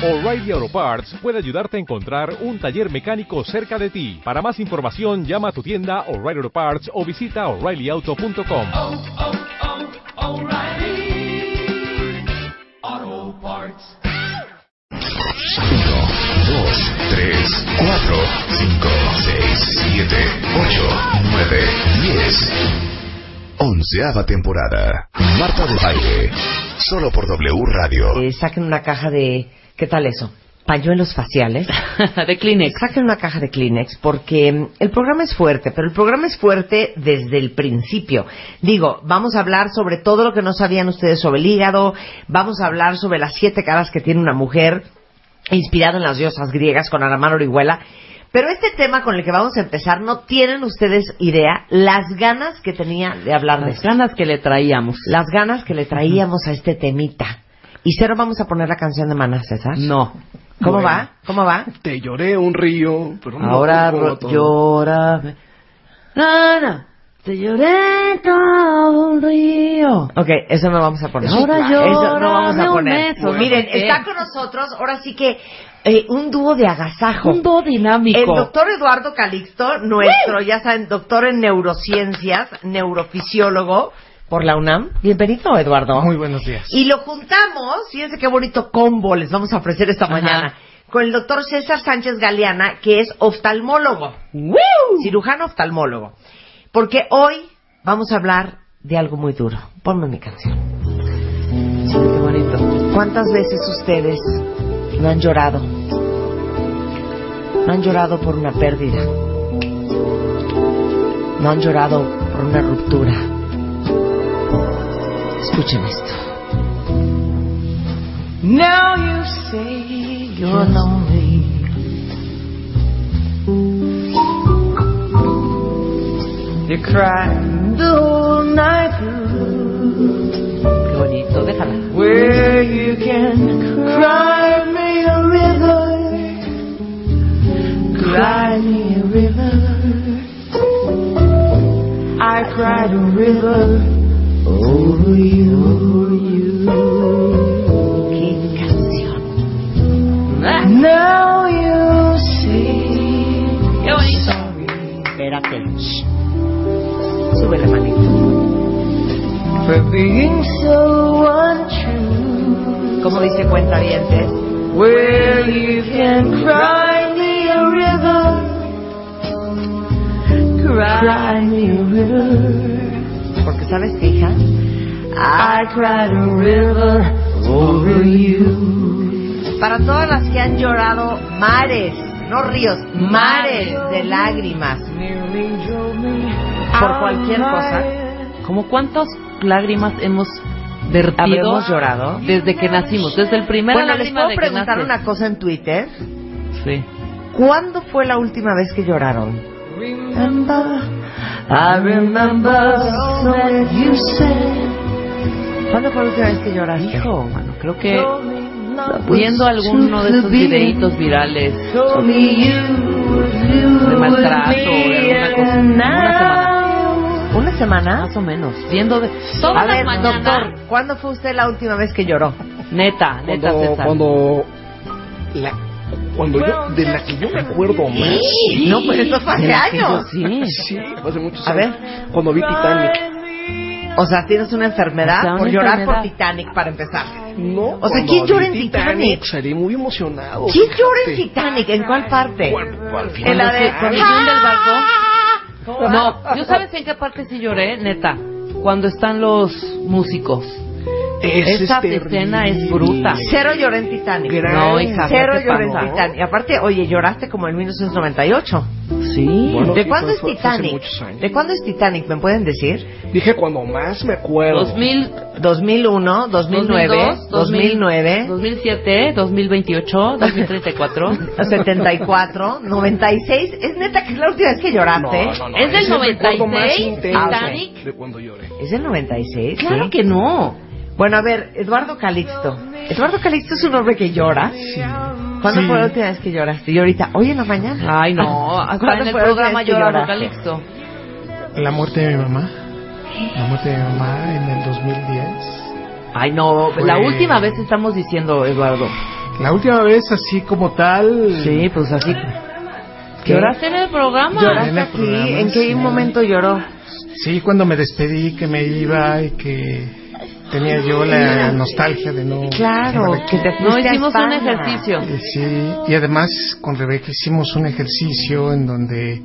O'Reilly Auto Parts puede ayudarte a encontrar un taller mecánico cerca de ti. Para más información, llama a tu tienda O'Reilly Auto Parts o visita oreillyauto.com. oh, oh, O'Reilly Auto Parts. 1, 2, 3, 4, 5, 6, 7, 8, 9, 10. Onceava temporada. Marta de Baile. Solo por W Radio. Eh, saquen una caja de... ¿Qué tal eso? Pañuelos faciales. de Kleenex. Saquen una caja de Kleenex porque mm, el programa es fuerte, pero el programa es fuerte desde el principio. Digo, vamos a hablar sobre todo lo que no sabían ustedes sobre el hígado, vamos a hablar sobre las siete caras que tiene una mujer, inspirado en las diosas griegas con Aramán Orihuela. Pero este tema con el que vamos a empezar, no tienen ustedes idea las ganas que tenía de hablar de Las ganas que le traíamos. Las ganas que le traíamos a este temita. Y cero vamos a poner la canción de Maná, César. No. ¿Cómo Bueno. va? ¿Cómo va? Te lloré un río, pero no Ahora todo. llórame. Nana, te lloré todo un río. Ok, eso no vamos a poner. Ahora Eso no vamos a poner. beso. Miren, ¿Por qué? está con nosotros ahora sí que eh, un dúo de agasajo. Un dúo dinámico. El doctor Eduardo Calixto, nuestro, ya saben, doctor en neurociencias, neurofisiólogo por la UNAM. Bienvenido, Eduardo. Muy buenos días. Y lo juntamos, fíjense qué bonito combo les vamos a ofrecer esta Ajá. mañana, con el doctor César Sánchez Galeana, que es oftalmólogo, cirujano oftalmólogo. Porque hoy vamos a hablar de algo muy duro. Ponme mi canción. Qué bonito. ¿Cuántas veces ustedes no han llorado? No han llorado por una pérdida. No han llorado por una ruptura. Escuchen esto. Now you say you're lonely. You cry the whole night through. Qué bonito. Déjala. Where you can cry me a river, cry me a river. I cried a river over you, over you. Qué canción. Now you say Qué bonito. Espérate. Manito. For being so untrue. Como dice cuenta dientes. Where you can cry me a river. Cry me a river. Porque sabes qué, hija? I cried a river over you. Para todas las que han llorado mares, no ríos, mares de lágrimas por cualquier cosa. ¿Cómo cuántas lágrimas hemos vertido ¿Habremos llorado? desde que nacimos? Desde el primer Bueno, les puedo de preguntar una cosa en Twitter. Sí. ¿Cuándo fue la última vez que lloraron? Remember, I remember that you said. ¿Cuándo fue la última vez que lloraste? Hijo, mano, creo que viendo alguno de esos videitos virales de maltrato o de alguna cosa, una semana, ¿Una semana? más o menos, viendo de todas A ver, doctor, ¿cuándo fue usted la última vez que lloró? neta, neta, Cuando, César. cuando, la, cuando yo, de la que yo me acuerdo más. No, pues eso fue hace años. sí. Sí, hace muchos A años. Cuando vi Titanic. O sea, tienes una enfermedad una por llorar enfermedad. por Titanic para empezar. No, O sea, ¿quién llora en Titanic? Salí muy emocionado. ¿Quién llora en. Titanic? ¿En cuál parte? Final En la del de... Cuando se hunde el barco. No, yo sabes en qué parte sí lloré, neta. Cuando están los músicos. Esa Esa es terrible. escena es bruta. Cero lloré en Titanic. Gran- No, hija, Cero ¿qué te lloré en? Titanic. Y aparte, oye, lloraste como en 1998. Sí. Bueno, ¿De sí, cuándo fue- es fue Titanic? ¿De cuándo es Titanic? ¿Me pueden decir? Dije cuando más me acuerdo. 2000, 2001, 2009, 2002, 2009, 2007, 2028, 2034. 74, 96. ¿Es neta que es la última vez que lloraste? No, no, no. ¿Es del es el recuerdo más 96, intenso Titanic? De cuando lloré. ¿Es el 96? Claro Sí. que no. Bueno, a ver, Eduardo Calixto. Eduardo Calixto es un hombre que llora. ¿Cuándo Sí. fue la última vez que lloraste? Y ahorita, hoy en la mañana. Ay, no. ¿Cuándo en el programa lloraste? Calixto. La muerte de mi mamá. La muerte de mi mamá en el 2010. Ay, no. Fue- La última vez estamos diciendo, Eduardo. La última vez, así como tal. Sí, pues así. ¿Qué? ¿Lloraste en el programa? ¿Lloraste en el aquí? programa, ¿En qué sí. momento lloró? Sí, cuando me despedí, que me iba y que tenía yo la nostalgia de no. Claro, de que te No, hicimos un ejercicio. Y sí, y además con Rebeca hicimos un ejercicio en donde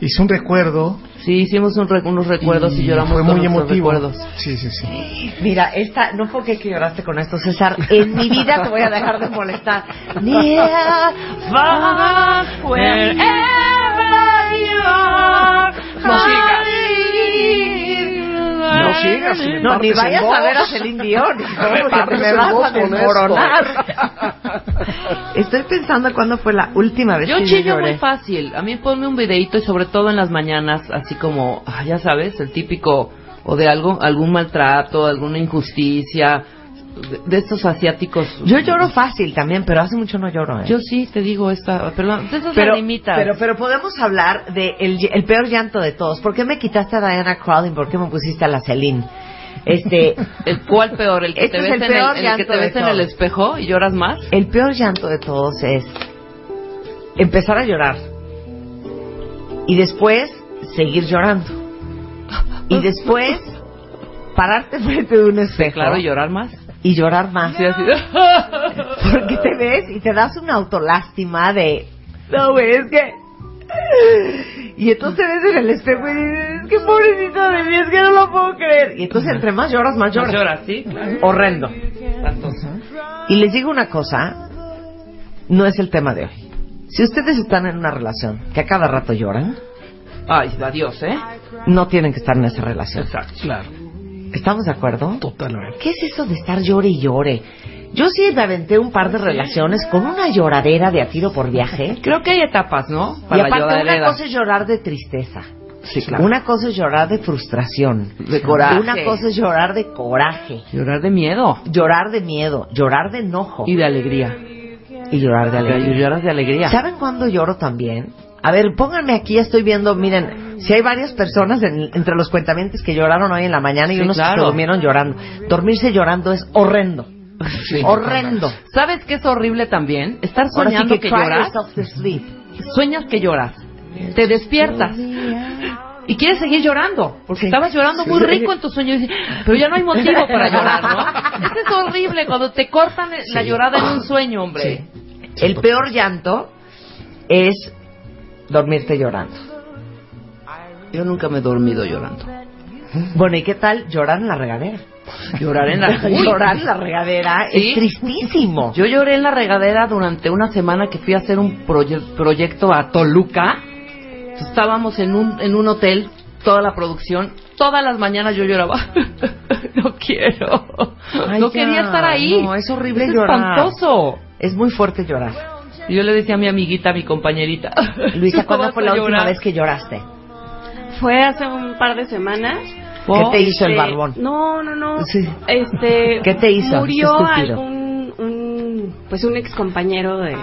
hice un recuerdo. Sí, hicimos un re- unos recuerdos y, lloramos fue muy emotivo. recuerdos. Sí, sí, sí. Mira, esta, no fue que lloraste con esto, César. En mi vida te voy a dejar de molestar. Near, No sigas. Si No, ni vayas a ver a Celine Dion, porque me vas a desmoronar. Estoy pensando cuándo fue la última vez Yo que chillo yo lloré. muy fácil. A mí ponme un videito y sobre todo en las mañanas, así como, ah, ya sabes, el típico, o de algo, algún maltrato, alguna injusticia, de, estos asiáticos. Yo lloro fácil también, pero hace mucho no lloro. ¿eh? Yo sí te digo esta, perdón, pero, pero, pero podemos hablar de el, el peor llanto de todos. ¿Por qué me quitaste a Diana Crowley? ¿Por qué me pusiste a la Celine? Este, ¿El cuál peor? ¿El que Este te es ves, el en, peor el, el que llanto te ves en el espejo y lloras más? el peor llanto de todos es empezar a llorar y después seguir llorando y después pararte frente de un espejo Claro, y llorar más. Y llorar más Sí, así. porque te ves y te das una autolástima de no güey es que y entonces te ves en el espejo y dices es que pobrecito de mí es que no lo puedo creer y entonces entre más lloras más lloras Lloras, sí, claro. horrendo y les digo una cosa, no es el tema de hoy. Si ustedes están en una relación que a cada rato lloran, Ay, adiós, ¿eh? no tienen que estar en esa relación. Exacto. Claro, ¿Estamos de acuerdo? totalmente. ¿Qué es eso de estar llore y llore? Yo sí aventé un par de relaciones con una lloradera de a tiro por viaje. Creo que hay etapas, ¿no? y Para la aparte, una cosa es llorar de tristeza. Sí, claro. Una cosa es llorar de frustración. De coraje. Una cosa es llorar de coraje. Llorar de miedo Llorar de miedo. Llorar de enojo. y de alegría. Y llorar de alegría. Y lloras de alegría. ¿Saben cuándo lloro también? A ver, pónganme aquí, estoy viendo, miren, si hay varias personas en- entre los cuentamientos que lloraron hoy en la mañana y Sí, unos que se durmieron llorando. Dormirse llorando es horrendo. Sí. Horrendo. ¿Sabes qué es horrible también? Estar sí soñando que lloras. Sueñas que lloras. Te despiertas. Y quieres seguir llorando, porque estabas llorando muy rico en tu sueño, pero ya no hay motivo para llorar, ¿no? Eso es horrible, cuando te cortan la llorada en un sueño, hombre. El peor llanto es dormirte llorando. Yo nunca me he dormido llorando. Bueno, ¿y qué tal llorar en la regadera? Llorar en la... Llorar en la regadera ¿Sí? es tristísimo. Yo lloré en la regadera durante una semana que fui a hacer un proye- proyecto a Toluca. Estábamos en un, en un hotel, toda la producción. Todas las mañanas yo lloraba. no quiero. Ay, no ya. quería estar ahí. No, es horrible Es llorar. espantoso. Es muy fuerte llorar. Y yo le decía a mi amiguita, a mi compañerita. Luisa, "No ¿cuándo fue la última llorar". vez que lloraste? Fue hace un par de semanas. ¿Qué te hizo el barbón? No, no, no. Sí. Este, ¿Qué te hizo? Murió algún, un, pues un ex compañero de,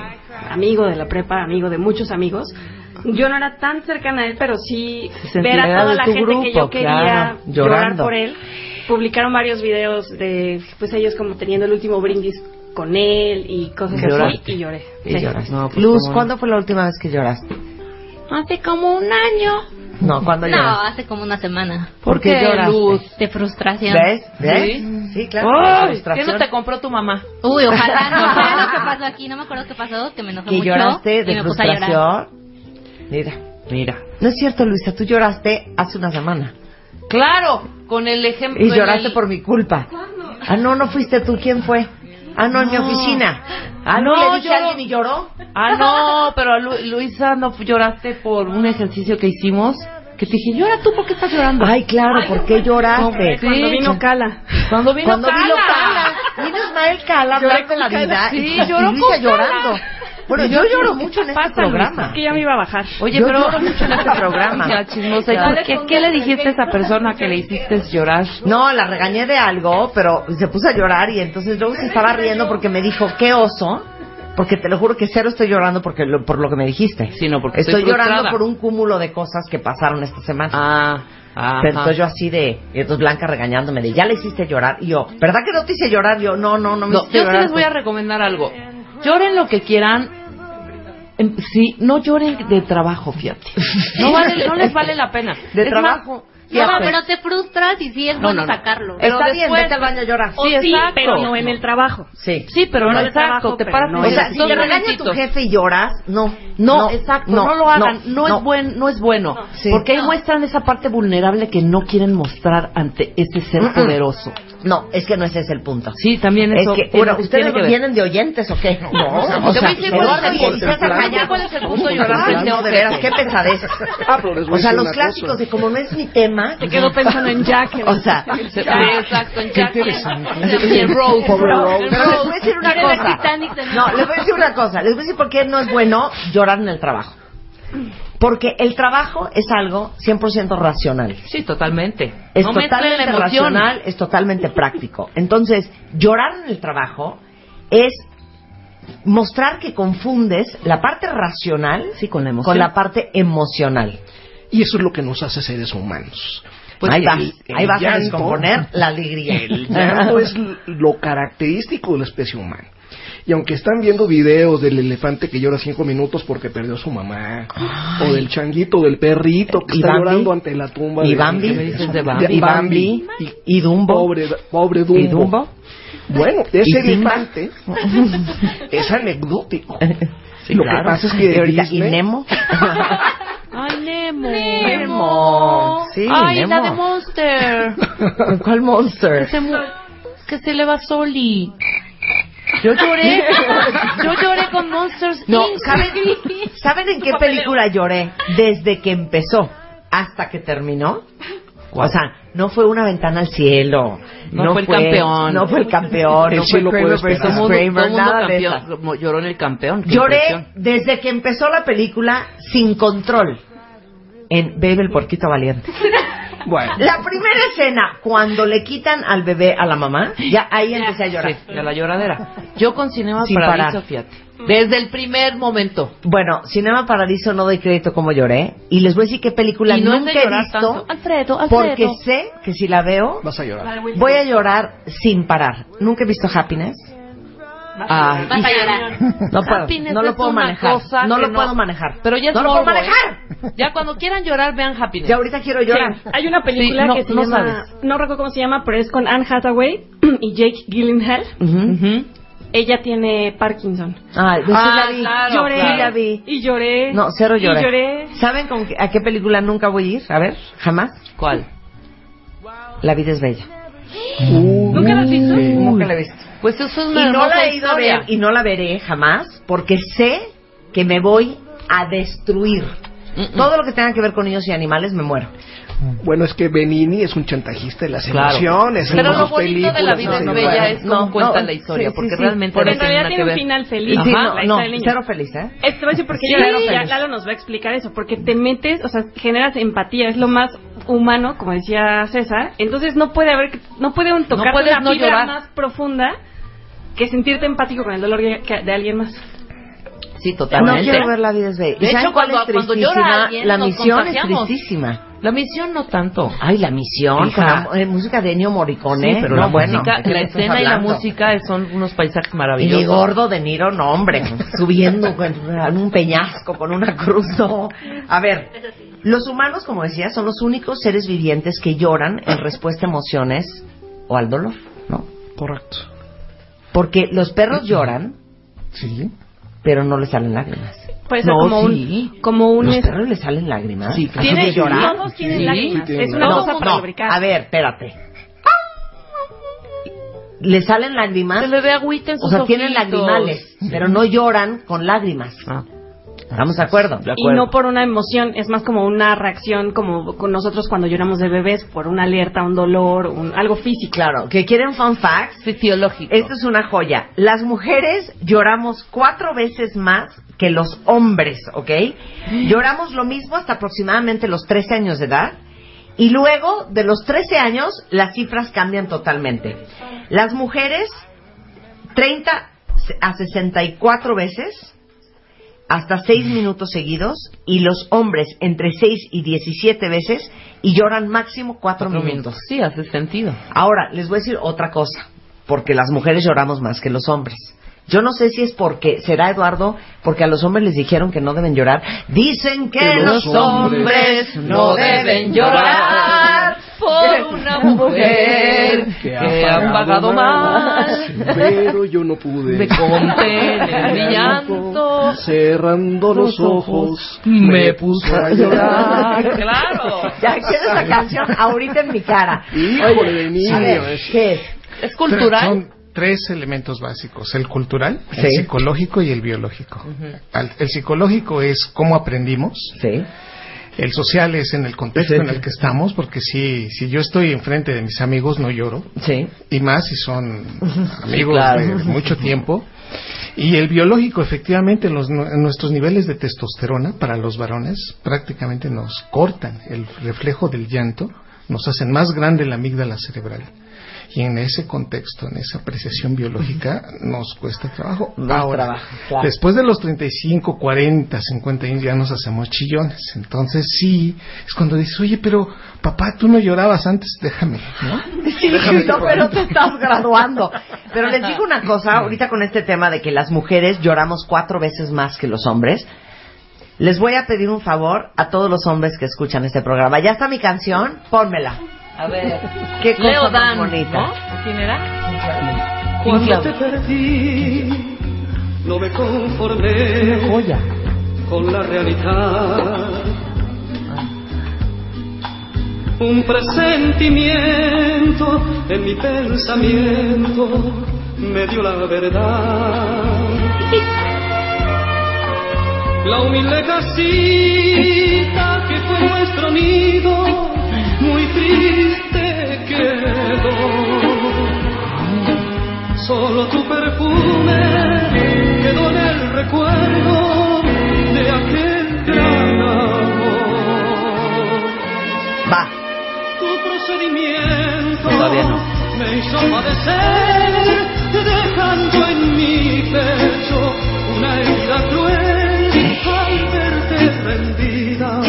amigo de la prepa, amigo de muchos amigos. Yo no era tan cercana a él, pero sí Se ver a toda la gente que yo quería claro, llorar por él. Publicaron varios videos de, pues ellos como teniendo el último brindis con él y cosas así y lloré. Y Sí. lloraste. No, pues, Luz. ¿cuándo fue la última vez que lloraste? Hace como un año. No, ¿cuándo No, lloraste? hace como una semana. ¿Por qué lloraste? Luz? De frustración. ¿Ves? ¿Ves? ¿Sí? Sí, claro. La ¿Qué no te compró tu mamá? Uy, ojalá no sé lo que pasó aquí. No me acuerdo qué pasó, que me enojé ¿Que mucho. lloraste y de me a llorar. frustración? Mira. Mira. No es cierto, Luisa, tú lloraste hace una semana. Claro, con el ejemplo. Y lloraste el- por mi culpa. Ah, no, no fuiste tú. ¿Quién fue? Ah, no, en mi oficina. Ah, no, le dije a alguien y lloró. Ah, no, pero a Lu- Luisa, ¿no fu- lloraste por un ejercicio que hicimos? Que te dije, llora tú, ¿por qué estás llorando? Ay, claro, ¿por qué lloraste? Cuando vino Cala. Cuando vino Cuando Cala. vino Cala. Vino Ismael Cala a Lloré hablar de la Cala. vida. Sí, y, lloró Luisa con Cala. llorando. Bueno, yo lloro mucho en este programa. Es que ya me iba a bajar. Oye, Yo pero lloro mucho en este programa. Ya, chismosa, ¿y Claro. por qué, qué le dijiste a esa persona que le hiciste llorar? No, la regañé de algo, pero se puso a llorar y entonces luego se estaba riendo porque me dijo, qué oso. Porque te lo juro que cero estoy llorando porque lo- por lo que me dijiste. Sí, no, porque estoy estoy llorando por un cúmulo de cosas que pasaron esta semana. Ah, ah. Pero entonces yo así de, y entonces Blanca regañándome de, ya le hiciste llorar. Y yo, ¿verdad que no te hice llorar? Yo, no, no, no me No, hiciste yo sí llorar. les voy a recomendar algo. Lloren lo que quieran. Sí, no lloren de trabajo, fíjate. No, vale, no les vale la pena. De Es trabajo. No, pero te frustras y sí es No, bueno no, no. sacarlo. Pero Está bien, después- vete al baño a llorar. Sí, sí, exacto. pero no en el trabajo. Sí. Sí, pero No no, exacto. trabajo, te pero paras no por O sea, si te regaña tu jefe y lloras, no. No, exacto, no, lo hagan, no, es buen, no es bueno, Sí. porque ahí muestran esa parte vulnerable que no quieren mostrar ante ese ser poderoso. No, es que no ese es el punto. Sí, también Es eso. que, tiene- bueno, tiene ¿ustedes que ver. vienen de oyentes o qué? No, o Te voy a sea, decir cuál es y el- Elisa se ¿Cuál callan. es punto a no, de veras, qué pesadez. Ah, pero les voy O sea, los clásicos cosa. de como no es mi tema. Se quedó pensando en Jack. O sea, exacto, en Jack. interesante. Y en Rose. Pobre En Rose. Pero les voy a decir una cosa. No, les voy a decir una cosa. Les voy a decir por qué no es bueno llorar en el trabajo. Porque el trabajo es algo 100% racional. Sí, totalmente. Es no totalmente racional, es totalmente práctico. Entonces, llorar en el trabajo es mostrar que confundes la parte racional Sí, con la emoción. con la parte emocional. Y eso es lo que nos hace seres humanos. Pues ahí vas, el- el ahí vas a descomponer la alegría. El llanto es lo característico de la especie humana. Y aunque están viendo videos del elefante que llora cinco minutos porque perdió a su mamá, o del changuito, del perrito que ¿Y está Bambi? llorando ante la tumba ¿Y de, Bambi? de- ¿Qué me dices su- de Bambi? ¿Y Bambi? ¿Y Dumbo? Pobre, pobre Dumbo. ¿Y Dumbo? Bueno, ¿Y ese elefante es anecdótico. Sí, Lo claro. que pasa es ¿Y, que ahorita, ¿y Disney- Nemo? Ay, Nemo. Nemo. Sí, Ay, Nemo. la de Monster. ¿Cuál monster? que, se mu- que se le va Soli. Yo lloré. Yo lloré con Monsters No, Inc. ¿saben, ¿saben en qué película lloré? Desde que empezó hasta que terminó. O sea, no fue una ventana al cielo. No fue el campeón. No fue el campeón. El no fue Kramer versus Todo mundo- todo Kramer, nada de campeón- como lloró en el campeón. Lloré impresión. desde que empezó la película sin control en Baby el Porquito Valiente. Bueno, La primera escena, cuando le quitan al bebé a la mamá, ya ahí empecé a llorar. Sí, de la lloradera. Yo con Cinema Sin Paradiso, parar. fíjate. Desde el primer momento. Bueno, Cinema Paradiso no doy crédito como lloré. Y les voy a decir qué película Y no nunca he visto. tanto. Alfredo, Alfredo. Porque sé que si la veo, vas a llorar. voy a llorar sin parar. Nunca he visto Happiness. Ay, Vas a llorar. no puedo, Happiness no lo puedo manejar. No lo no- puedo manejar. Pero ya es no lo puedo manejar. Ya cuando quieran llorar, vean Happiness. Ya ahorita quiero llorar. Sí, Hay una película Sí, no- que se no llama, sabes. no recuerdo cómo se llama, pero es con Anne Hathaway y Jake Gyllenhaal. Ujú. Ujú. Ella tiene Parkinson. Pues sí Ah, la vi. claro, lloré Sí la vi. y lloré. No, cero lloré. Y lloré. ¿Saben con qué- a qué película nunca voy a ir? A ver, jamás. ¿Cuál? La vida es bella. ¿Nunca la has visto? Nunca la he visto. Pues eso es Y una no hermosa la he ido a ver y no la veré jamás porque sé que me voy a destruir. Todo lo que tenga que ver con niños y animales me muero. Bueno, es que Benini es un chantajista de las Claro. emociones. en Pero lo bonito de la vida no, es no, bella bueno. es cómo No, cuentan no, la historia, sí, porque realmente Pero no en realidad tiene un final feliz. no, no, cero feliz, ¿eh? Es, te voy a decir porque Sí, ya. Lalo nos va a explicar eso, porque te metes, o sea, generas empatía, es lo más humano, como decía César, entonces no puede haber, no puede un tocar puedes una no fibra llorar. más profunda que sentirte empático con el dolor de alguien más. Sí, No totalmente. quiero ver la vida es bella. De ¿Y hecho, cuando- es cuando llora tristísima? alguien, la nos misión es tristísima. La misión no tanto. Ay, la misión, Hija. con la eh, música de Ennio Morricone. Sí, pero no, la bueno, música, ¿de qué la escena y la hablando? música son unos paisajes Y maravillosos. mi gordo de Niro, no, hombre, subiendo con un peñasco con una cruz, no. A ver, los humanos, como decía, son los únicos seres vivientes que lloran en respuesta a emociones o al dolor, ¿no? Correcto. Porque los perros lloran, Sí. Pero no les salen lágrimas. Puede ser No, como sí. un, como un, ¿Los es- perros les salen lágrimas? Sí, ¿Así tiene, de llorar? todos tienen Sí, lágrimas, tienen es una No, cosa para no, lubricar. a ver, espérate. ¿Le salen lágrimas? Se le ve agüita en O sus sea, tienen lagrimales, pero no lloran con lágrimas. Ah, ¿Estamos de acuerdo? de y no por una emoción, es más como una reacción como con nosotros cuando lloramos de bebés, por una alerta, un dolor, un, algo físico. Claro, que quieren fun facts. Fisiológico. Esto es una joya. Las mujeres lloramos cuatro veces más que los hombres, ¿ok? Lloramos lo mismo hasta aproximadamente los 13 años de edad. Y luego, de los 13 años, las cifras cambian totalmente. Las mujeres, 30 a 64 veces, hasta 6 minutos seguidos. Y los hombres, entre 6 y 17 veces, y lloran máximo 4 Cuatro minutos. Sí, hace sentido. Ahora, les voy a decir otra cosa, porque las mujeres lloramos más que los hombres. Yo no sé si es porque, será Eduardo, porque a los hombres les dijeron que no deben llorar. Dicen que los hombres no deben llorar por una mujer que ha pagado mal. Pero yo no pude. Me contener mi llanto. Cerrando los ojos, Me puse a llorar. Claro. Ya quiero esa canción ahorita en mi cara. Híjole niño. ¿qué es? Es cultural. Tres elementos básicos, el cultural, el psicológico y el biológico. Al- El psicológico es cómo aprendimos, Sí. el social es en el contexto Sí, en el que estamos, porque si, si yo estoy enfrente de mis amigos no lloro, y más si son amigos claro. de mucho tiempo. Y el biológico, efectivamente, los, nu- nuestros niveles de testosterona para los varones prácticamente nos cortan el reflejo del llanto, nos hacen más grande la amígdala cerebral. Y en ese contexto, en esa apreciación biológica, nos cuesta trabajo. Ahora, claro. después de los 35, 40, 50 años ya nos hacemos chillones. Entonces sí, es cuando dices, oye, pero papá, tú no llorabas antes, déjame, ¿no? Sí, no, pero te estás graduando. Pero les digo una cosa, ahorita con este tema de que las mujeres lloramos cuatro veces más que los hombres, les voy a pedir un favor a todos los hombres que escuchan este programa. ¿Ya está mi canción? Pónmela. A ver. Qué cosa Leo Dan, bonita. ¿no? ¿O ¿Quién era? Cuando Claro. te perdí, no me conformé Joya. con la realidad. Un presentimiento en mi pensamiento me dio la verdad. La humilde casita que fue nuestro nido, muy triste quedó. Solo tu perfume quedó en el recuerdo de aquel gran amor. Va. Tu procedimiento no. me hizo padecer, dejando en mi pecho una herida cruel al verte rendida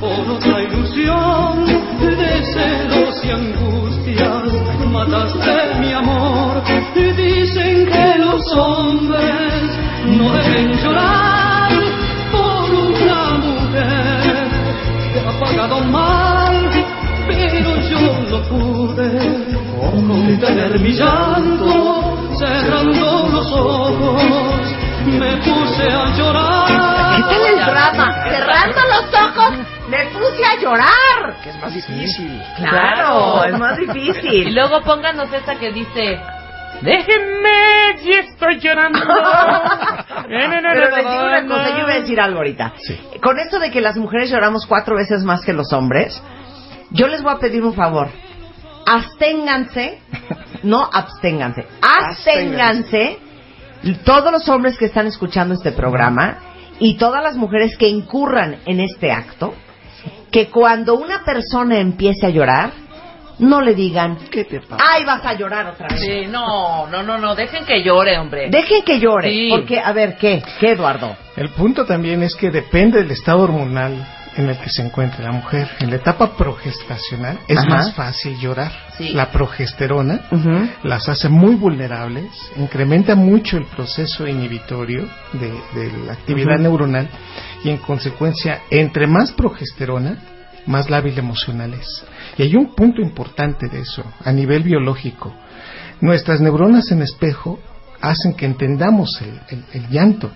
por otra ilusión de celos y angustias. Mataste mi amor y dicen que los hombres no deben llorar por una mujer que ha pagado mal, pero yo no pude contener mi llanto, cerrando los ojos, me puse a llorar. ¿Qué tal el drama? Cerrando los ojos, me puse a llorar. que es más difícil. Claro, es más Y difícil. luego pónganos esta que dice... Déjenme si estoy llorando. Pero les digo una cosa, yo iba a decir algo ahorita. Con esto de que las mujeres lloramos cuatro veces más que los hombres, yo les voy a pedir un favor. Absténganse, no absténganse, absténganse todos los hombres que están escuchando este programa y todas las mujeres que incurran en este acto, que cuando una persona empiece a llorar, no le digan, ¿Qué te pasa? ay, vas a llorar otra vez. Sí, no, no, no, no, dejen que llore, hombre. Dejen que llore, Sí. porque, a ver, ¿qué? ¿Qué, Eduardo? El punto también es que depende del estado hormonal en el que se encuentre la mujer. En la etapa progestacional es Ajá. más fácil llorar. Sí. La progesterona las hace muy vulnerables, incrementa mucho el proceso inhibitorio de, de la actividad neuronal y en consecuencia, entre más progesterona, más lábil emocional es. Y hay un punto importante de eso, a nivel biológico. Nuestras neuronas en espejo hacen que entendamos el, el- el llanto.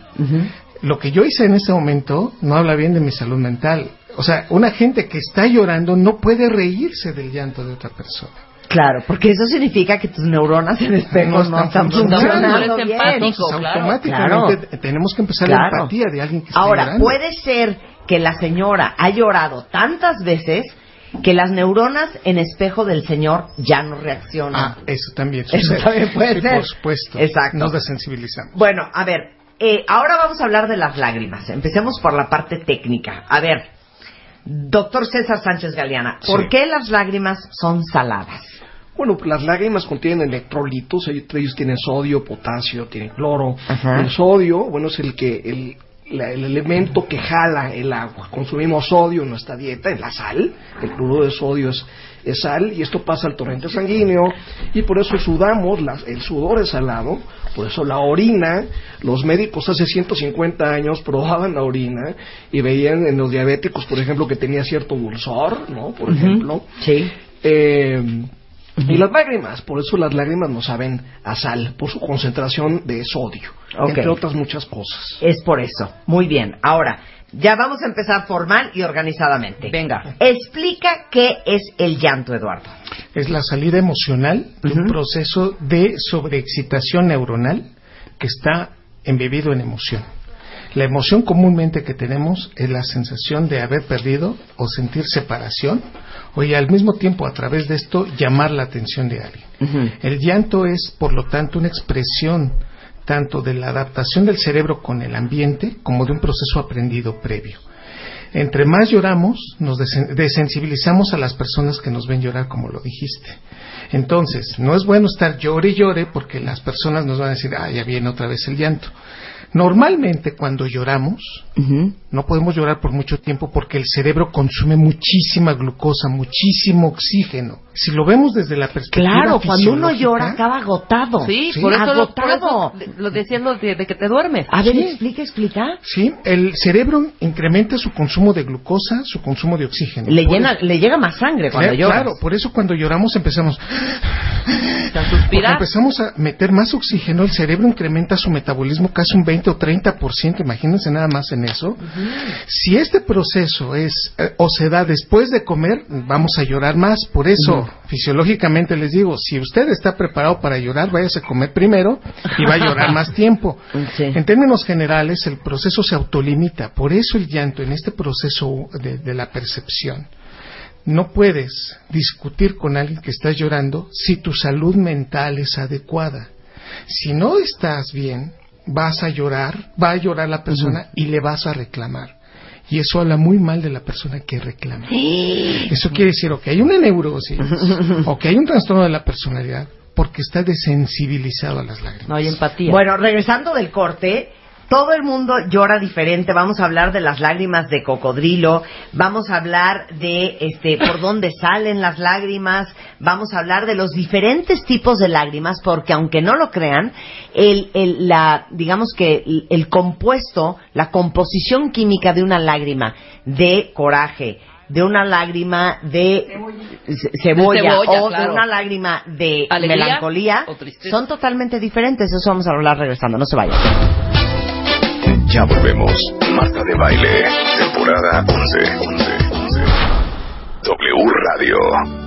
Lo que yo hice en ese momento no habla bien de mi salud mental. O sea, una gente que está llorando no puede reírse del llanto de otra persona. Claro, porque eso significa que tus neuronas en espejo no, No están funcionando bien. empático. Entonces, claro. automáticamente te- tenemos que empezar la empatía de alguien que está Ahora, llorando. puede ser que la señora ha llorado tantas veces que las neuronas en espejo del señor ya no reaccionan. Ah, eso también Eso sucede. también puede Sí, ser. Por supuesto. Exacto. Nos desensibilizamos. Bueno, a ver, eh, ahora vamos a hablar de las lágrimas. Empecemos por la parte técnica. A ver, doctor César Sánchez Galeana, ¿por Sí. qué las lágrimas son saladas? Bueno, las lágrimas contienen electrolitos, ellos tienen sodio, potasio, tienen cloro. Ajá. El sodio, bueno, es el que el, la- el elemento que jala el agua. Consumimos sodio en nuestra dieta, en la sal. El cloruro de sodio es es sal y esto pasa al torrente sanguíneo y por eso sudamos, la- el sudor es salado, por eso la orina, los médicos hace 150 años probaban la orina y veían en los diabéticos, por ejemplo, que tenía cierto dulzor, ¿no? Por ejemplo. Sí. Eh, Y las lágrimas, por eso las lágrimas no saben a sal, por su concentración de sodio, entre otras muchas cosas. Es por eso. Muy bien. Ahora, ya vamos a empezar formal y organizadamente. Venga. Explica qué es el llanto, Eduardo. Es la salida emocional de un proceso de sobreexcitación neuronal que está embebido en emoción. La emoción comúnmente que tenemos es la sensación de haber perdido o sentir separación y al mismo tiempo a través de esto llamar la atención de alguien. El llanto es, por lo tanto, una expresión tanto de la adaptación del cerebro con el ambiente como de un proceso aprendido previo. Entre más lloramos, nos desen- desensibilizamos a las personas que nos ven llorar, como lo dijiste. Entonces, no es bueno estar llore y llore porque las personas nos van a decir, ah, ya viene otra vez el llanto. Normalmente cuando lloramos, no podemos llorar por mucho tiempo porque el cerebro consume muchísima glucosa, muchísimo oxígeno. Si lo vemos desde la perspectiva Claro, cuando uno llora acaba agotado. Sí, por eso, lo, por agotado. eso lo decían lo de, de que te duermes. A ver, Sí. explica, explica. Sí, el cerebro incrementa su consumo de glucosa, su consumo de oxígeno. Le, llena, eso- le llega más sangre cuando Claro, lloras. Claro, por eso cuando lloramos empezamos a empezamos a meter más oxígeno, el cerebro incrementa su metabolismo casi un 20 o 30%, imagínense nada más en eso. Si este proceso es eh, o se da después de comer, vamos a llorar más. Por eso, fisiológicamente les digo, si usted está preparado para llorar, váyase a comer primero y va a llorar más tiempo. Sí. En términos generales, el proceso se autolimita. Por eso el llanto en este proceso de, de la percepción. No puedes discutir con alguien que está llorando si tu salud mental es adecuada. Si no estás bien, vas a llorar, va a llorar la persona y le vas a reclamar. Y eso habla muy mal de la persona que reclama. Eso quiere decir o que hay una neurosis o que hay un trastorno de la personalidad porque está desensibilizado a las lágrimas. No hay empatía. Bueno, regresando del corte, todo el mundo llora diferente. Vamos a hablar de las lágrimas de cocodrilo, vamos a hablar de este por dónde salen las lágrimas, vamos a hablar de los diferentes tipos de lágrimas, porque aunque no lo crean, el, el- la, digamos que el, el compuesto, la composición química de una lágrima de coraje, de una lágrima de ce- cebolla, De cebolla, o de una lágrima de Alegría melancolía, son totalmente diferentes. Eso vamos a hablar regresando. No se vayan. Ya volvemos. Marta de Baile, temporada 11. 11, 11. W Radio.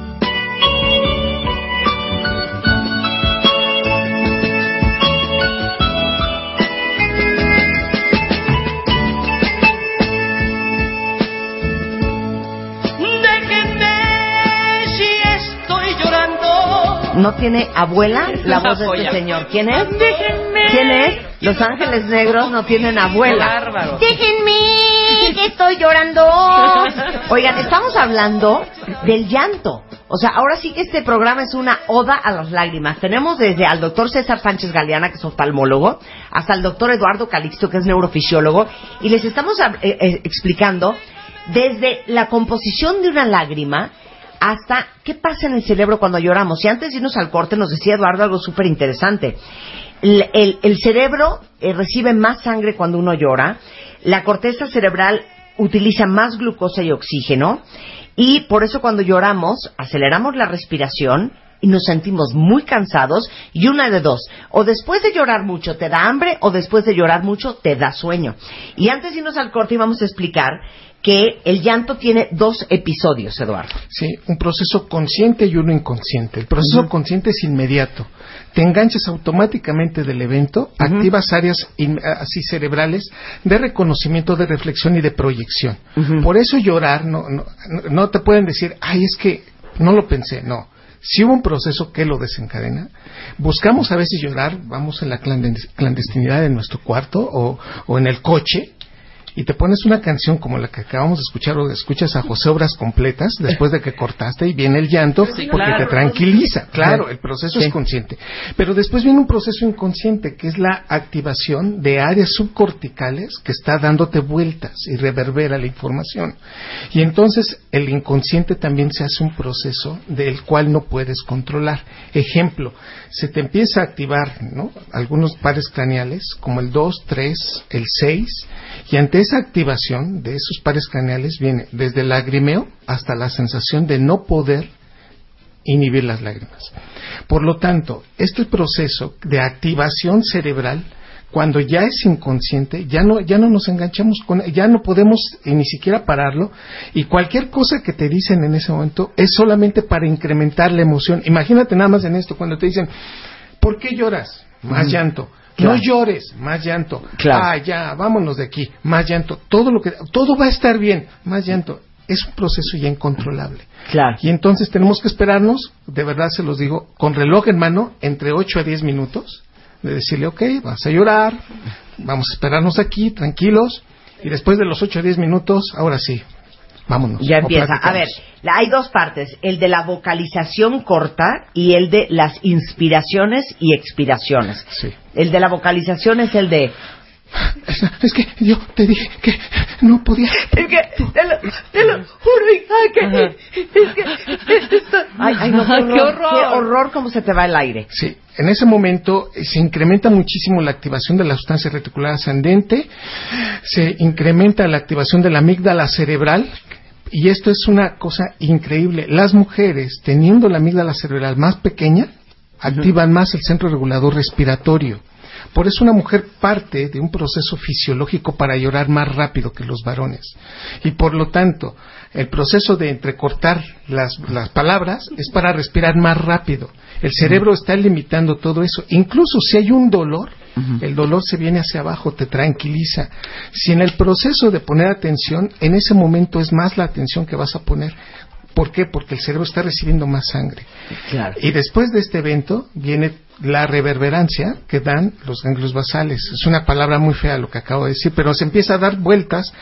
No tiene abuela la voz de este señor. ¿Quién es? Déjenme. ¿Quién es? Los ángeles negros no tienen abuela. Bárbaro. Déjenme, que estoy llorando. Oigan, estamos hablando del llanto. O sea, ahora sí que este programa es una oda a las lágrimas. Tenemos desde al doctor César Sánchez Galeana, que es oftalmólogo, hasta el doctor Eduardo Calixto, que es neurofisiólogo, y les estamos eh, eh, explicando desde la composición de una lágrima hasta qué pasa en el cerebro cuando lloramos. Y antes de irnos al corte nos decía Eduardo algo súper interesante. El, cerebro eh, recibe más sangre cuando uno llora, la corteza cerebral utiliza más glucosa y oxígeno y por eso cuando lloramos aceleramos la respiración y nos sentimos muy cansados y una de dos, o después de llorar mucho te da hambre o después de llorar mucho te da sueño. Y antes de irnos al corte íbamos a explicar que el llanto tiene dos episodios, Eduardo. Sí, un proceso consciente y uno inconsciente. El proceso consciente es inmediato. Te enganchas automáticamente del evento, activas áreas in- así cerebrales de reconocimiento, de reflexión y de proyección. Por eso llorar, no, no, no- te pueden decir, ay, es que no lo pensé, no. Si hubo un proceso que lo desencadena, buscamos a veces llorar, vamos en la clandes- clandestinidad de nuestro cuarto o, o en el coche, y te pones una canción como la que acabamos de escuchar o escuchas a José Obras completas después de que cortaste y viene el llanto Sí, porque claro. te tranquiliza. Claro, el proceso es consciente. Pero después viene un proceso inconsciente que es la activación de áreas subcorticales que está dándote vueltas y reverbera la información. Y entonces el inconsciente también se hace un proceso del cual no puedes controlar. Ejemplo, se te empieza a activar ¿no? algunos pares craneales como el 2, 3, el 6 y ante esa activación de esos pares craneales viene desde el lagrimeo hasta la sensación de no poder inhibir las lágrimas. Por lo tanto, este proceso de activación cerebral, cuando ya es inconsciente, ya no, ya no nos enganchamos con, ya no podemos eh, ni siquiera pararlo, y cualquier cosa que te dicen en ese momento es solamente para incrementar la emoción. Imagínate nada más en esto, cuando te dicen, ¿por qué lloras? Más Ujú. llanto. Claro. No llores, más llanto. Claro. Ah, ya, vámonos de aquí, más llanto. Todo lo que, todo va a estar bien, más llanto. Es un proceso ya incontrolable. Claro. Y entonces tenemos que esperarnos, de verdad se los digo, con reloj en mano, entre 8 a 10 minutos, de decirle, ok, vas a llorar, vamos a esperarnos aquí, tranquilos, y después de los 8 a 10 minutos, ahora sí, vámonos. Ya empieza. A ver, la- hay dos partes, el de la vocalización corta y el de las inspiraciones y expiraciones. Sí. El de la vocalización es el de... Es que yo te dije que no podía. Es que, te lo, te lo juro, hija, que... Es que... Ay, ay, no, qué horror, ¡Qué horror! Qué horror cómo se te va el aire. Sí, en ese momento eh, se incrementa muchísimo la activación de la sustancia reticular ascendente, se incrementa la activación de la amígdala cerebral, y esto es una cosa increíble. Las mujeres, teniendo la amígdala cerebral más pequeña, activan más el centro regulador respiratorio. Por eso una mujer parte de un proceso fisiológico para llorar más rápido que los varones. Y por lo tanto, el proceso de entrecortar las, las palabras es para respirar más rápido. El cerebro está limitando todo eso. Incluso si hay un dolor, el dolor se viene hacia abajo, te tranquiliza. Si en el proceso de poner atención, en ese momento es más la atención que vas a poner. ¿Por qué? Porque el cerebro está recibiendo más sangre. Claro. Y después de este evento viene la reverberancia que dan los ganglios basales. Es una palabra muy fea lo que acabo de decir, pero se empieza a dar vueltas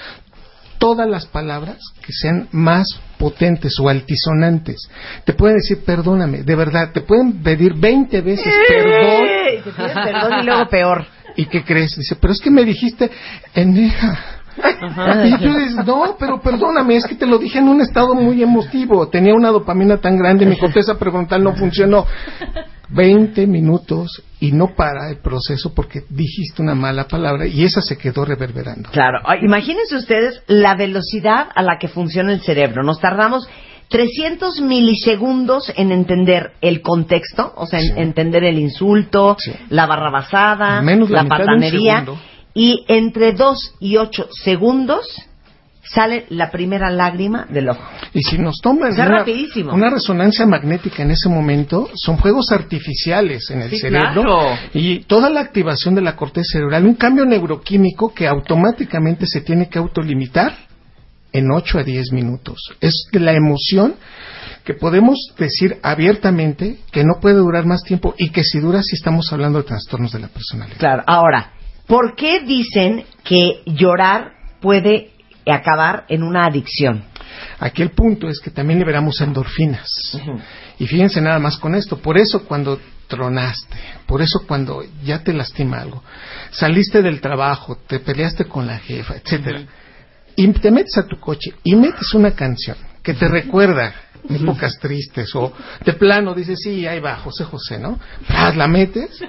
todas las palabras que sean más potentes o altisonantes. Te pueden decir perdóname, de verdad, te pueden pedir 20 veces perdón. ¡Eh! Te pides perdón y luego peor. ¿Y qué crees? Dice, pero es que me dijiste eneja. Y yo dices, no, pero perdóname, es que te lo dije en un estado muy emotivo. Tenía una dopamina tan grande, mi corteza prefrontal no funcionó. 20 minutos y no para el proceso porque dijiste una mala palabra y esa se quedó reverberando. Claro. Imagínense ustedes la velocidad a la que funciona el cerebro. Nos tardamos 300 milisegundos en entender el contexto, o sea, en entender el insulto, Sí. la barrabasada, Menos la la patanería. Y entre 2 y 8 segundos sale la primera lágrima del ojo. Y si nos toman una, resonancia magnética en ese momento, son fuegos artificiales en el Sí, cerebro claro. y toda la activación de la corteza cerebral, un cambio neuroquímico que automáticamente se tiene que autolimitar en 8 a 10 minutos. Es de la emoción que podemos decir abiertamente que no puede durar más tiempo y que si dura si estamos hablando de trastornos de la personalidad. Claro. Ahora, ¿por qué dicen que llorar puede acabar en una adicción? Aquí el punto es que también liberamos endorfinas. Y fíjense nada más con esto. Por eso cuando tronaste, por eso cuando ya te lastima algo, saliste del trabajo, te peleaste con la jefa, etcétera, y te metes a tu coche y metes una canción que te recuerda épocas tristes o de plano dices, sí, ahí va, José José, ¿no? Pras, la metes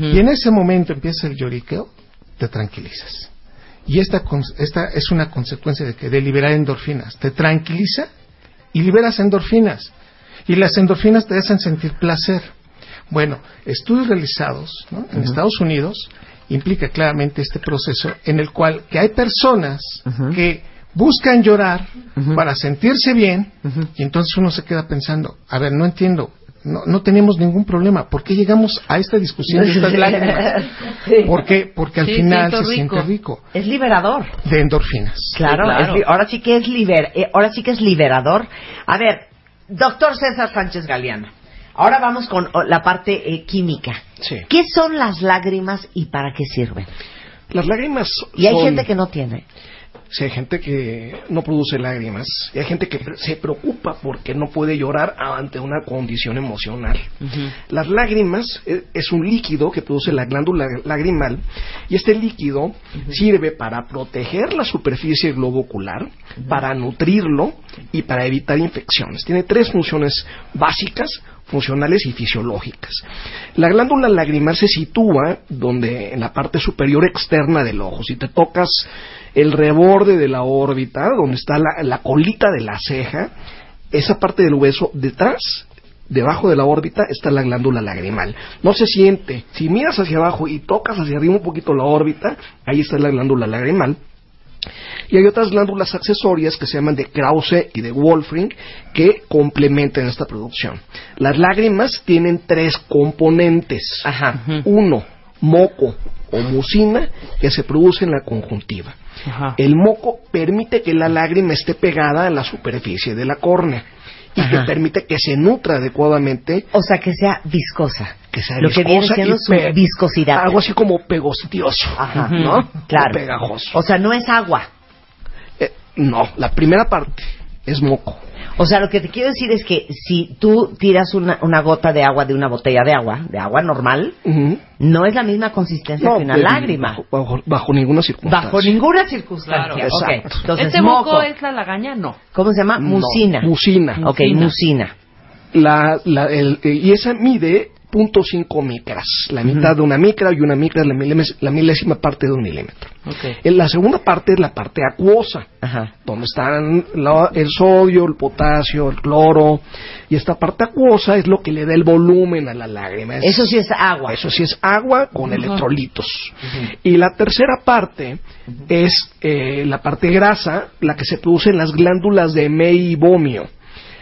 y en ese momento empieza el lloriqueo, te tranquilizas. Y esta, esta es una consecuencia de que de liberar endorfinas. Te tranquiliza y liberas endorfinas. Y las endorfinas te hacen sentir placer. Bueno, estudios realizados ¿no? en Estados Unidos implica claramente este proceso en el cual que hay personas que buscan llorar para sentirse bien y entonces uno se queda pensando, a ver, no entiendo, no, no tenemos ningún problema, ¿por qué llegamos a esta discusión de estas lágrimas? ¿Por qué? Porque al Sí, final se siento siente rico. rico Es liberador. de endorfinas. Claro, Sí, claro. es li- ahora sí que es liber, eh, ahora sí que es liberador. A ver, doctor César Sánchez Galeana. Ahora vamos con oh, la parte eh, química. Sí. ¿Qué son las lágrimas y para qué sirven? Las lágrimas Y hay gente que no tiene. Si hay gente que no produce lágrimas, y hay gente que se preocupa porque no puede llorar ante una condición emocional. Las lágrimas eh, es un líquido que produce la glándula lagrimal y este líquido sirve para proteger la superficie del globo ocular, para nutrirlo y para evitar infecciones. Tiene tres funciones básicas funcionales y fisiológicas. La glándula lagrimal se sitúa donde en la parte superior externa del ojo. Si te tocas el reborde de la órbita, donde está la, la colita de la ceja, esa parte del hueso detrás debajo de la órbita está la glándula lagrimal. No se siente. Si miras hacia abajo y tocas hacia arriba un poquito la órbita, ahí está la glándula lagrimal. Y hay otras glándulas accesorias que se llaman de Krause y de Wolfring que complementan esta producción. Las lágrimas tienen tres componentes. Ajá. Uno, moco o mucina que se produce en la conjuntiva. Ajá. El moco permite que la lágrima esté pegada a la superficie de la córnea y que Ajá. permite que se nutra adecuadamente, O sea, que sea viscosa. que sea Lo que viene viscosa siendo su viscosidad. Algo así como pegostioso, Ajá. ¿no? Claro. O pegajoso. O sea, no es agua. Eh, no, la primera parte es moco. O sea, lo que te quiero decir es que si tú tiras una, una gota de agua de una botella de agua, de agua normal, no es la misma consistencia No, que una de- lágrima. Bajo, ninguna circunstancia. Bajo ninguna circunstancia. Claro. Ok. Exacto. Entonces, ¿Este moco. moco es la lagaña? No. ¿Cómo se llama? No, Mucina. mucina. Ok, Mucina. La, la- el- y esa mide .5 micras, la mitad de una micra y una micra es la, la milésima parte de un milímetro. Ok. En la segunda parte es la parte acuosa, Ajá. donde están la- el sodio, el potasio, el cloro, y esta parte acuosa es lo que le da el volumen a la lágrima. Es- Eso sí es agua. Eso sí es agua con electrolitos. Y la tercera parte es eh, la parte grasa, la que se produce en las glándulas de meibomio.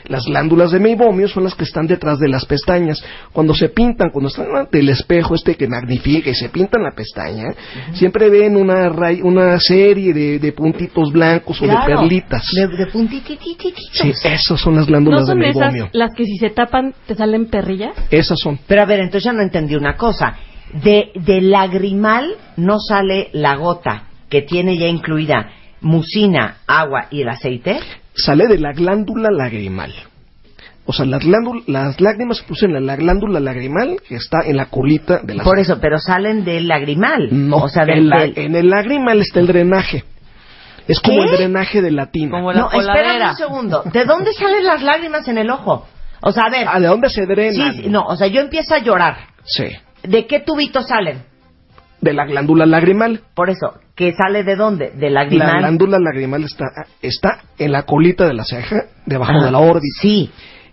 Las glándulas de meibomio son las que están detrás de las pestañas. Cuando se pintan, cuando están ante el espejo este que magnifica y se pintan la pestaña, siempre ven una, ray- una serie de, de puntitos blancos o de perlitas. De, de puntititititos. Sí, esas son las glándulas ¿No son de esas meibomio. las que si se tapan te salen perrillas? Esas son. Pero a ver, entonces ya no entendí una cosa. De, de lagrimal no sale la gota que tiene ya incluida mucina, agua y el aceite. Sale de la glándula lagrimal. O sea, las, las lágrimas se producen en la glándula lagrimal que está en la colita de la Por eso, pero salen del lagrimal. No, o sea, del, en, la- del- en el lagrimal está el drenaje. Es como ¿Qué? el drenaje de la tina. Como la No, coladera. un segundo. ¿De dónde salen las lágrimas en el ojo? O sea, a ver. Ah, ¿de dónde se drenan? sí, no, o sea, yo empiezo a llorar. Sí, ¿De qué tubitos salen? De la glándula lagrimal. Por eso, ¿que sale de dónde? De La lagrimal. glándula lagrimal está, está en la colita de la ceja, debajo Ajá. de la órbita. Sí.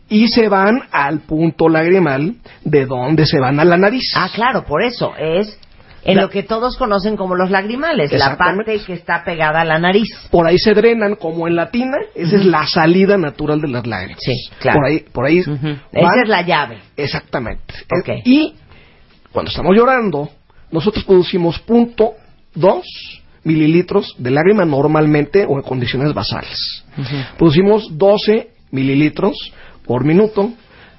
Y se van al punto lagrimal, de donde se van a la nariz. Ah, claro, por eso es en La- lo que todos conocen como los lagrimales, la parte que está pegada a la nariz. por ahí se drenan como en la tina, esa es la salida natural de las lágrimas. Sí, claro. Por ahí, por ahí Esa es la llave. Exactamente. Ok. Eh, Y cuando estamos llorando, nosotros producimos punto dos mililitros de lágrima normalmente o en condiciones basales. Producimos 12 mililitros por minuto,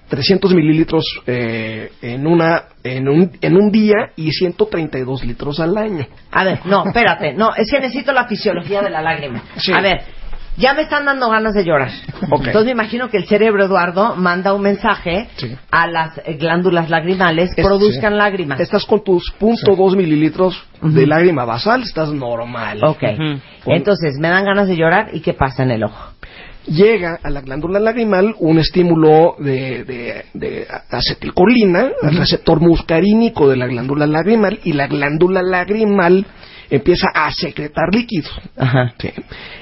300 mililitros eh, en, una, en, un, en un día y 132 litros al año. A ver, no, espérate, no, es que necesito la fisiología de la lágrima. Sí. A ver, ya me están dando ganas de llorar. Ok. Entonces me imagino que el cerebro, Eduardo, manda un mensaje Sí. a las eh, glándulas lagrimales, Es- produzcan sí. lágrimas. Estás con tus punto dos mililitros de lágrima basal, estás normal. Ok. Ujú. Entonces, me dan ganas de llorar y ¿qué pasa en el ojo? llega a la glándula lagrimal un estímulo de, de- de acetilcolina, al receptor muscarínico de la glándula lagrimal, y la glándula lagrimal empieza a secretar líquido. Ajá. ¿sí?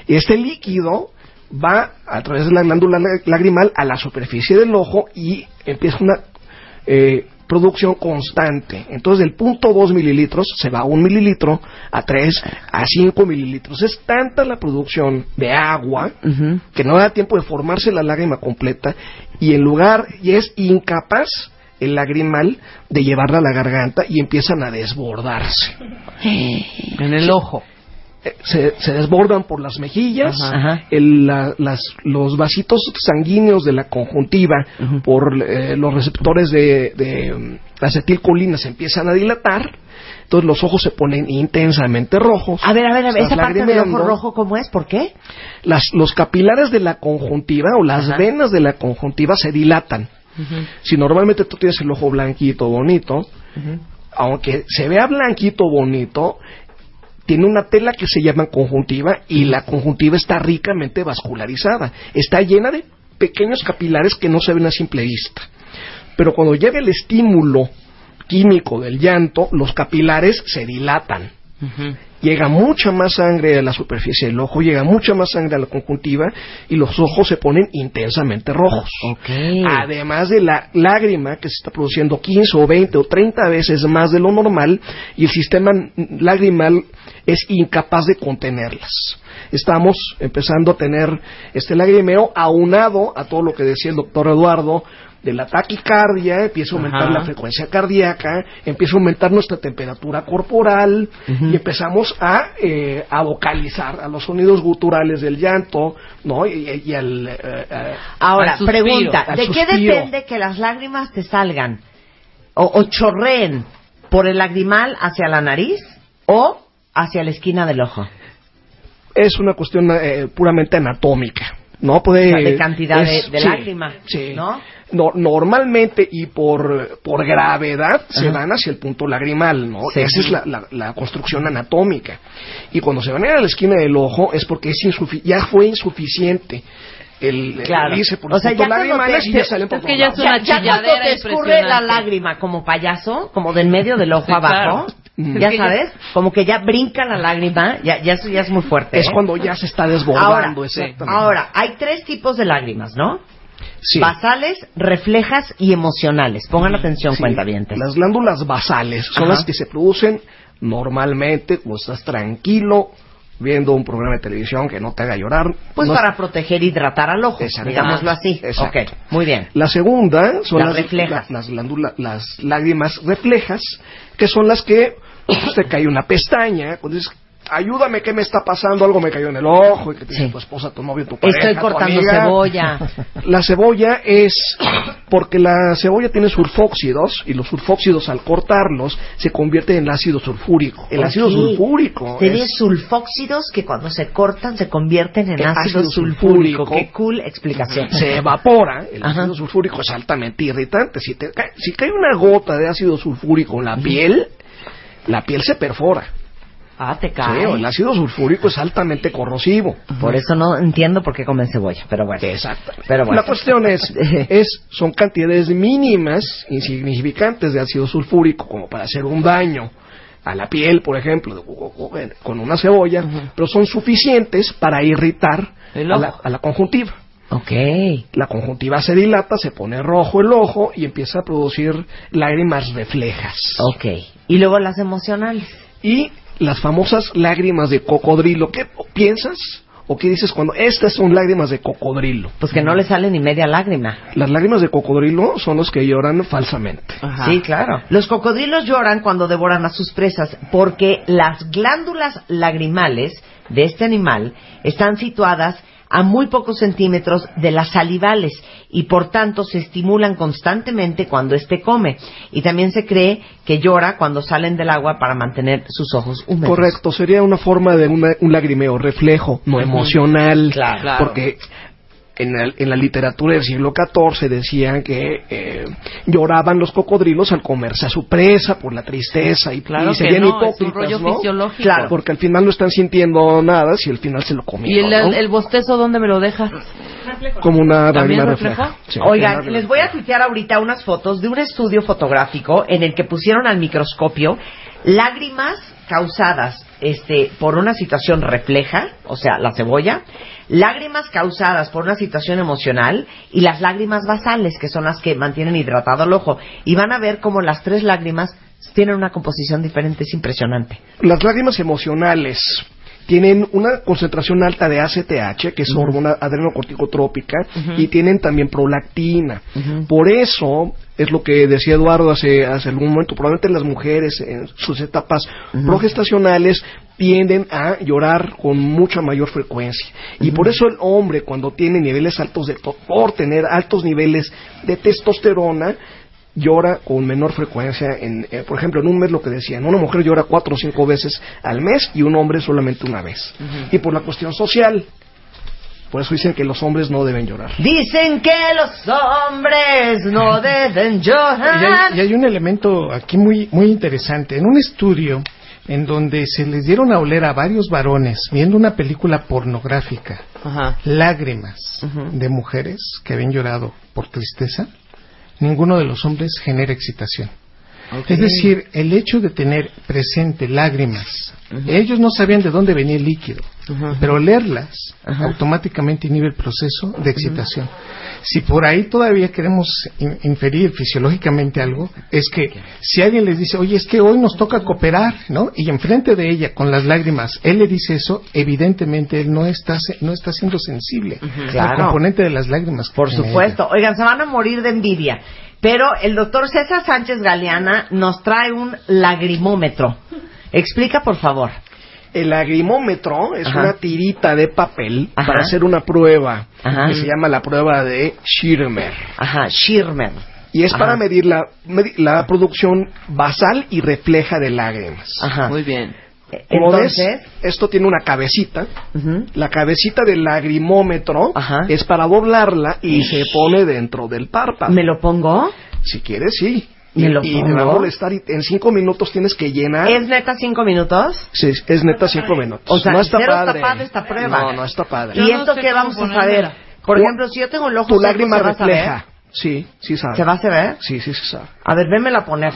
Y este líquido va a través de la glándula la- lagrimal a la superficie del ojo y empieza una eh, producción constante. Entonces, del punto 2 mililitros se va a un mililitro, a 3, a 5 mililitros. Es tanta la producción de agua que no da tiempo de formarse la lágrima completa y en lugar, y es incapaz el lagrimal de llevarla a la garganta y empiezan a desbordarse. En el ojo. eh, se, se desbordan por las mejillas, Ajá. el- la- las, los vasitos sanguíneos de la conjuntiva por eh, los receptores de, de, mm, acetilcolina se empiezan a dilatar, entonces los ojos se ponen intensamente rojos. A ver, a ver, a ver, esa parte del ojo rojo, ¿cómo es? ¿Por qué? Las, los capilares de la conjuntiva o las Ajá. venas de la conjuntiva se dilatan. Si normalmente tú tienes el ojo blanquito, bonito, aunque se vea blanquito, bonito, tiene una tela que se llama conjuntiva y la conjuntiva está ricamente vascularizada. Está llena de pequeños capilares que no se ven a simple vista. Pero cuando llega el estímulo químico del llanto, los capilares se dilatan. Llega mucha más sangre a la superficie del ojo, llega mucha más sangre a la conjuntiva y los ojos se ponen intensamente rojos. Además de la lágrima que se está produciendo 15 o 20 o 30 veces más de lo normal y el sistema lagrimal es incapaz de contenerlas. Estamos empezando a tener este lagrimeo aunado a todo lo que decía el doctor Eduardo de la taquicardia, empieza a aumentar Ajá. la frecuencia cardíaca, empieza a aumentar nuestra temperatura corporal y empezamos a, eh, a vocalizar a los sonidos guturales del llanto, ¿no? Y, y al, eh, eh, Ahora, al suspiro, pregunta, al ¿de qué depende que las lágrimas te salgan o, o chorreen por el lagrimal hacia la nariz o hacia la esquina del ojo? es una cuestión eh, puramente anatómica. No puede O sea, de cantidad de- de sí, lágrima, sí. ¿no? No- normalmente y por, por gravedad se van hacia el punto lagrimal, ¿no? Sí. Esa es la, la- la construcción anatómica. Y cuando se van a ir a la esquina del ojo es porque es insufi- ya fue insuficiente el, Claro. irse por O sea, ya te- y ya salen por es que todos ya lados. es una ya, ya cuando te escurre la lágrima como payaso, como del medio del ojo Sí, abajo, claro. ya sabes, como que ya brinca la lágrima, ya, ya eso ya es muy fuerte. Es ¿eh? cuando ya se está ahora, desbordando, exactamente. ahora, hay tres tipos de lágrimas, ¿no? Sí. Basales, reflejas y emocionales. Pongan atención, Sí, cuentavientes. Las glándulas basales son Ajá. las que se producen normalmente cuando estás tranquilo viendo un programa de televisión que no te haga llorar. Pues No- para proteger y hidratar al ojo, digámoslo así. Exacto. Ok, muy bien. La segunda son Las las, reflejas. la- las, glándula- las lágrimas reflejas, que son las que pues, te cae una pestaña, cuando dices, ayúdame, ¿qué me está pasando? Algo me cayó en el ojo, y que te dice tu esposa, tu novio, tu pareja, Estoy tu cortando amiga. cebolla. La cebolla es porque la cebolla tiene sulfóxidos y los sulfóxidos al cortarlos se convierten en ácido sulfúrico. El ácido sulfúrico es sulfóxidos que cuando se cortan se convierten en En ácido, ácido sulfúrico. sulfúrico. Qué cool explicación. se evapora, el Ajá. ácido sulfúrico es altamente irritante. Si, te cae, si cae una gota de ácido sulfúrico en la piel, la piel se perfora. Ah, te Sí, el ácido sulfúrico es altamente corrosivo. Por eso no entiendo por qué comen cebolla, pero bueno. Exacto. Pero bueno. La cuestión es, es, son cantidades mínimas, insignificantes de ácido sulfúrico como para hacer un daño a la piel, por ejemplo, bueno, con una cebolla, pero son suficientes para irritar a la, a la conjuntiva. Ok. La conjuntiva se dilata, se pone rojo el ojo y empieza a producir lágrimas reflejas. Ok. Y luego las emocionales. Y las famosas lágrimas de cocodrilo. ¿Qué piensas o qué dices cuando estas son lágrimas de cocodrilo? Pues que no le sale ni media lágrima. Las lágrimas de cocodrilo son los que lloran falsamente. Ajá. Sí, claro. Los cocodrilos lloran cuando devoran a sus presas porque las glándulas lagrimales de este animal están situadas a muy pocos centímetros de las salivales y por tanto se estimulan constantemente cuando éste come. Y también se cree que llora cuando salen del agua para mantener sus ojos húmedos. Correcto, sería una forma de una- un lagrimeo, reflejo, no emocional. Claro. Claro. Porque en la, en la literatura del siglo XIV decían que eh, lloraban los cocodrilos al comerse a su presa por la tristeza y, Claro y serían no, es un hipócritas, rollo ¿no? fisiológico. Claro. Porque al final no están sintiendo nada si al final se lo ¿Y comieron. el, ¿no? el bostezo dónde me lo dejas? Como una ¿También lágrima reflejo? refleja. Sí. Oigan, les voy a tuitear ahorita unas fotos de un estudio fotográfico en el que pusieron al microscopio lágrimas causadas este, por una situación refleja, o sea, la cebolla, lágrimas causadas por una situación emocional y las lágrimas basales, que son las que mantienen hidratado el ojo. Y van a ver cómo las tres lágrimas tienen una composición diferente, es impresionante. Las lágrimas emocionales tienen una concentración alta de ACTH, que es hormona adrenocorticotrópica, y tienen también prolactina. Por eso es lo que decía Eduardo hace, hace algún momento, probablemente las mujeres en sus etapas progestacionales tienden a llorar con mucha mayor frecuencia. Y por eso el hombre cuando tiene niveles altos de, por tener altos niveles de testosterona, llora con menor frecuencia. En, eh, por ejemplo, en un mes lo que decían, una mujer llora cuatro o cinco veces al mes y un hombre solamente una vez. Y por la cuestión social, por eso dicen que los hombres no deben llorar. Dicen que los hombres no deben Y hay, llorar. y hay un elemento aquí muy, muy interesante. En un estudio en donde se les dieron a oler a varios varones viendo una película pornográfica, Ajá. lágrimas de mujeres que habían llorado por tristeza, ninguno de los hombres genera excitación. Es decir, el hecho de tener presente lágrimas, ellos no sabían de dónde venía el líquido, pero leerlas automáticamente inhibe el proceso de excitación. Si por ahí todavía queremos in- inferir fisiológicamente algo, es que si alguien les dice, oye, es que hoy nos toca cooperar, ¿no? Y enfrente de ella, con las lágrimas, él le dice eso, evidentemente él no está, se- no está siendo sensible. Claro. El componente de las lágrimas. Por supuesto. Oigan, se van a morir de envidia. Pero el doctor César Sánchez Galeana nos trae un lagrimómetro. Explica, por favor. El lagrimómetro es Ajá. una tirita de papel Ajá. para hacer una prueba Ajá. que se llama la prueba de Schirmer. Ajá, Schirmer. Y es Ajá. para medir la, la producción basal y refleja de lágrimas. Ajá. Muy bien. Como ves, Entonces, esto tiene una cabecita. La cabecita del lagrimómetro Ajá. es para doblarla y se pone dentro del párpado. ¿me lo pongo? Si quieres, sí. ¿Me y, lo y te va a molestar y en cinco minutos tienes que llenar. ¿Es neta cinco minutos? Sí, es neta cinco minutos. O sea, no está cero está padre. padre esta prueba. No, no está padre. Yo ¿Y no esto sé qué vamos a saber? Por ejemplo, si yo tengo el ojo Tu seco, lágrima ¿se va a saber? refleja. Sí, sí sabe. ¿Se va a saber? Sí, sí se sabe. A ver, vémela poner.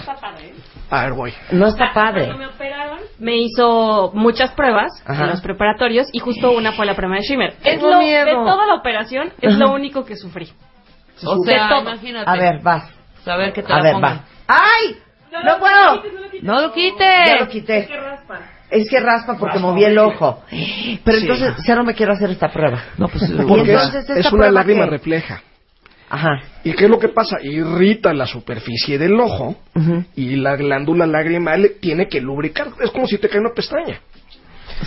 A ver, voy. No está padre. Cuando me operaron, me hizo muchas pruebas Ajá. en los preparatorios y justo una fue la prueba de Shimmer. Es lo, miedo. de toda la operación, es Ajá. lo único que sufrí. O sea, todo. imagínate. A ver, vas. Que te A la ver, pongan. va. ¡Ay! ¡No puedo! No lo Ya quites. lo quité. Es que raspa porque moví el ojo. Pero Sí. entonces, ya no me quiero hacer esta prueba. No, pues, entonces, es, ¿esta es una prueba lágrima qué? refleja. Ajá. ¿Y qué es lo que pasa? Irrita la superficie del ojo Ujú. y la glándula lagrimal tiene que lubricar. Es como si te cae una pestaña.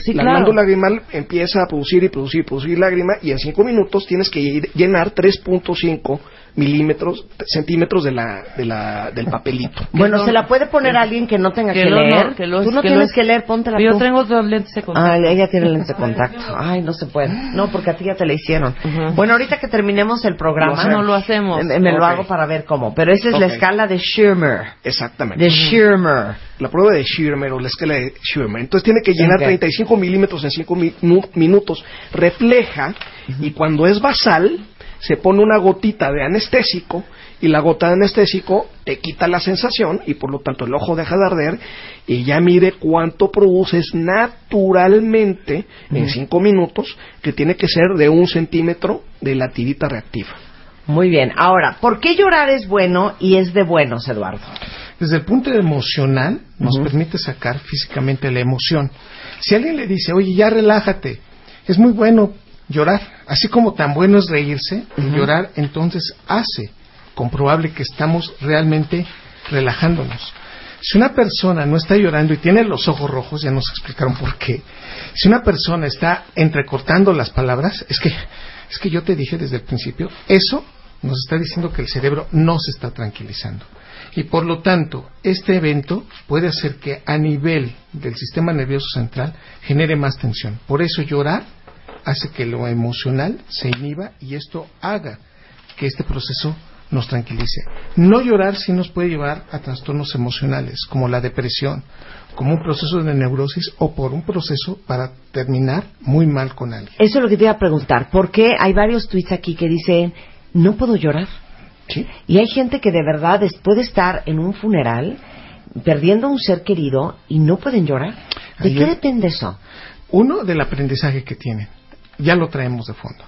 Sí, la claro. glándula lagrimal empieza a producir y producir y producir lágrima y en cinco minutos tienes que ir- llenar 3.5 milímetros, centímetros de la, de la, del papelito. Bueno, no- ¿se la puede poner a alguien que no tenga que, Que lo- leer? no, que lo- tú no que tienes lo- que leer, póntela Yo tú. tengo dos lentes de contacto. Ah, ella tiene lentes de contacto. Ay, no se puede. No, porque a ti ya te la hicieron. Ujú. Bueno, ahorita que terminemos el programa, Lo no lo hacemos. me, me lo Ok. hago para ver cómo. Pero esa es la Ok. escala de Schirmer. Exactamente. De Schirmer. La prueba de Schirmer o la escala de Schirmer. Entonces tiene que llenar Ok. 35 milímetros en 5 minutos. Refleja y cuando es basal se pone una gotita de anestésico y la gota de anestésico te quita la sensación y por lo tanto el ojo deja de arder y ya mide cuánto produces naturalmente en 5 minutos que tiene que ser de un centímetro de la tirita reactiva. Muy bien. Ahora, ¿por qué llorar es bueno y es de buenos, Eduardo? Desde el punto emocional, nos permite sacar físicamente la emoción. Si alguien le dice, oye, ya relájate, es muy bueno llorar. Así como tan bueno es reírse, llorar entonces hace comprobable que estamos realmente relajándonos. Si una persona no está llorando y tiene los ojos rojos, ya nos explicaron por qué. Si una persona está entrecortando las palabras, es que, es que yo te dije desde el principio, eso nos está diciendo que el cerebro no se está tranquilizando. Y por lo tanto, este evento puede hacer que a nivel del sistema nervioso central genere más tensión. Por eso llorar hace que lo emocional se inhiba y esto haga que este proceso nos tranquilice. No llorar sí nos puede llevar a trastornos emocionales, como la depresión, como un proceso de neurosis o por un proceso para terminar muy mal con alguien. Eso es lo que te iba a preguntar. ¿Por qué hay varios tweets aquí que dicen, no puedo llorar? ¿Sí? Y hay gente que de verdad es- puede estar en un funeral perdiendo a un ser querido y no pueden llorar. ¿De qué depende eso? Uno, del aprendizaje que tienen. Ya lo traemos de fondo.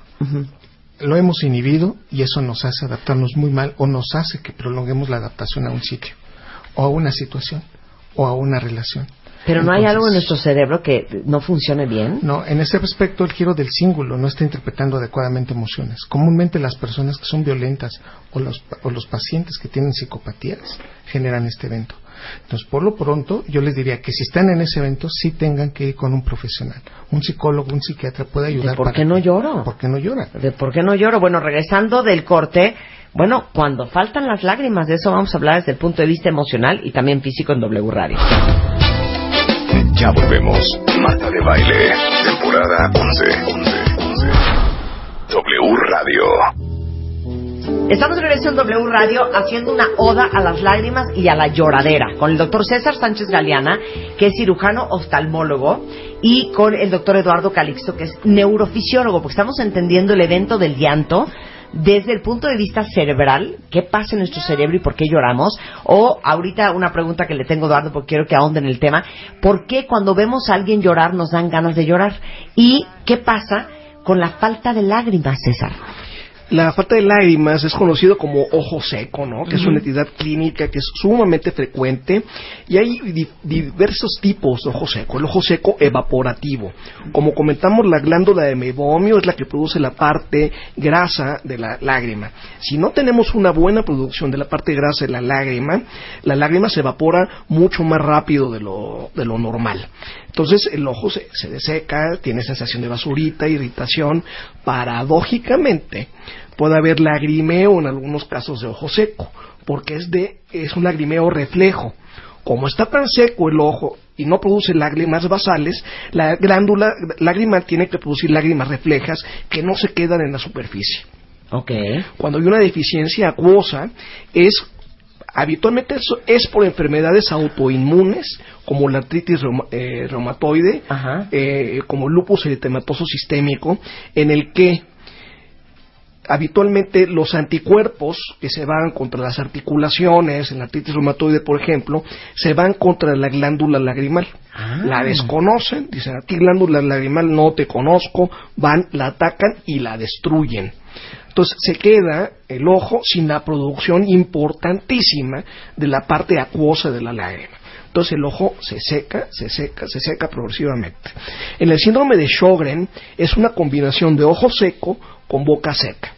Lo hemos inhibido y eso nos hace adaptarnos muy mal o nos hace que prolonguemos la adaptación a un sitio o a una situación o a una relación. Pero no hay algo en nuestro cerebro que no funcione bien. No, en ese aspecto el giro del cíngulo no está interpretando adecuadamente emociones. Comúnmente las personas que son violentas o los, o los pacientes que tienen psicopatías generan este evento. Entonces, por lo pronto, yo les diría que si están en ese evento, sí tengan que ir con un profesional. Un psicólogo, un psiquiatra puede ayudar. ¿Por para qué no que- lloro? ¿Por qué no llora? ¿De por qué no lloro? Bueno, regresando del corte, bueno, cuando faltan las lágrimas, de eso vamos a hablar desde el punto de vista emocional y también físico en W Radio. Ya volvemos. Marta de Baile, temporada 11. 11, 11. W Radio. Estamos de regreso en W Radio haciendo una oda a las lágrimas y a la lloradera con el doctor César Sánchez Galeana, que es cirujano oftalmólogo, y con el doctor Eduardo Calixto, que es neurofisiólogo, porque estamos entendiendo el evento del llanto desde el punto de vista cerebral, qué pasa en nuestro cerebro y por qué lloramos, o ahorita una pregunta que le tengo a Eduardo porque quiero que ahonde el tema, ¿por qué cuando vemos a alguien llorar nos dan ganas de llorar? ¿Y qué pasa con la falta de lágrimas, César? La falta de lágrimas es conocido como ojo seco, ¿no? Que es una entidad clínica que es sumamente frecuente y hay di- diversos tipos de ojo seco. El ojo seco evaporativo. Como comentamos, la glándula de mebomio es la que produce la parte grasa de la lágrima. Si no tenemos una buena producción de la parte grasa de la lágrima, la lágrima se evapora mucho más rápido de lo, de lo normal. Entonces el ojo se, se deseca, tiene sensación de basurita, irritación. Paradójicamente, puede haber lagrimeo en algunos casos de ojo seco, porque es, de, es un lagrimeo reflejo. Como está tan seco el ojo y no produce lágrimas basales, la glándula lágrima tiene que producir lágrimas reflejas que no se quedan en la superficie. Ok. Cuando hay una deficiencia acuosa, es habitualmente eso es por enfermedades autoinmunes como la artritis reuma- eh, reumatoide, eh, como lupus eritematoso sistémico, en el que habitualmente los anticuerpos que se van contra las articulaciones, en la artritis reumatoide, por ejemplo, se van contra la glándula lagrimal. Ah. La desconocen, dicen a ti glándula lagrimal no te conozco, van, la atacan y la destruyen. Entonces se queda el ojo sin la producción importantísima de la parte acuosa de la lágrima. Entonces el ojo se seca, se seca, se seca progresivamente. En el síndrome de Sjögren es una combinación de ojo seco con boca seca.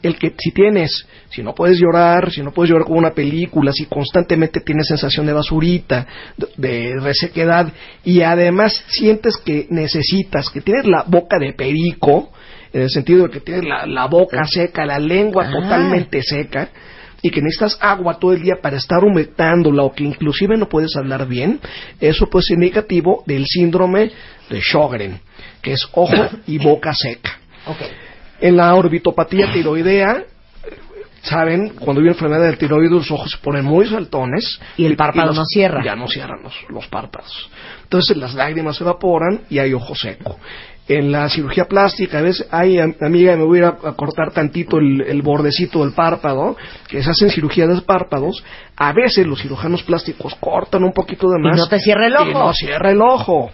El que si tienes, si no puedes llorar, si no puedes llorar con una película, si constantemente tienes sensación de basurita, de, de resequedad y además sientes que necesitas, que tienes la boca de perico, en el sentido de que tienes la, la boca seca, la lengua Ah. totalmente seca y que necesitas agua todo el día para estar humectándola o que inclusive no puedes hablar bien, eso puede ser negativo del síndrome de Sjögren, que es ojo y boca seca. En la orbitopatía tiroidea, saben, cuando hay una enfermedad del tiroides, los ojos se ponen muy saltones. Y el párpado los- no cierra. Ya no cierran los, los párpados. Entonces las lágrimas se evaporan y hay ojo seco. En la cirugía plástica, a veces, ay, am- amiga, me voy a ir a, cortar tantito el, el bordecito del párpado, que se hacen cirugía de párpados. A veces los cirujanos plásticos cortan un poquito de Y más. no te cierra el Y ojo. no cierra el ojo.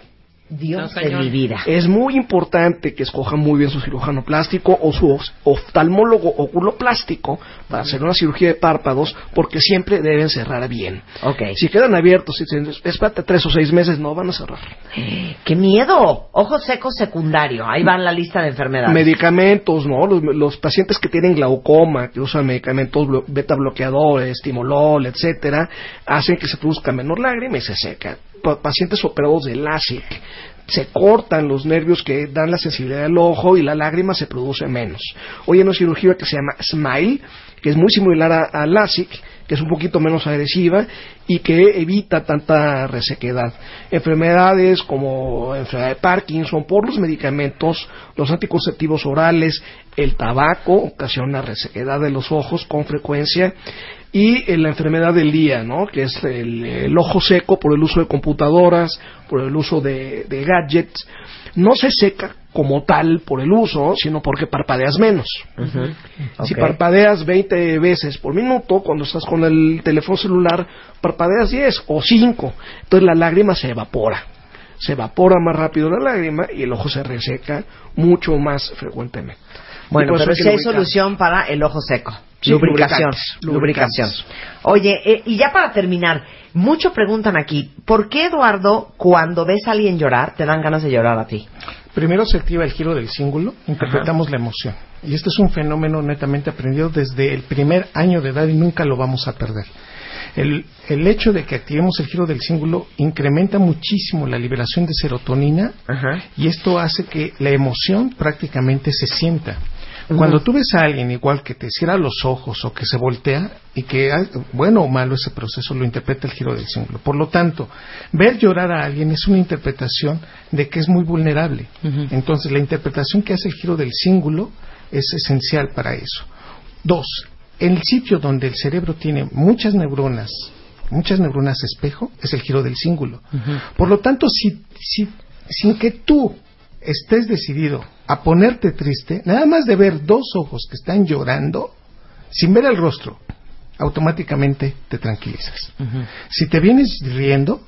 Dios cañón. mi vida. Es muy importante que escojan muy bien su cirujano plástico o su of- oftalmólogo oculoplástico para hacer una cirugía de párpados porque siempre deben cerrar bien. Ok. Si quedan abiertos, si espérate tres o seis meses, no van a cerrar. ¡Qué miedo! Ojo seco secundario. Ahí va en la lista de enfermedades. Medicamentos, ¿no? Los, los pacientes que tienen glaucoma, que usan medicamentos beta bloqueadores, timolol, etcétera, hacen que se produzca menor lágrima y se seca. Pa- pacientes operados de LASIK se cortan los nervios que dan la sensibilidad del ojo y la lágrima se produce menos. Hoy hay una cirugía que se llama SMILE, que es muy similar a, a LASIK, que es un poquito menos agresiva y que evita tanta resequedad. Enfermedades como enfermedad de Parkinson por los medicamentos, los anticonceptivos orales, el tabaco ocasiona resequedad de los ojos con frecuencia y eh, la enfermedad del día, ¿no? que es el, el ojo seco por el uso de computadoras, por el uso de, de gadgets. No se seca como tal por el uso, sino porque parpadeas menos. Si parpadeas 20 veces por minuto, cuando estás con el teléfono celular, parpadeas 10 o 5. Entonces la lágrima se evapora. Se evapora más rápido la lágrima y el ojo se reseca mucho más frecuentemente. Bueno, pero sí hay solución para el ojo seco. Sí, lubricación. Lubricación. Oye, eh, y ya para terminar, mucho preguntan aquí, ¿por qué Eduardo cuando ves a alguien llorar te dan ganas de llorar a ti? Primero se activa el giro del símbolo, interpretamos la emoción. Y este es un fenómeno netamente aprendido desde el primer año de edad y nunca lo vamos a perder. El, el hecho de que activemos el giro del símbolo incrementa muchísimo la liberación de serotonina Ajá. y esto hace que la emoción prácticamente se sienta. Cuando tú ves a alguien igual que te cierra los ojos o que se voltea y que, bueno o malo ese proceso, lo interpreta el giro del símbolo. Por lo tanto, ver llorar a alguien es una interpretación de que es muy vulnerable. Entonces, la interpretación que hace el giro del símbolo es esencial para eso. Dos, el sitio donde el cerebro tiene muchas neuronas, muchas neuronas espejo, es el giro del símbolo. Por lo tanto, si, si- sin que tú estés decidido a ponerte triste, nada más de ver dos ojos que están llorando, sin ver el rostro, automáticamente te tranquilizas. Si te vienes riendo,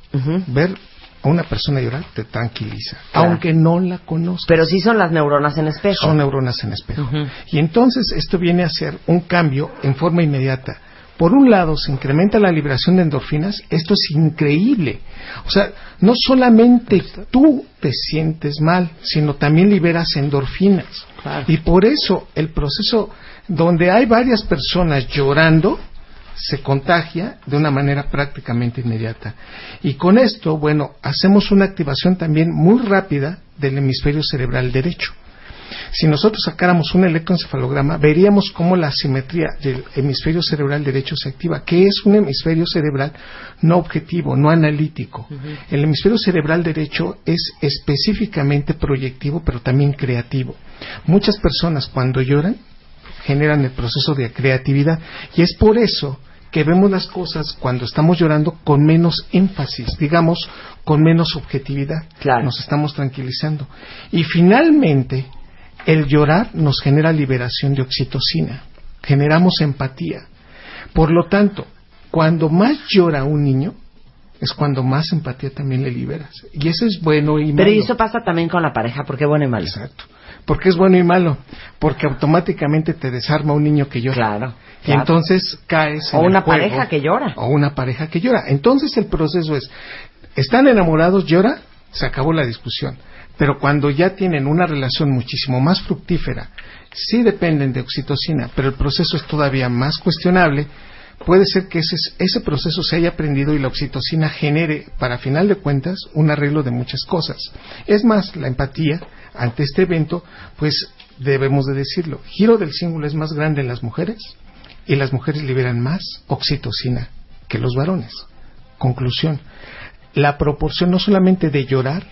ver a una persona llorar te tranquiliza, Claro. aunque no la conozcas. Pero sí son las neuronas en espejo. Son neuronas en espejo. Y entonces esto viene a ser un cambio en forma inmediata. Por un lado, se incrementa la liberación de endorfinas. Esto es increíble. O sea, no solamente tú te sientes mal, sino también liberas endorfinas. Y por eso el proceso donde hay varias personas llorando se contagia de una manera prácticamente inmediata. Y con esto, bueno, hacemos una activación también muy rápida del hemisferio cerebral derecho. Si nosotros sacáramos un electroencefalograma, veríamos cómo la simetría del hemisferio cerebral derecho se activa, que es un hemisferio cerebral no objetivo, no analítico. El hemisferio cerebral derecho es específicamente proyectivo, pero también creativo. Muchas personas cuando lloran generan el proceso de creatividad y es por eso que vemos las cosas cuando estamos llorando con menos énfasis, digamos, con menos objetividad. Nos estamos tranquilizando. Y finalmente, el llorar nos genera liberación de oxitocina, generamos empatía. Por lo tanto, cuando más llora un niño, es cuando más empatía también le liberas. Y eso es bueno y malo. Pero eso pasa también con la pareja, porque bueno y malo. Exacto. Porque es bueno y malo. Porque automáticamente te desarma un niño que llora. Claro. Y claro. entonces caes O en el una juego. pareja que llora. O una pareja que llora. Entonces el proceso es, están enamorados, llora, se acabó la discusión. Pero cuando ya tienen una relación muchísimo más fructífera, sí dependen de oxitocina, pero el proceso es todavía más cuestionable. Puede ser que ese, ese proceso se haya aprendido y la oxitocina genere, para final de cuentas, un arreglo de muchas cosas. Es más, la empatía ante este evento, pues debemos de decirlo, giro del símbolo es más grande en las mujeres y las mujeres liberan más oxitocina que los varones. Conclusión, la proporción no solamente de llorar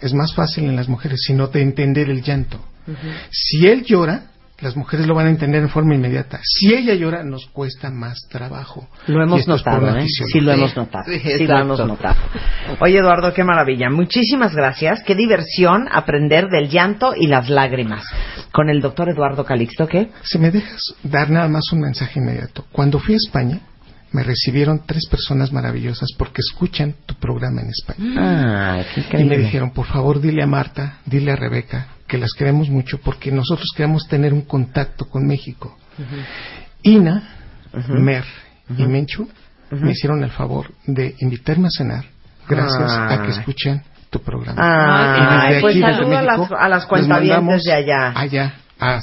es más fácil en las mujeres, sino de entender el llanto. Si él llora, las mujeres lo van a entender en forma inmediata. Si ella llora, nos cuesta más trabajo. Lo hemos notado, ¿eh? Sí, lo hemos notado. Sí, Sí, lo hemos notado. Oye, Eduardo, qué maravilla. Muchísimas gracias. Qué diversión aprender del llanto y las lágrimas. Con el doctor Eduardo Calixto, ¿qué? Si me dejas dar nada más un mensaje inmediato. Cuando fui a España, me recibieron tres personas maravillosas porque escuchan tu programa en España. Ah, qué Y me dijeron, por favor, dile a Marta, dile a Rebeca, que las queremos mucho porque nosotros queremos tener un contacto con México. Ina, Mer y Menchu me hicieron el favor de invitarme a cenar gracias Ah. a que escuchan tu programa. Ay, Y desde pues aquí, desde saludo a las, México, a las cuentavientes mandamos de allá. Allá, a-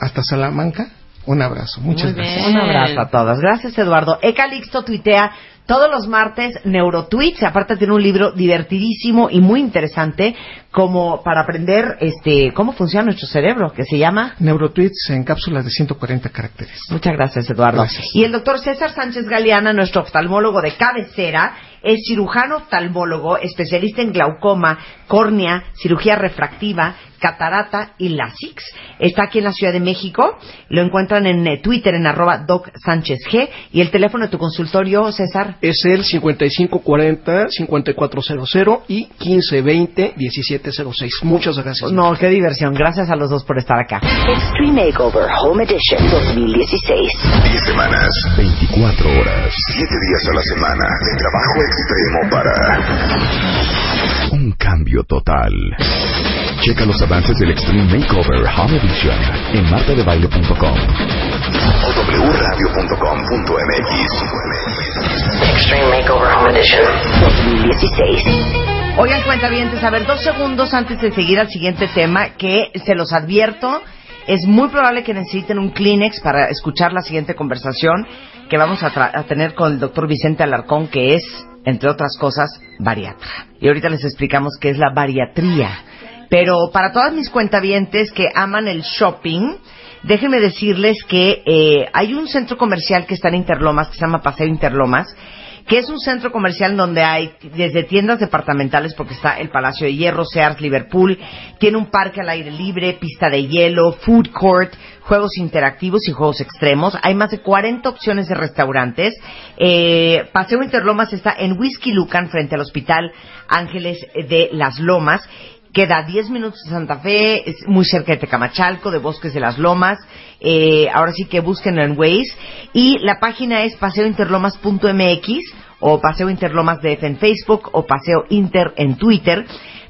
hasta Salamanca, un abrazo. Muchas Muy gracias. bien. Un abrazo a todas. Gracias, Eduardo. E Calixto tuitea todos los martes neurotweets. Aparte tiene un libro divertidísimo y muy interesante como para aprender este cómo funciona nuestro cerebro, que se llama Neurotweets en cápsulas de 140 caracteres. Muchas gracias, Eduardo. Gracias. Y el doctor César Sánchez Galeana, nuestro oftalmólogo de cabecera, es cirujano oftalmólogo, especialista en glaucoma, córnea, cirugía refractiva, catarata y LASIX. Está aquí en la Ciudad de México. Lo encuentran en eh, Twitter en arroba Doc Sánchez G. Y el teléfono de tu consultorio, César. Es el 5540-5400 y 1520-1706. Muchas gracias. No, qué diversión. Gracias a los dos por estar acá. Extreme Makeover Home Edition 2016. 10 semanas, 24 horas, 7 días a la semana de trabajo extremo para un cambio total. Checa los avances del Extreme Makeover Home Edition en martadebaile.com o wradio.com.mx. Extreme Makeover Home Edition 2016. Oigan, cuentavientes, a ver, dos segundos antes de seguir al siguiente tema, que se los advierto, es muy probable que necesiten un Kleenex para escuchar la siguiente conversación que vamos a, tra- a tener con el doctor Vicente Alarcón, que es, entre otras cosas, bariatra. Y ahorita les explicamos qué es la bariatría. Pero para todas mis cuentavientes que aman el shopping, déjenme decirles que eh, hay un centro comercial que está en Interlomas, que se llama Paseo Interlomas, que es un centro comercial donde hay desde tiendas departamentales, porque está el Palacio de Hierro, Sears, Liverpool, tiene un parque al aire libre, pista de hielo, food court, juegos interactivos y juegos extremos. Hay más de 40 opciones de restaurantes. Eh, Paseo Interlomas está en Whisky Lucan, frente al Hospital Ángeles de las Lomas. Queda a 10 minutos de Santa Fe, es muy cerca de Tecamachalco, de Bosques de las Lomas. Eh, ahora sí que búsquenlo en Waze. Y la página es paseointerlomas.mx o Paseo Interlomas DF en Facebook o Paseo Inter en Twitter.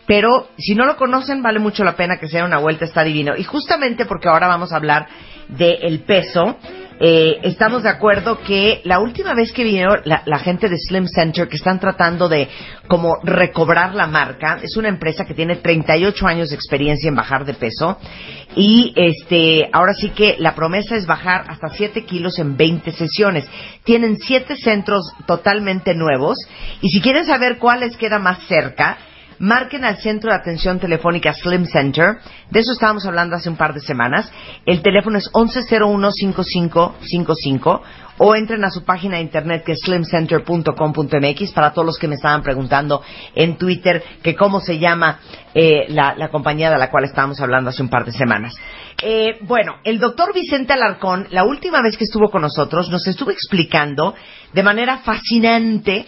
Pero si no lo conocen, vale mucho la pena que se den una vuelta, está divino. Y justamente porque ahora vamos a hablar del peso, eh, estamos de acuerdo que la última vez que vinieron la, la gente de Slim Center, que están tratando de como recobrar la marca, es una empresa que tiene 38 años de experiencia en bajar de peso y este ahora sí que la promesa es bajar hasta 7 kilos en 20 sesiones. Tienen 7 centros totalmente nuevos y si quieren saber cuál les queda más cerca, Marquen al centro de atención telefónica Slim Center. De eso estábamos hablando hace un par de semanas. El teléfono es 1101-5555 o entren a su página de internet que es slimcenter.com.mx para todos los que me estaban preguntando en Twitter que cómo se llama eh, la, la compañía de la cual estábamos hablando hace un par de semanas. Eh, bueno, el doctor Vicente Alarcón, la última vez que estuvo con nosotros, nos estuvo explicando de manera fascinante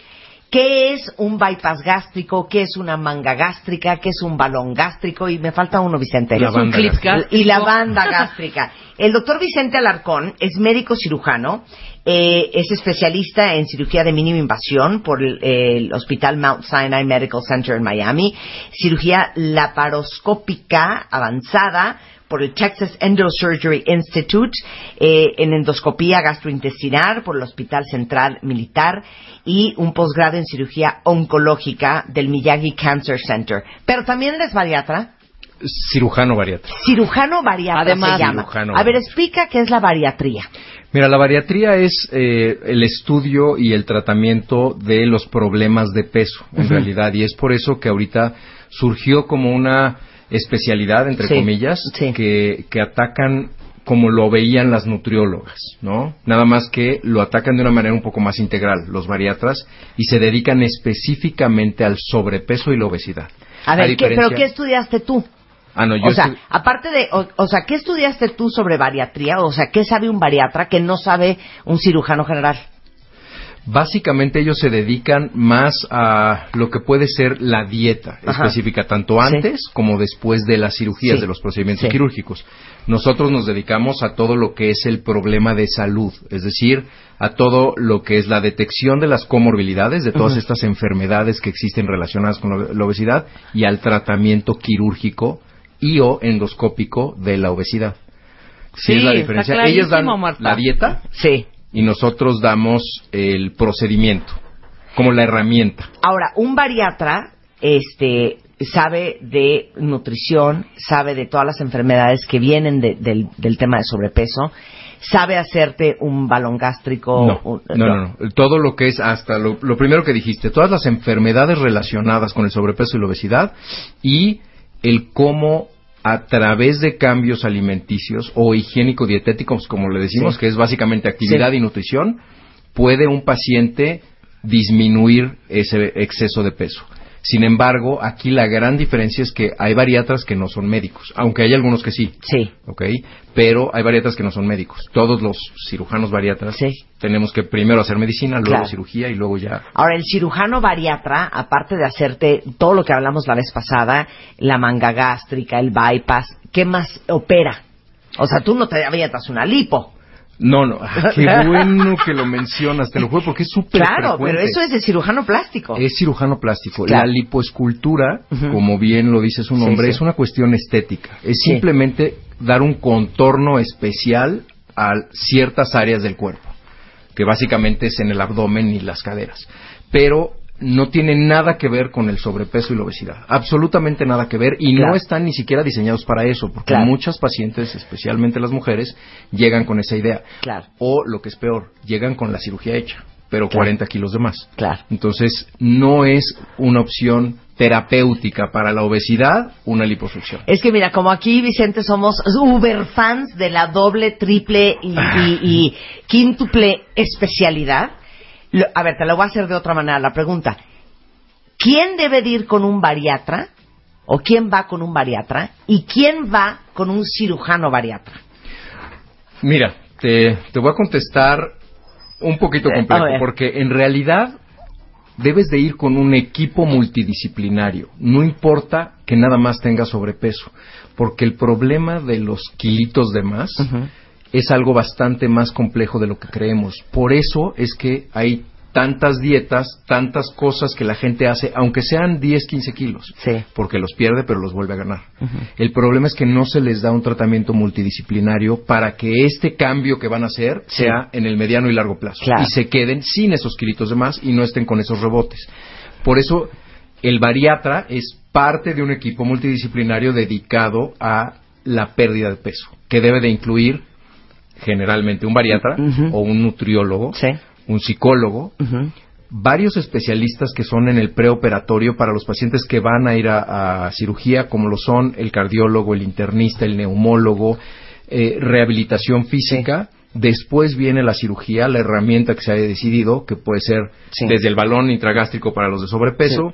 qué es un bypass gástrico, qué es una manga gástrica, qué es un balón gástrico y me falta uno, Vicente. La Es un banda gástrico. Y la banda gástrica. El doctor Vicente Alarcón es médico cirujano, eh, es especialista en cirugía de mínima invasión por el, el Hospital Mount Sinai Medical Center en Miami, cirugía laparoscópica avanzada por el Texas Endosurgery Institute, eh, en endoscopía gastrointestinal por el Hospital Central Militar y un posgrado en cirugía oncológica del Miyagi Cancer Center. Pero también eres bariatra. Cirujano bariatra. Cirujano bariatra Además, se llama. cirujano A ver, explica qué es la bariatría. Mira, la bariatría es eh, el estudio y el tratamiento de los problemas de peso, en realidad, y es por eso que ahorita surgió como una especialidad, entre Sí, comillas, sí. que, que atacan como lo veían las nutriólogas, ¿no? Nada más que lo atacan de una manera un poco más integral, los bariatras, y se dedican específicamente al sobrepeso y la obesidad. A ver, ¿qué- ¿pero qué estudiaste tú? Ah, no, yo o sea, estu- aparte de, o, o sea, ¿qué estudiaste tú sobre bariatría? O sea, ¿qué sabe un bariatra que no sabe un cirujano general? Básicamente ellos se dedican más a lo que puede ser la dieta Ajá. específica, tanto Sí. antes como después de las cirugías, Sí. de los procedimientos Sí. quirúrgicos. Nosotros nos dedicamos a todo lo que es el problema de salud, es decir, a todo lo que es la detección de las comorbilidades, de todas estas enfermedades que existen relacionadas con la- obesidad y al tratamiento quirúrgico y o endoscópico de la obesidad. Sí, es la diferencia. Ellos dan Marta. la dieta Sí. Y nosotros damos el procedimiento como la herramienta. Ahora, un bariatra, este, sabe de nutrición, sabe de todas las enfermedades que vienen de- del, del tema de sobrepeso, sabe hacerte un balón gástrico. No, un- no, no, no. Todo lo que es hasta lo, lo primero que dijiste, todas las enfermedades relacionadas con el sobrepeso y la obesidad y el cómo a través de cambios alimenticios o higiénico-dietéticos, como le decimos, Sí. que es básicamente actividad Sí. y nutrición, puede un paciente disminuir ese exceso de peso. Sin embargo, aquí la gran diferencia es que hay bariatras que no son médicos, aunque hay algunos que sí. Sí. ¿ok? Pero hay bariatras que no son médicos. Todos los cirujanos bariatras Sí. tenemos que primero hacer medicina, luego Claro. cirugía y luego ya. Ahora, el cirujano bariatra, aparte de hacerte todo lo que hablamos la vez pasada, la manga gástrica, el bypass, ¿qué más opera? O sea, tú no te avientas una lipo. No, no, ah, qué bueno que lo mencionas, te lo juro porque es súper Claro, frecuente. pero eso es de cirujano plástico. Es cirujano plástico. Claro. La lipoescultura, como bien lo dice su Sí, nombre, sí. es una cuestión estética. Es Sí. simplemente dar un contorno especial a ciertas áreas del cuerpo. que básicamente es en el abdomen y las caderas. Pero no tiene nada que ver con el sobrepeso y la obesidad. Absolutamente nada que ver y Claro. no están ni siquiera diseñados para eso, porque Claro. muchas pacientes, especialmente las mujeres, llegan con esa idea. Claro. O lo que es peor, llegan con la cirugía hecha, pero Claro. 40 kilos de más. Claro. Entonces, no es una opción terapéutica para la obesidad una liposucción. Es que mira, como aquí, Vicente, somos uber fans de la doble, triple y, y- y quíntuple especialidad. Lo- a ver, te lo voy a hacer de otra manera la pregunta. ¿Quién debe de ir con un bariatra? ¿O quién va con un bariatra? ¿Y quién va con un cirujano bariatra? Mira, te, te voy a contestar un poquito complejo, porque en realidad debes de ir con un equipo multidisciplinario. No importa que nada más tenga sobrepeso, porque el problema de los kilitos de más es algo bastante más complejo de lo que creemos. Por eso es que hay tantas dietas, tantas cosas que la gente hace, aunque sean 10, 15 kilos, Sí. porque los pierde pero los vuelve a ganar. El problema es que no se les da un tratamiento multidisciplinario para que este cambio que van a hacer Sí. sea en el mediano y largo plazo Claro. y se queden sin esos kilitos de más y no estén con esos rebotes. Por eso el bariatra es parte de un equipo multidisciplinario dedicado a la pérdida de peso, que debe de incluir generalmente un bariatra o un nutriólogo, Sí. un psicólogo, varios especialistas que son en el preoperatorio para los pacientes que van a ir a, a cirugía, como lo son el cardiólogo, el internista, el neumólogo, eh, rehabilitación física. Después viene la cirugía, la herramienta que se haya decidido, que puede ser Sí. desde el balón intragástrico para los de sobrepeso,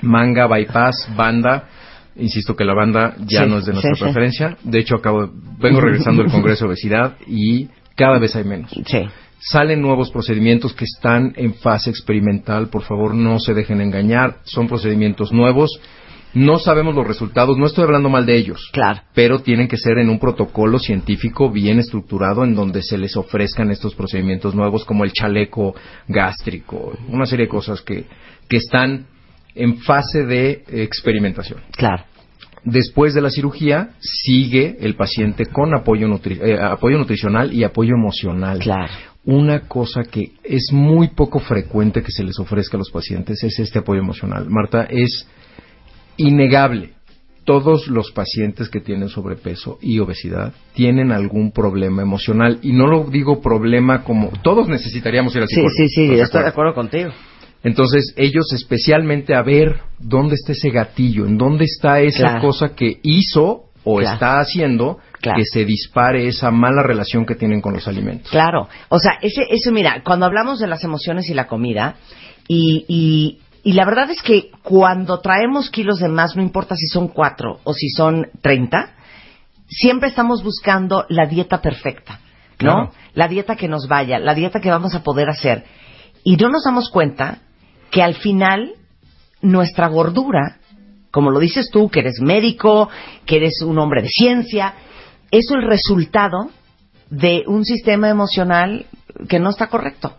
manga, bypass, banda. Insisto que la banda ya Sí, no es de nuestra sí, preferencia. De hecho, acabo, vengo regresando del Congreso de Obesidad y cada vez hay menos. Sí. Salen nuevos procedimientos que están en fase experimental. Por favor, no se dejen engañar. Son procedimientos nuevos. No sabemos los resultados. No estoy hablando mal de ellos. Claro. Pero tienen que ser en un protocolo científico bien estructurado en donde se les ofrezcan estos procedimientos nuevos como el chaleco gástrico. Una serie de cosas que, que están en fase de experimentación. Claro. Después de la cirugía, sigue el paciente con apoyo, nutri- eh, apoyo nutricional y apoyo emocional. Claro. Una cosa que es muy poco frecuente que se les ofrezca a los pacientes es este apoyo emocional. Marta, es innegable. Todos los pacientes que tienen sobrepeso y obesidad tienen algún problema emocional. Y no lo digo problema como... Todos necesitaríamos ir al Sí, psicólogo. sí, sí, ¿estás yo estoy de acuerdo contigo. Entonces, ellos especialmente a ver dónde está ese gatillo, en dónde está esa Claro. cosa que hizo o Claro. está haciendo Claro. que se dispare esa mala relación que tienen con los alimentos. Claro, o sea, ese, eso mira, cuando hablamos de las emociones y la comida, y, y, y la verdad es que cuando traemos kilos de más, no importa si son cuatro o si son treinta, siempre estamos buscando la dieta perfecta, ¿no? Claro. La dieta que nos vaya, la dieta que vamos a poder hacer. Y no nos damos cuenta que al final nuestra gordura, como lo dices tú, que eres médico, que eres un hombre de ciencia, es el resultado de un sistema emocional que no está correcto.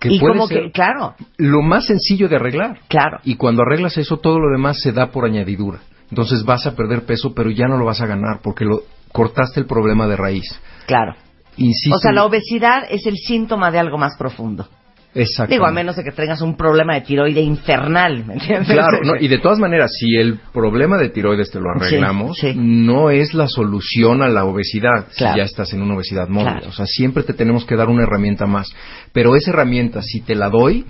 Que y puede como ser que, claro, lo más sencillo de arreglar. claro, Y cuando arreglas eso, todo lo demás se da por añadidura. Entonces vas a perder peso, pero ya no lo vas a ganar porque lo cortaste el problema de raíz. claro. Insisto. O sea, la obesidad es el síntoma de algo más profundo. Exacto. Digo, a menos de que tengas un problema de tiroide infernal, ¿me entiendes? Claro, no, y de todas maneras, si el problema de tiroides te lo arreglamos, Sí, sí. no es la solución a la obesidad Claro. si ya estás en una obesidad móvil. Claro. O sea, siempre te tenemos que dar una herramienta más. Pero esa herramienta, si te la doy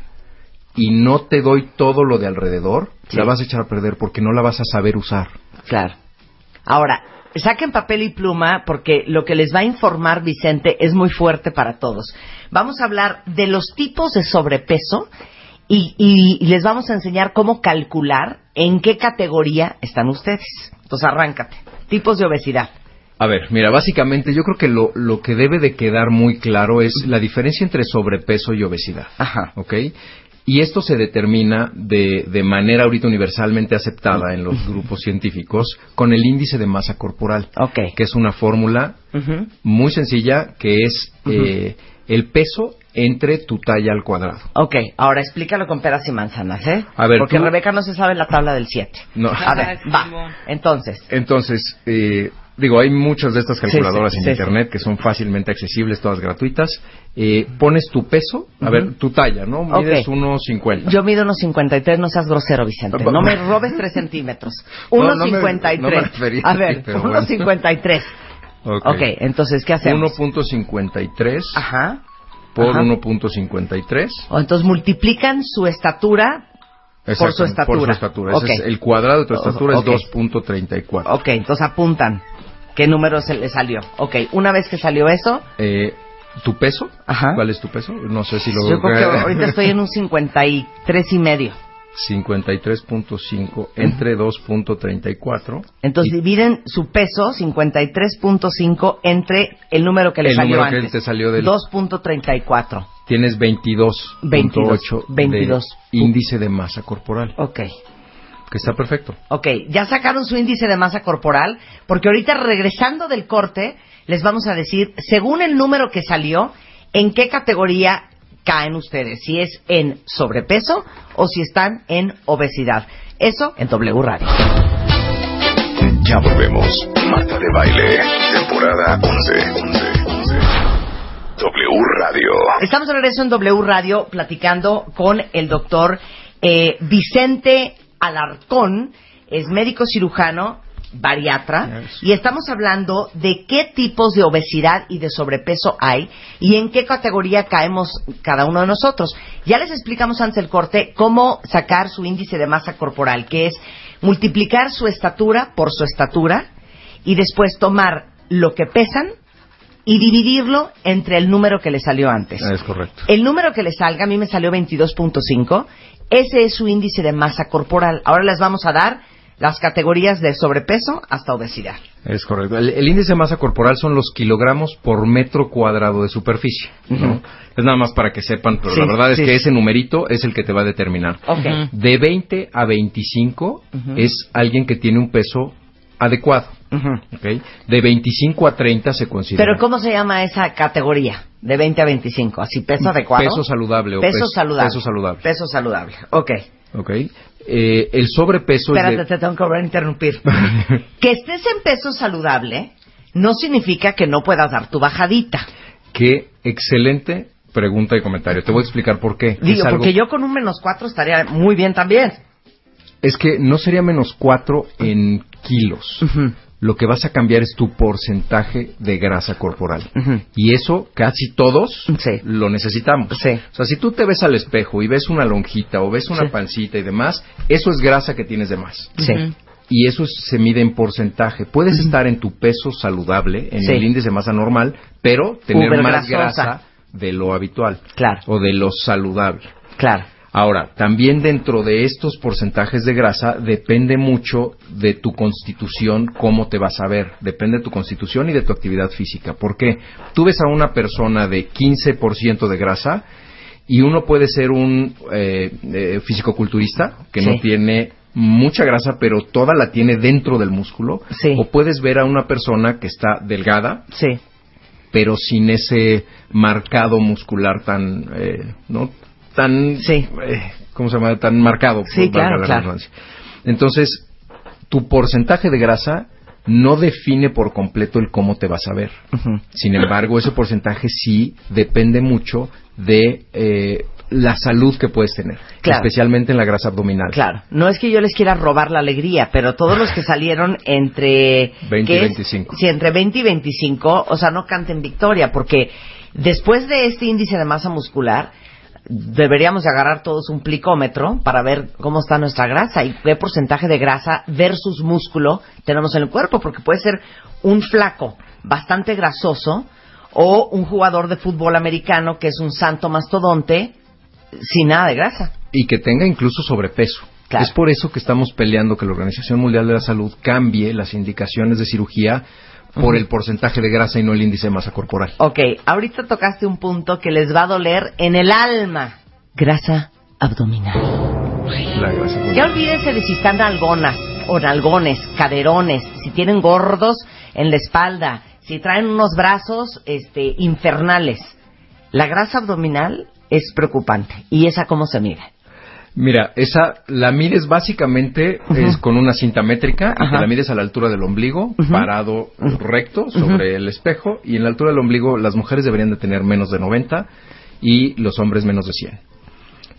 y no te doy todo lo de alrededor, Sí. la vas a echar a perder porque no la vas a saber usar. Claro. Ahora, saquen papel y pluma porque lo que les va a informar Vicente es muy fuerte para todos. Vamos a hablar de los tipos de sobrepeso y, y les vamos a enseñar cómo calcular en qué categoría están ustedes. Entonces, arráncate. Tipos de obesidad. A ver, mira, básicamente yo creo que lo, lo que debe de quedar muy claro es la diferencia entre sobrepeso y obesidad. Ajá. ¿Ok? Y esto se determina de, de manera ahorita universalmente aceptada en los grupos científicos con el índice de masa corporal, Ok. que es una fórmula muy sencilla que es eh, el peso entre tu talla al cuadrado. Ok, ahora explícalo con peras y manzanas, ¿eh? A ver, Porque tú- Rebeca no se sabe la tabla del 7. No. A ver, va. Entonces, Entonces, eh, digo, hay muchas de estas calculadoras sí, en sí, internet que son fácilmente accesibles, todas gratuitas. Eh, pones tu peso, a ver, tu talla, ¿no? Mides Ok. 1.50. Yo mido unos 53, no seas grosero, Vicente. No me robes 3 centímetros. No, Unos no me- 53. no me refería a ver, unos bueno. 53. Ok. ok, entonces, ¿qué hacemos? 1.53 Ajá. por Ajá. 1.53. O entonces multiplican su estatura por su estatura. Por su estatura. Ese Ok. es el cuadrado de tu estatura Ok. es 2.34. Ok, entonces apuntan. ¿Qué número se le salió? Ok, una vez que salió eso, Eh, ¿Tu peso? Ajá. ¿Cuál es tu peso? No sé si lo... yo creo que ahorita estoy en un 53 y medio. 53.5 entre 2.34. Entonces dividen su peso 53.5 entre el número que le El salió número que antes. te salió del- 2.34. Tienes 22.8 22, 22. de índice de masa corporal. Ok. Que está perfecto. Ok, ya sacaron su índice de masa corporal, porque ahorita regresando del corte, les vamos a decir, según el número que salió, en qué categoría caen ustedes, si es en sobrepeso o si están en obesidad. Eso en W Radio. Ya volvemos. Marta de Baile, temporada 11. 11, 11. W Radio. Estamos de regreso en W Radio platicando con el doctor eh, Vicente Alarcón, es médico cirujano, bariatra, y estamos hablando de qué tipos de obesidad y de sobrepeso hay y en qué categoría caemos cada uno de nosotros. Ya les explicamos antes del corte cómo sacar su índice de masa corporal, que es multiplicar su estatura por su estatura y después tomar lo que pesan y dividirlo entre el número que le salió antes. Es correcto. El número que le salga, a mí me salió 22.5, ese es su índice de masa corporal. Ahora les vamos a dar las categorías de sobrepeso hasta obesidad. Es correcto. El, el índice de masa corporal son los kilogramos por metro cuadrado de superficie. Es nada más para que sepan, pero Sí, la verdad sí. es que ese numerito es el que te va a determinar. Ok. De 20 a 25 Ujú. es alguien que tiene un peso adecuado. ¿Ok? De 25 a 30 se considera Pero ¿cómo se llama esa categoría? De 20 a 25. ¿Así peso adecuado? peso saludable. o Peso peso- saludable. Peso saludable. Peso saludable. Ok. ¿ok? Eh, el sobrepeso es de- Espérate, te tengo que volver a interrumpir. que estés en peso saludable no significa que no puedas dar tu bajadita. Qué excelente pregunta y comentario. Te voy a explicar por qué. Digo, algo- porque yo con un menos 4 estaría muy bien también. Es que no sería menos 4 en kilos. Lo que vas a cambiar es tu porcentaje de grasa corporal. Y eso casi todos lo necesitamos. O sea, si tú te ves al espejo y ves una lonjita o ves una Sí. pancita y demás, eso es grasa que tienes de más. Sí. Y eso es- se mide en porcentaje. Puedes estar en tu peso saludable, en Sí. el índice de masa normal, pero tener más grasa de lo habitual. Claro. O de lo saludable. Claro. Ahora, también dentro de estos porcentajes de grasa depende mucho de tu constitución, cómo te vas a ver. Depende de tu constitución y de tu actividad física. ¿Por qué? Tú ves a una persona de 15% de grasa y uno puede ser un eh, eh, fisicoculturista que no tiene mucha grasa, pero toda la tiene dentro del músculo. Sí. O puedes ver a una persona que está delgada, Sí. pero sin ese marcado muscular tan, eh, ¿no? Tan, eh, ¿cómo se llama? Tan marcado. Sí, claro. Entonces, tu porcentaje de grasa no define por completo el cómo te vas a ver. Sin embargo, ese porcentaje sí depende mucho de eh, la salud que puedes tener, Claro. especialmente en la grasa abdominal. Claro, no es que yo les quiera robar la alegría, pero todos los que salieron entre 20 y ¿qué es? 25. Sí, entre 20 y 25, o sea, no canten victoria, porque después de este índice de masa muscular deberíamos de agarrar todos un plicómetro para ver cómo está nuestra grasa y qué porcentaje de grasa versus músculo tenemos en el cuerpo, porque puede ser un flaco bastante grasoso o un jugador de fútbol americano que es un santo mastodonte sin nada de grasa. y que tenga incluso sobrepeso. Claro. Es por eso que estamos peleando que la Organización Mundial de la Salud cambie las indicaciones de cirugía por el porcentaje de grasa y no el índice de masa corporal. Ok, ahorita tocaste un punto que les va a doler en el alma. Grasa abdominal. La grasa Ya olvídense de si están nalgonas o nalgones, caderones, si tienen gordos en la espalda, si traen unos brazos este, infernales. La grasa abdominal es preocupante. ¿Y esa cómo se mide? Mira, esa la mides básicamente es con una cinta métrica y te la mides a la altura del ombligo, parado recto sobre el espejo y en la altura del ombligo las mujeres deberían de tener menos de 90 y los hombres menos de 100.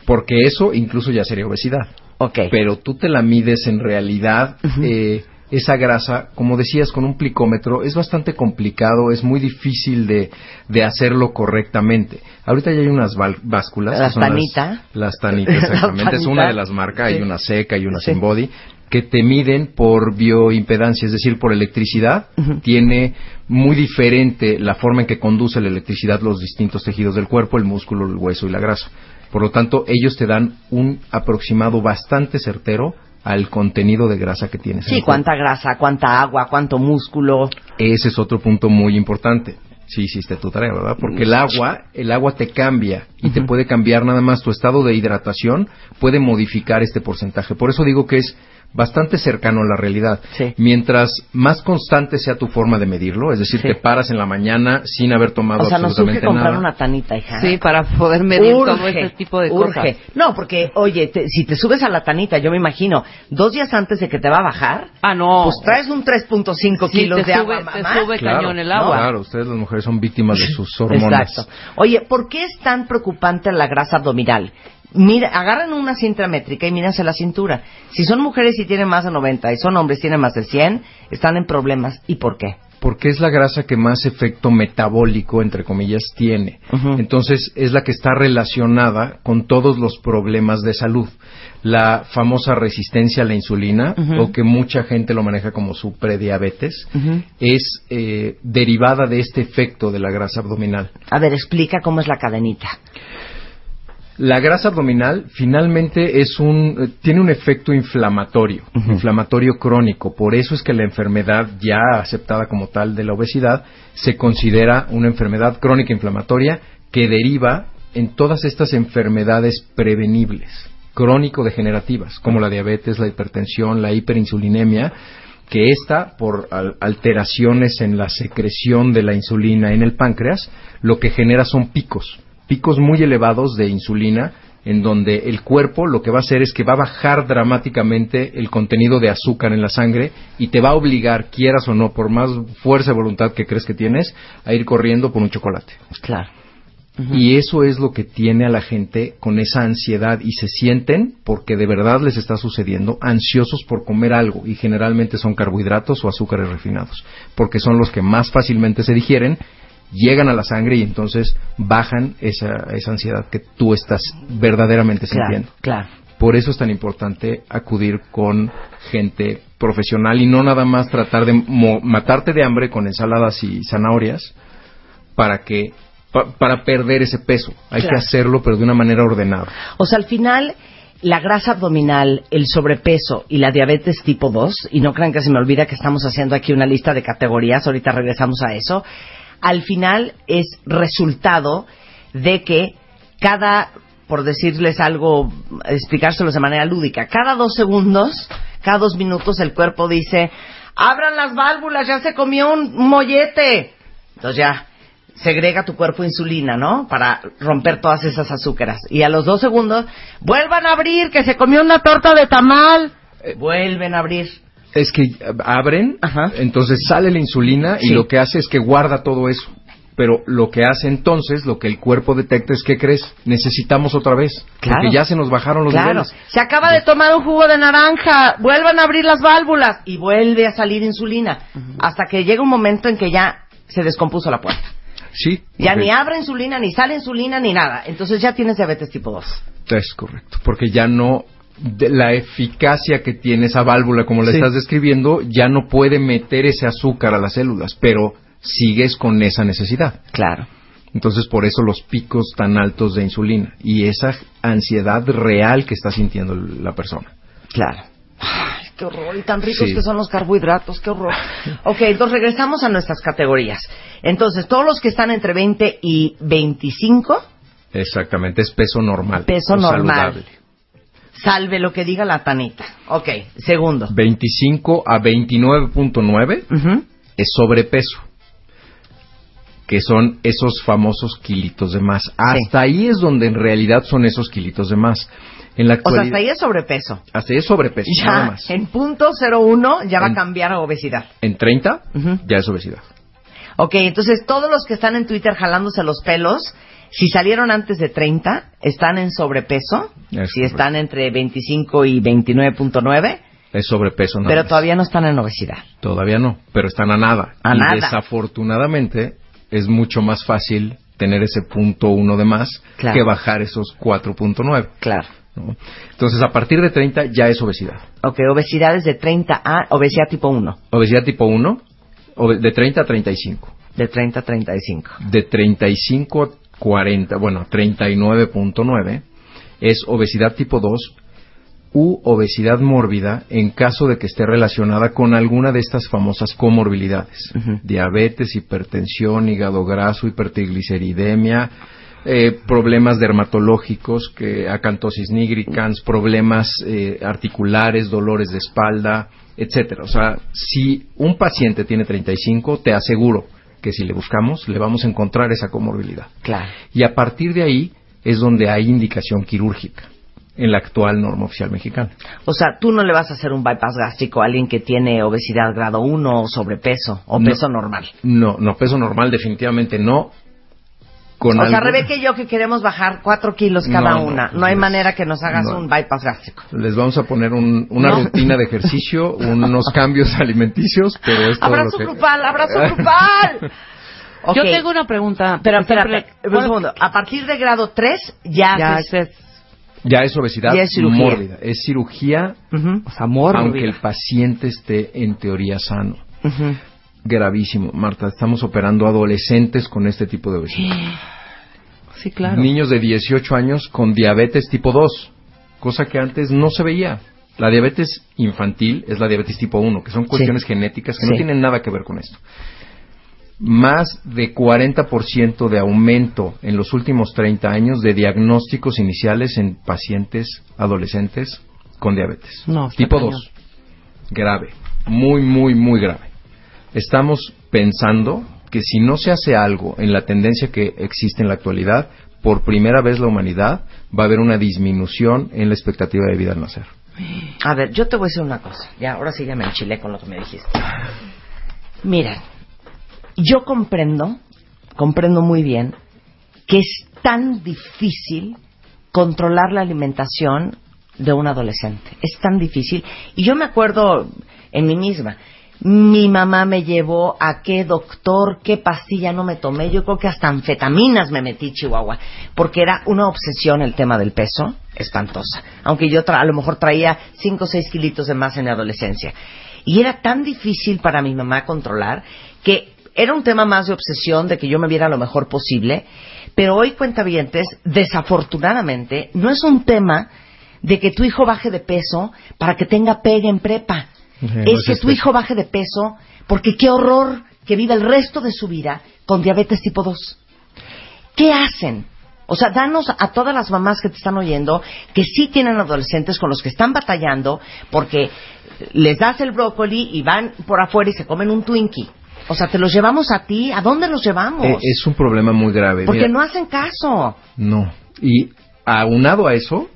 Porque eso incluso ya sería obesidad. Ok. Pero tú te la mides en realidad eh, esa grasa, como decías, con un plicómetro, es bastante complicado, es muy difícil de, de hacerlo correctamente. Ahorita ya hay unas básculas. Las- Tanita. Las tanitas, exactamente. es una de las marcas, Sí. hay una seca y una Sí. sin body, que te miden por bioimpedancia, es decir, por electricidad. Tiene muy diferente la forma en que conduce la electricidad los distintos tejidos del cuerpo, el músculo, el hueso y la grasa. Por lo tanto, ellos te dan un aproximado bastante certero al contenido de grasa que tienes. en Sí, cuánta grasa, cuánta agua, cuánto músculo. Ese es otro punto muy importante. Sí, hiciste tu tarea, ¿verdad? Porque el agua, el agua te cambia y te puede cambiar nada más tu estado de hidratación, puede modificar este porcentaje. Por eso digo que es bastante cercano a la realidad. Mientras más constante sea tu forma de medirlo, es decir, Sí. te paras en la mañana sin haber tomado O sea, nos absolutamente comprar nada. una tanita, hija. Sí, para poder medir todo este tipo de urge. cosas. No, porque, oye, te- si te subes a la tanita, yo me imagino, dos días antes de que te va a bajar, ah, no. pues traes un 3.5 Sí, kilos te de sube- agua, te mamá. sube cañón el agua. Claro, ustedes las mujeres son víctimas de sus hormonas. Exacto. Oye, ¿por qué es tan preocupante la grasa abdominal? Mira, agarran una cinta métrica y mírense la cintura. Si son mujeres y tienen más de 90 y son hombres y tienen más de 100, están en problemas. ¿Y por qué? porque es la grasa que más efecto metabólico, entre comillas, tiene. Entonces, es la que está relacionada con todos los problemas de salud. La famosa resistencia a la insulina, Ujú. o que mucha gente lo maneja como su prediabetes, es eh, derivada de este efecto de la grasa abdominal. A ver, explica cómo es la cadenita. La grasa abdominal finalmente es un, eh, tiene un efecto inflamatorio, inflamatorio crónico. Por eso es que la enfermedad ya aceptada como tal de la obesidad se considera una enfermedad crónica inflamatoria que deriva en todas estas enfermedades prevenibles, crónico-degenerativas, como la diabetes, la hipertensión, la hiperinsulinemia, que esta, por al- alteraciones en la secreción de la insulina en el páncreas, lo que genera son picos, picos muy elevados de insulina, en donde el cuerpo lo que va a hacer es que va a bajar dramáticamente el contenido de azúcar en la sangre y te va a obligar, quieras o no, por más fuerza de voluntad que crees que tienes, a ir corriendo por un chocolate. Claro. Y eso es lo que tiene a la gente con esa ansiedad y se sienten, porque de verdad les está sucediendo, ansiosos por comer algo y generalmente son carbohidratos o azúcares refinados, porque son los que más fácilmente se digieren, llegan a la sangre y entonces bajan esa, esa ansiedad que tú estás verdaderamente Claro, sintiendo. claro. Por eso es tan importante acudir con gente profesional y no nada más tratar de mo- matarte de hambre con ensaladas y zanahorias para que pa- para perder ese peso. Hay Claro. que hacerlo, pero de una manera ordenada. O sea, al final, la grasa abdominal, el sobrepeso y la diabetes tipo 2, y no crean que se me olvida que estamos haciendo aquí una lista de categorías, ahorita regresamos a eso, al final es resultado de que cada, por decirles algo, explicárselos de manera lúdica, cada dos segundos, cada dos minutos el cuerpo dice, abran las válvulas, ya se comió un mollete. Entonces ya, segrega tu cuerpo insulina, ¿no? Para romper todas esas azúcares. Y a los dos segundos, vuelvan a abrir, que se comió una torta de tamal. Vuelven a abrir. Es que abren, entonces sale la insulina y lo que hace es que guarda todo eso. Pero lo que hace entonces, lo que el cuerpo detecta es, ¿qué crees? Necesitamos otra vez. Claro. Porque ya se nos bajaron los Claro. niveles. Se acaba de tomar un jugo de naranja. Vuelvan a abrir las válvulas. Y vuelve a salir insulina. Hasta que llega un momento en que ya se descompuso la puerta. Sí. Ya ni abre insulina, ni sale insulina, ni nada. Entonces ya tienes diabetes tipo 2. Es correcto, porque ya no de la eficacia que tiene esa válvula, como la Sí. estás describiendo, ya no puede meter ese azúcar a las células, pero sigues con esa necesidad. Claro. Entonces, por eso los picos tan altos de insulina y esa ansiedad real que está sintiendo la persona. Claro. Ay, qué horror. Y tan ricos Sí. que son los carbohidratos, qué horror. Ok, entonces regresamos a nuestras categorías. Entonces, todos los que están entre 20 y 25, Exactamente, es peso normal. Peso normal. saludable. Salve lo que diga la tanita. Ok, segundo. 25 a 29.9 es sobrepeso, que son esos famosos kilitos de más. Hasta ahí es donde en realidad son esos kilitos de más. En la O sea, actualidad, hasta ahí es sobrepeso. hasta ahí es sobrepeso, nada Ya, más. en punto 01 ya va a cambiar a obesidad. En 30 Ujú. ya es obesidad. Ok, entonces todos los que están en Twitter jalándose los pelos, si salieron antes de 30, están en sobrepeso. Es si correcto. están entre 25 y 29.9, Es sobrepeso nada pero más. todavía no están en obesidad. Todavía no, pero están a nada. A y nada. desafortunadamente es mucho más fácil tener ese punto uno de más Claro. que bajar esos 4.9. Claro. ¿no? Entonces, a partir de 30 ya es obesidad. Ok, obesidad es de 30 a obesidad tipo 1, Obesidad tipo 1, obe- de 30 a 35. de 30 a 35. De 35 a 40, bueno, 39.9 es obesidad tipo 2 u obesidad mórbida en caso de que esté relacionada con alguna de estas famosas comorbilidades. Diabetes, hipertensión, hígado graso, hipertrigliceridemia, eh, problemas dermatológicos, que acantosis nigricans, problemas eh, articulares, dolores de espalda, etcétera. O sea, si un paciente tiene 35, te aseguro que si le buscamos, le vamos a encontrar esa comorbilidad. Claro. Y a partir de ahí es donde hay indicación quirúrgica en la actual norma oficial mexicana. O sea, tú no le vas a hacer un bypass gástrico a alguien que tiene obesidad grado 1 o sobrepeso o No. peso normal. No, no, peso normal definitivamente no. Con o sea, algún- Rebeca y yo que queremos bajar 4 kilos cada No, no, una, no, pues hay es- manera que nos hagas no. un bypass gástrico. Les vamos a poner un- una No. rutina de ejercicio, unos cambios alimenticios, pero es todo Abrazo que... grupal, abrazo grupal. Ok. Yo tengo una pregunta. Pero siempre- un segundo. A partir de grado 3 ya, Ya, haces- es- Ya es obesidad Ya es cirugía. mórbida. Es cirugía, Ujú, o sea, mórbida. aunque el paciente esté en teoría sano. ujú. Gravísimo, Marta. Estamos operando adolescentes con este tipo de obesidad. Sí, claro. Niños de 18 años con diabetes tipo 2, cosa que antes no se veía. La diabetes infantil es la diabetes tipo 1, que son cuestiones genéticas que Sí. no tienen nada que ver con esto. Más de 40% de aumento en los últimos 30 años de diagnósticos iniciales en pacientes adolescentes con diabetes. No, tipo cañón. 2. Grave. Muy, muy, muy grave. Estamos pensando que si no se hace algo en la tendencia que existe en la actualidad, por primera vez la humanidad va a haber una disminución en la expectativa de vida al nacer. A ver, yo te voy a decir una cosa. Ya, ahora sí ya me enchilé con lo que me dijiste. Miren, yo comprendo, comprendo muy bien que es tan difícil controlar la alimentación de un adolescente. Es tan difícil. Y yo me acuerdo en mí misma. Mi mamá me llevó a qué doctor, qué pastilla no me tomé. Yo creo que hasta anfetaminas me metí, Chihuahua. Porque era una obsesión el tema del peso espantosa. Aunque yo tra- a lo mejor traía 5 o 6 kilitos de más en la adolescencia. Y era tan difícil para mi mamá controlar que era un tema más de obsesión, de que yo me viera lo mejor posible. Pero hoy, cuentavientes, desafortunadamente, no es un tema de que tu hijo baje de peso para que tenga pegue en prepa. Es que tu este. hijo baje de peso porque qué horror que viva el resto de su vida con diabetes tipo 2. ¿Qué hacen? O sea, danos a todas las mamás que te están oyendo que sí tienen adolescentes con los que están batallando porque les das el brócoli y van por afuera y se comen un Twinkie. O sea, te los llevamos a ti. ¿A dónde los llevamos? Eh, es un problema muy grave. porque Mira, no hacen caso. No. Y aunado a eso,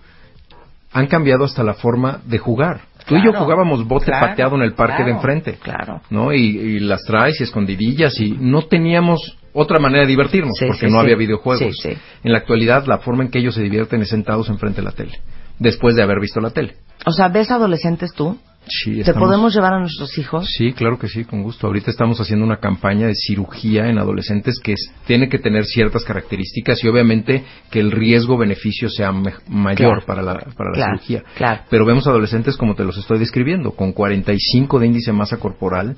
han cambiado hasta la forma de jugar. Tú y yo jugábamos bote claro, pateado en el parque claro, de enfrente. Claro. ¿No? Y, y las traes y escondidillas y no teníamos otra manera de divertirnos Sí, porque sí, no sí. había videojuegos. Sí, sí. En la actualidad, la forma en que ellos se divierten es sentados enfrente de la tele, después de haber visto la tele. O sea, ¿ves adolescentes tú? Sí, ¿Te estamos- podemos llevar a nuestros hijos? Sí, claro que sí, con gusto. Ahorita estamos haciendo una campaña de cirugía en adolescentes que es- tiene que tener ciertas características y obviamente que el riesgo-beneficio sea me- mayor Claro. para la, para la Claro, cirugía. claro. Pero vemos adolescentes como te los estoy describiendo, con 45 de índice de masa corporal,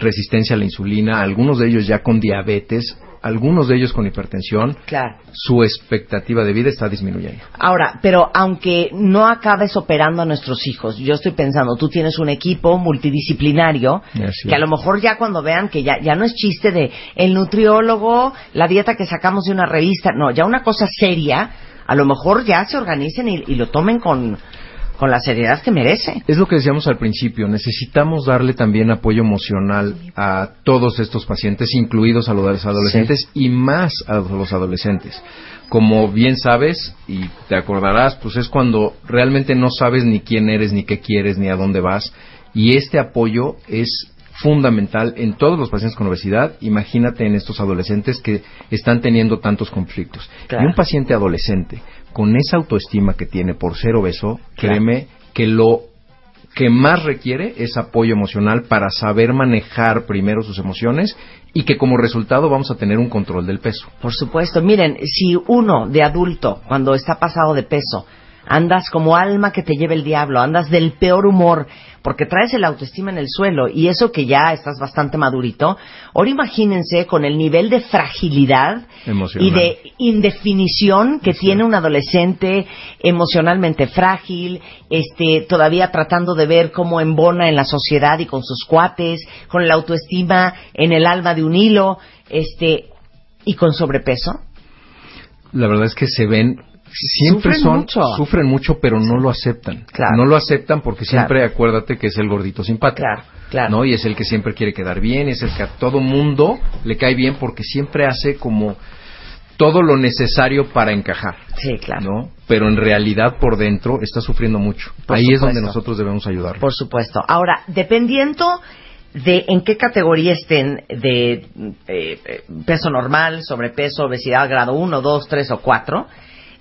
resistencia a la insulina, algunos de ellos ya con diabetes, algunos de ellos con hipertensión. Claro. Su expectativa de vida está disminuyendo. Ahora, pero aunque no acabes operando a nuestros hijos, yo estoy pensando, tú tienes un equipo multidisciplinario Así que a lo mejor ya cuando vean que ya, ya no es chiste de el nutriólogo, la dieta que sacamos de una revista, no, ya una cosa seria, a lo mejor ya se organicen y, y lo tomen con, con la seriedad que merece. Es lo que decíamos al principio, necesitamos darle también apoyo emocional a todos estos pacientes, incluidos a los adolescentes y más a los adolescentes. Como bien sabes, y te acordarás, pues es cuando realmente no sabes ni quién eres, ni qué quieres, ni a dónde vas, y este apoyo es fundamental en todos los pacientes con obesidad. Imagínate en estos adolescentes que están teniendo tantos conflictos. Claro. Y un paciente adolescente con esa autoestima que tiene por ser obeso, créeme que lo que más requiere es apoyo emocional para saber manejar primero sus emociones y que como resultado vamos a tener un control del peso. Por supuesto, miren, si uno de adulto, cuando está pasado de peso, andas como alma que te lleva el diablo, andas del peor humor, porque traes el autoestima en el suelo y eso que ya estás bastante madurito, ahora imagínense con el nivel de fragilidad Emocional. y de indefinición que tiene un adolescente emocionalmente frágil, este, todavía tratando de ver cómo embona en la sociedad y con sus cuates, con la autoestima en el alma de un hilo, este, y con sobrepeso. La verdad es que se ven siempre Sufren son mucho. sufren mucho pero no lo aceptan Claro. no lo aceptan porque Claro. siempre acuérdate que es el gordito simpático Claro, no y es el que siempre quiere quedar bien es el que a todo mundo le cae bien porque siempre hace como todo lo necesario para encajar Sí, claro. no pero en realidad por dentro está sufriendo mucho Por ahí es donde nosotros debemos ayudarlo Por supuesto. Ahora, dependiendo de en qué categoría estén de eh, eh, peso normal, sobrepeso, obesidad grado 1, 2, 3 o 4,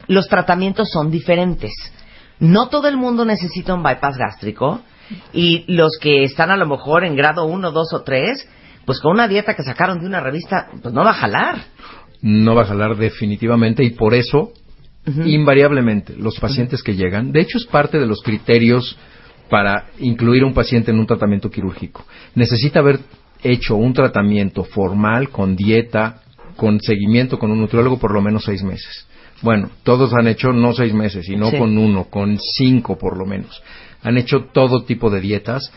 los tratamientos son diferentes. No todo el mundo necesita un bypass gástrico y los que están a lo mejor en grado 1, 2 o 3, pues con una dieta que sacaron de una revista, pues no va a jalar. no va a jalar definitivamente y por eso invariablemente los pacientes que llegan, de hecho es parte de los criterios para incluir a un paciente en un tratamiento quirúrgico. Necesita haber hecho un tratamiento formal con dieta, con seguimiento con un nutriólogo por lo menos seis meses. Bueno, todos han hecho no seis meses, y no Sí. con uno, con cinco por lo menos. Han hecho todo tipo de dietas,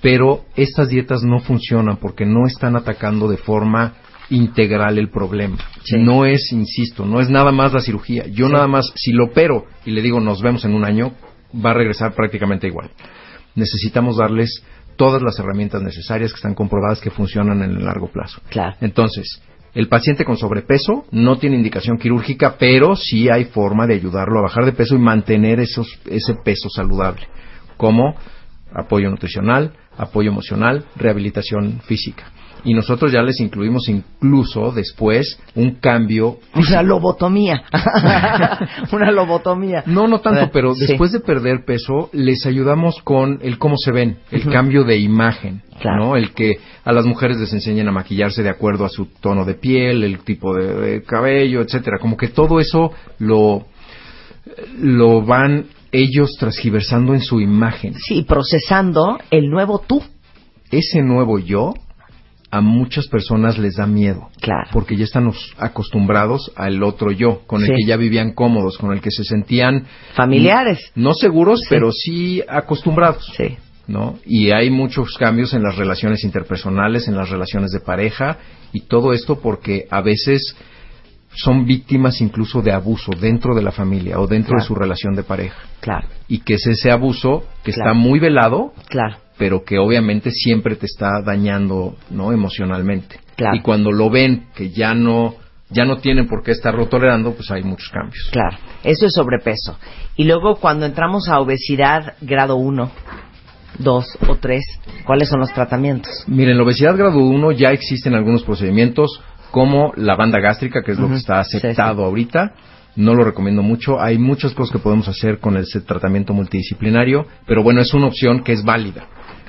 pero estas dietas no funcionan porque no están atacando de forma integral el problema. Sí. No es, insisto, no es nada más la cirugía. Yo Sí. nada más, si lo opero y le digo nos vemos en un año, va a regresar prácticamente igual. Necesitamos darles todas las herramientas necesarias que están comprobadas que funcionan en el largo plazo. Claro. Entonces, el paciente con sobrepeso no tiene indicación quirúrgica, pero sí hay forma de ayudarlo a bajar de peso y mantener ese peso saludable, como apoyo nutricional, apoyo emocional, rehabilitación física. Y nosotros ya les incluimos incluso después un cambio Una lobotomía. una lobotomía. no, no tanto, pero sí. después de perder peso, les ayudamos con el cómo se ven, el cambio de imagen, Claro. ¿no? El que a las mujeres les enseñen a maquillarse de acuerdo a su tono de piel, el tipo de, de cabello, etcétera. Como que todo eso lo, lo van ellos transgiversando en su imagen. Sí, procesando el nuevo tú. Ese nuevo yo a muchas personas les da miedo. Claro. Porque ya están os- acostumbrados al otro yo, con Sí. el que ya vivían cómodos, con el que se sentían Familiares. no seguros, Sí. pero sí acostumbrados. Sí. ¿no? Y hay muchos cambios en las relaciones interpersonales, en las relaciones de pareja, y todo esto porque a veces son víctimas incluso de abuso dentro de la familia o dentro Claro. de su relación de pareja. Claro, Y que es ese abuso que Claro. está muy velado, claro. Pero que obviamente siempre te está dañando, ¿no? Emocionalmente. Claro. Y cuando lo ven que ya no ya no tienen por qué estarlo tolerando, pues hay muchos cambios. Claro, eso es sobrepeso. Y luego cuando entramos a obesidad grado 1, 2 o 3, ¿cuáles son los tratamientos? Miren, la obesidad grado 1 ya existen algunos procedimientos como la banda gástrica, que es lo que está sí, aceptado ahorita. No lo recomiendo mucho. Hay muchas cosas que podemos hacer con ese tratamiento multidisciplinario, pero bueno, es una opción que es válida.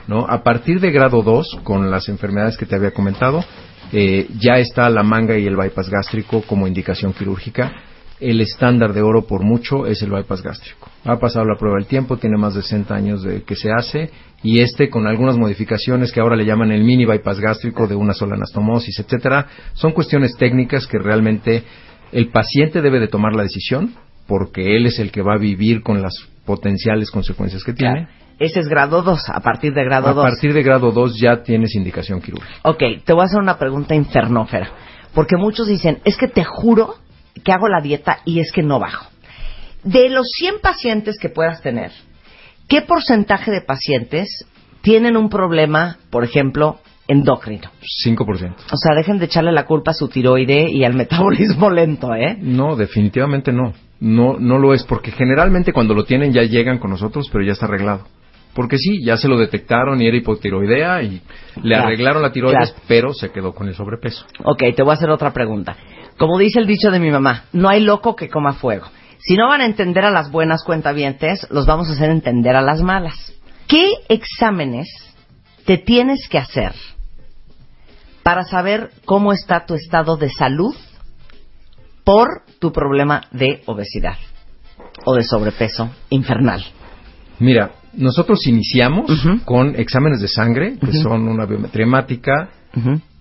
¿No? A partir de grado 2, con las enfermedades que te había comentado, eh, ya está la manga y el bypass gástrico como indicación quirúrgica. El estándar de oro por mucho es el bypass gástrico. Ha pasado la prueba del tiempo, tiene más de 60 años de que se hace y este con algunas modificaciones que ahora le llaman el mini bypass gástrico de una sola anastomosis, etcétera, son cuestiones técnicas que realmente el paciente debe de tomar la decisión porque él es el que va a vivir con las potenciales consecuencias que tiene. Ese es grado 2, a partir de grado A 2. partir de grado 2 ya tienes indicación quirúrgica. Ok, te voy a hacer una pregunta infernófera. Porque muchos dicen, es que te juro que hago la dieta y es que no bajo. De los 100 pacientes que puedas tener, ¿qué porcentaje de pacientes tienen un problema, por ejemplo, endocrino? 5%. O sea, dejen de echarle la culpa a su tiroide y al metabolismo lento, ¿eh? No, definitivamente no. No, no lo es, porque generalmente cuando lo tienen ya llegan con nosotros, pero ya está arreglado. Porque sí, ya se lo detectaron y era hipotiroidea y le Claro, arreglaron la tiroides, claro. pero se quedó con el sobrepeso. Ok, te voy a hacer otra pregunta. Como dice el dicho de mi mamá, no hay loco que coma fuego. Si no van a entender a las buenas cuentavientes, los vamos a hacer entender a las malas. ¿Qué exámenes te tienes que hacer para saber cómo está tu estado de salud por tu problema de obesidad o de sobrepeso infernal? Mira, nosotros iniciamos con exámenes de sangre, que son una biometría hemática,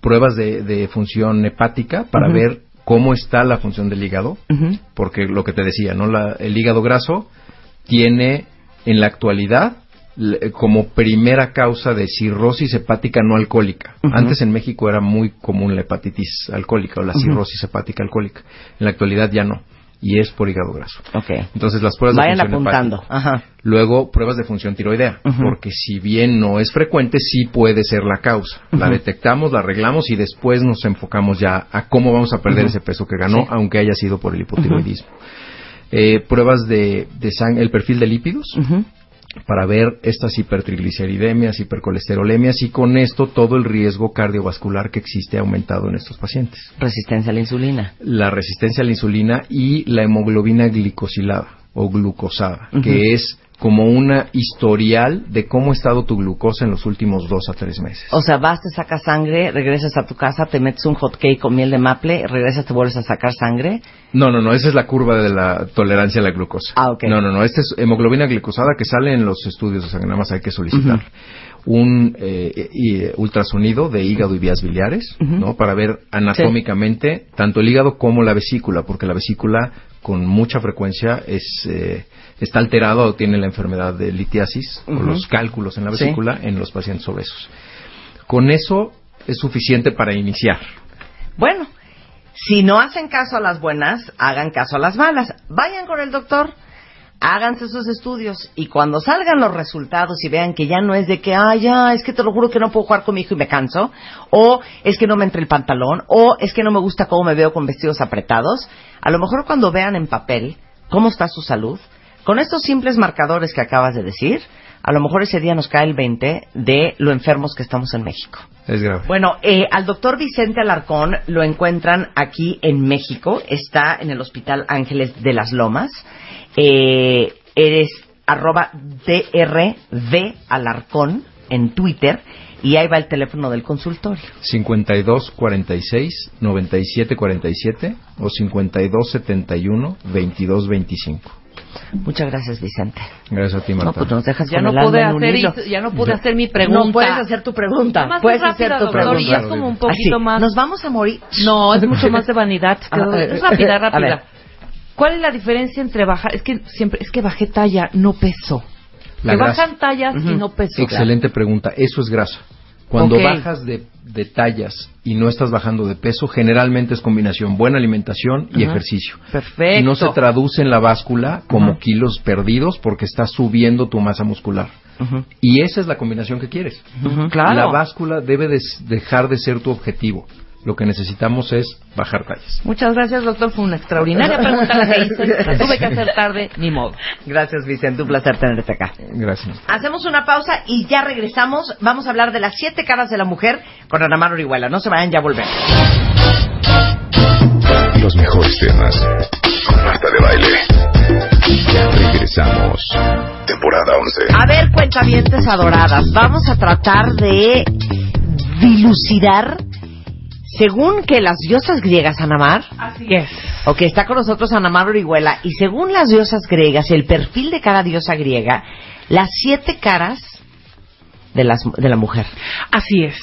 pruebas de, de función hepática para ver cómo está la función del hígado, porque lo que te decía, ¿no? La- el hígado graso tiene en la actualidad como primera causa de cirrosis hepática no alcohólica. Antes en México era muy común la hepatitis alcohólica o la cirrosis hepática alcohólica. En la actualidad ya no. Y es por hígado graso. Ok. Entonces las pruebas Vayan de función apuntando. hepática. Ajá. Luego, pruebas de función tiroidea, porque si bien no es frecuente, sí puede ser la causa. La detectamos, la arreglamos y después nos enfocamos ya a cómo vamos a perder ese peso que ganó, Sí. aunque haya sido por el hipotiroidismo. Eh, pruebas de, de sangre, el perfil de lípidos, para ver estas hipertrigliceridemias, hipercolesterolemias y con esto todo el riesgo cardiovascular que existe ha aumentado en estos pacientes. Resistencia a la insulina. La resistencia a la insulina y la hemoglobina glicosilada o glucosada, que es como una historial de cómo ha estado tu glucosa en los últimos dos a tres meses. O sea, vas, te sacas sangre, regresas a tu casa, te metes un hot cake con miel de maple, regresas, te vuelves a sacar sangre. No, no, no, esa es la curva de la tolerancia a la glucosa. Ah, ok. No, no, no, esta es hemoglobina glicosada que sale en los estudios de sangre, nada más hay que solicitar. Un eh, y, eh, ultrasonido de hígado y vías biliares. ¿no? Para ver anatómicamente tanto el hígado como la vesícula, porque la vesícula con mucha frecuencia es eh, está alterada o tiene la enfermedad de litiasis o Ujú. los cálculos en la Sí. vesícula en los pacientes obesos. Con eso es suficiente para iniciar. Bueno, si no hacen caso a las buenas, hagan caso a las malas. Vayan con el doctor, háganse sus estudios y cuando salgan los resultados y vean que ya no es de que, ah, ya, es que te lo juro que no puedo jugar con mi hijo y me canso, o es que no me entra el pantalón, o es que no me gusta cómo me veo con vestidos apretados, a lo mejor cuando vean en papel cómo está su salud, con estos simples marcadores que acabas de decir, a lo mejor ese día nos cae el 20 de lo enfermos que estamos en México. Es grave. Bueno, eh, al doctor Vicente Alarcón lo encuentran aquí en México. Está en el Hospital Ángeles de las Lomas. Eh, eres arroba DRV Alarcón en Twitter. Y ahí va el teléfono del consultorio. 52 46 97 47 o 52 71 22 25. Muchas gracias, Vicente. Gracias a ti, Marta. No, pues nos dejas Ya no pude hacer ya no pude hacer mi pregunta. No puedes hacer tu pregunta. Más puedes hacer tu doctor, pregunta. y es como un poquito Así, más- Nos vamos a morir. No, es mucho más de vanidad. Ah, Quedó- eh, es rápida, a rápida. ¿Cuál es la diferencia entre bajar? Es que siempre, es que bajé talla, no peso. La Se grasa. bajan tallas y no peso. Excelente pregunta. Eso es grasa. Cuando bajas de, de tallas y no estás bajando de peso, generalmente es combinación buena alimentación y ejercicio. Perfecto. Y no se traduce en la báscula como kilos perdidos porque estás subiendo tu masa muscular. Y esa es la combinación que quieres. Claro. La báscula debe de dejar de ser tu objetivo. Lo que necesitamos es bajar tallas. Muchas gracias, doctor. Fue una extraordinaria pregunta la que hice. La tuve que hacer tarde, ni modo. Gracias, Vicente. Un placer tenerte acá. Gracias. Hacemos una pausa y ya regresamos. Vamos a hablar de las siete caras de la mujer con Ana Mar Orihuela. No se vayan, ya volvemos. Los mejores temas. Con Marta de Baile. Regresamos. Temporada 11. A ver, cuentavientes adoradas, vamos a tratar de dilucidar, según que las diosas griegas, Anamar, Así es. ok, está con nosotros Anamar Orihuela, y según las diosas griegas, el perfil de cada diosa griega, las siete caras de, las, de la mujer. Así es.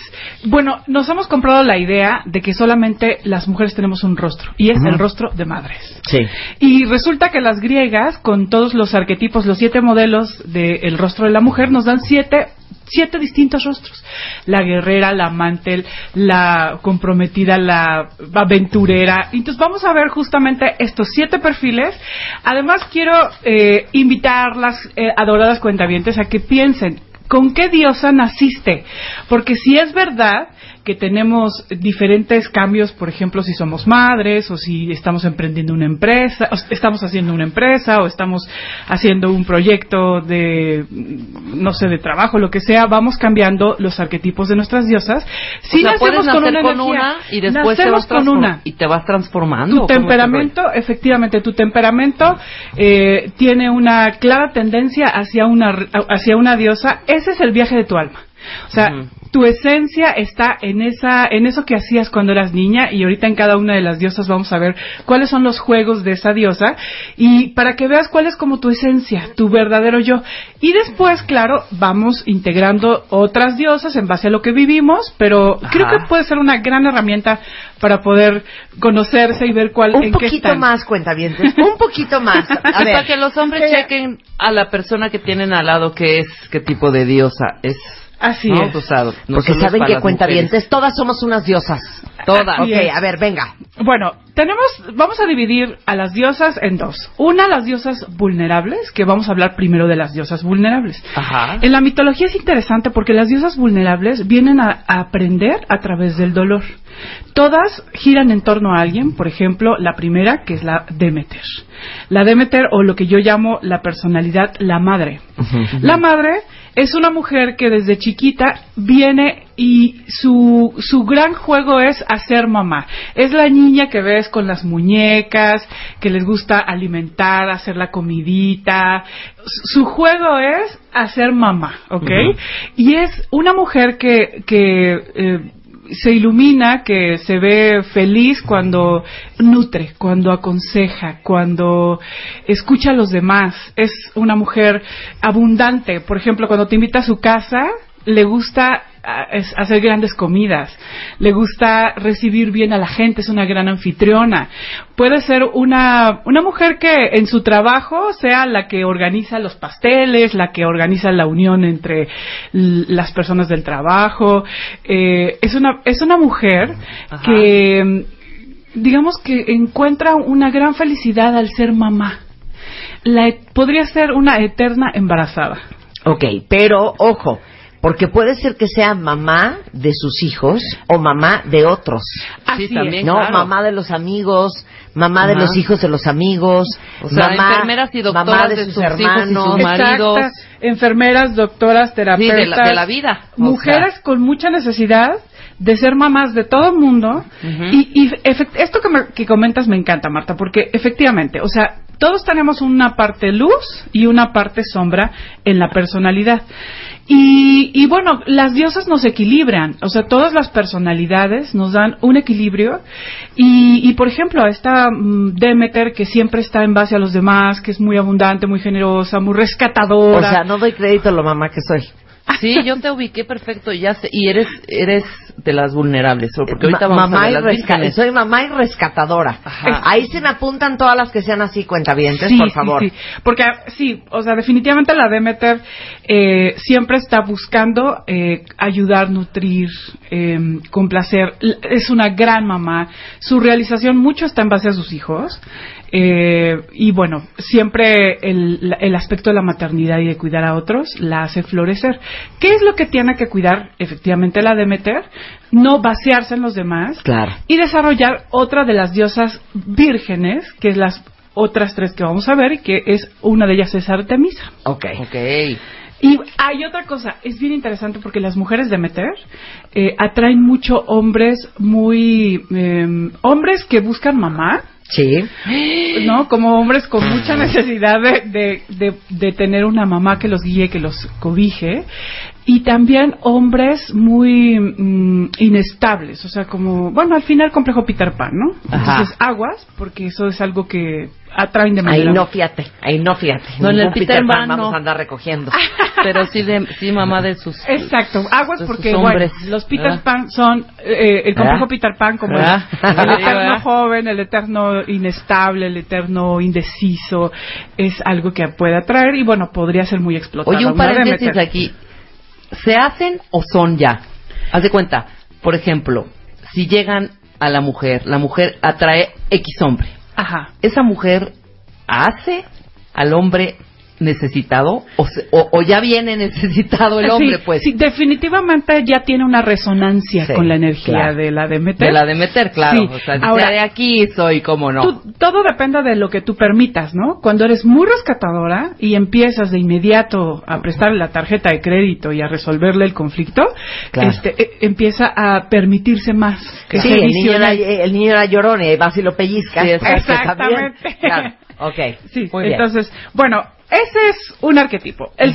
Bueno, nos hemos comprado la idea de que solamente las mujeres tenemos un rostro, y es el rostro de madres. Sí. Y resulta que las griegas, con todos los arquetipos, los siete modelos del rostro de la mujer, nos dan siete, siete distintos rostros. La guerrera, la amante, la comprometida, la aventurera. Entonces vamos a ver justamente estos siete perfiles. Además quiero eh, invitar las eh, adoradas cuentavientes a que piensen, ¿con qué diosa naciste? Porque si es verdad que tenemos diferentes cambios, por ejemplo, si somos madres o si estamos emprendiendo una empresa, o estamos haciendo una empresa o estamos haciendo un proyecto de, no sé, de trabajo, lo que sea, vamos cambiando los arquetipos de nuestras diosas. Si o sea, nacemos con energía, una y después te vas con una. y te vas transformando. Tu ¿o cómo es el temperamento, efectivamente, tu temperamento eh, tiene una clara tendencia hacia una, hacia una diosa. Ese es el viaje de tu alma. O sea, tu esencia está en esa, en eso que hacías cuando eras niña y ahorita en cada una de las diosas vamos a ver cuáles son los juegos de esa diosa y para que veas cuál es como tu esencia, tu verdadero yo. Y después, claro, vamos integrando otras diosas en base a lo que vivimos, pero creo que puede ser una gran herramienta para poder conocerse y ver cuál Un en qué poquito están. más, cuentavientes. Un poquito más. A ver. para que los hombres chequen a la persona que tienen al lado qué es, qué tipo de diosa es. Así ¿no? es. O sea, no Porque saben que cuentavientes, todas somos unas diosas. Todas. Ok, Así es. a ver, venga. Bueno, tenemos, vamos a dividir a las diosas en dos. Una, las diosas vulnerables, que vamos a hablar primero de las diosas vulnerables. Ajá. En la mitología es interesante porque las diosas vulnerables vienen a, a aprender a través del dolor. Todas giran en torno a alguien, por ejemplo, la primera, que es la Demeter. La Demeter, o lo que yo llamo la personalidad, la madre. La madre es una mujer que desde chiquita viene y su, su gran juego es hacer mamá. Es la niña que ves con las muñecas, que les gusta alimentar, hacer la comidita. Su juego es hacer mamá, ¿ok? Y es una mujer que, que eh, se ilumina, que se ve feliz cuando nutre, cuando aconseja, cuando escucha a los demás. Es una mujer abundante. Por ejemplo, cuando te invita a su casa, le gusta ah, hacer grandes comidas, le gusta recibir bien a la gente, es una gran anfitriona. Puede ser una, una mujer que en su trabajo sea la que organiza los pasteles, la que organiza la unión entre las personas del trabajo. Eh, es, una, es una mujer Ajá. que, digamos que encuentra una gran felicidad al ser mamá. La, e- podría ser una eterna embarazada. Ok, pero ojo, porque puede ser que sea mamá de sus hijos o mamá de otros. Sí, también, no, claro. mamá de los amigos, mamá de los hijos de los amigos, O sea, mamá, enfermeras y doctoras mamá de, de sus, sus hijos y hermanos. sus maridos. Exacta, enfermeras, doctoras, terapeutas. de la- de la vida, o Mujeres sea. con mucha necesidad de ser mamás de todo el mundo. Y, y efect- esto que, me- que comentas me encanta, Marta, porque efectivamente, o sea, todos tenemos una parte luz y una parte sombra en la personalidad. Y, y bueno, las diosas nos equilibran, o sea, todas las personalidades nos dan un equilibrio. Y, y por ejemplo, esta mm, Demeter que siempre está en base a los demás, que es muy abundante, muy generosa, muy O rescatadora. sea, no doy crédito a lo mamá que soy. Sí, yo te ubiqué perfecto, ya sé. Y eres, eres de las vulnerables, ¿o? porque ahorita Ma- vamos a mamá ver y las soy mamá y rescatadora. Ajá. Ahí se me apuntan todas las que sean así cuentavientes, Sí, por sí, favor. sí. Porque ah, sí, o sea, definitivamente la Demeter eh, siempre está buscando eh, ayudar, nutrir, eh, complacer. Es una gran mamá. Su realización mucho está en base a sus hijos. Eh, y bueno, siempre el, el aspecto de la maternidad y de cuidar a otros la hace florecer. ¿Qué es lo que tiene que cuidar efectivamente la Demeter? No vaciarse en los demás Claro. y desarrollar otra de las diosas vírgenes, que es las otras tres que vamos a ver, y que es una de ellas es Artemisa. Ok. Ok. Y hay otra cosa, es bien interesante porque las mujeres de Meter eh, atraen mucho hombres muy... eh, hombres que buscan mamá, Sí. ¿no? Como hombres con mucha necesidad de, de, de, de tener una mamá que los guíe, que los cobije. Y también hombres muy mm, inestables, o sea, como, bueno, al final complejo Peter Pan, ¿no? Ajá. Entonces, aguas, porque eso es algo que atraen de Ahí manera... no, fíjate, ahí no, fíjate. No, en el Ningún Peter Pan vamos no. a andar recogiendo. Pero sí, de, sí mamá de sus... Exacto, aguas porque bueno, hombres. los Peter Ah. Pan son eh, el complejo Ah. Peter Pan como el, Ah. el Sí, eterno ¿verdad? joven, el eterno inestable, el eterno indeciso, es algo que puede atraer y bueno, podría ser muy explotado. Oye, un paréntesis aquí. ¿Se hacen o son ya? Haz de cuenta, por ejemplo, si llegan a la mujer, la mujer atrae X hombre. Ajá. ¿Esa mujer hace al hombre necesitado o, se- o- o ya viene necesitado el hombre, Sí, pues? sí, definitivamente ya tiene una resonancia Sí, con la energía claro. de la Demeter. De la de meter, claro. Sí. O sea, Ahora- de aquí soy, cómo no. Tú- todo depende de lo que tú permitas, ¿no? Cuando eres muy rescatadora y empiezas de inmediato a prestarle la tarjeta de crédito y a resolverle el conflicto, Claro. este, eh, empieza a permitirse más. Sí, ese el niño, era, el niño era llorón y vas y lo pellizcas. Sí, exactamente. Claro, ok. Sí, muy bien. entonces, bueno, ese es un arquetipo. El,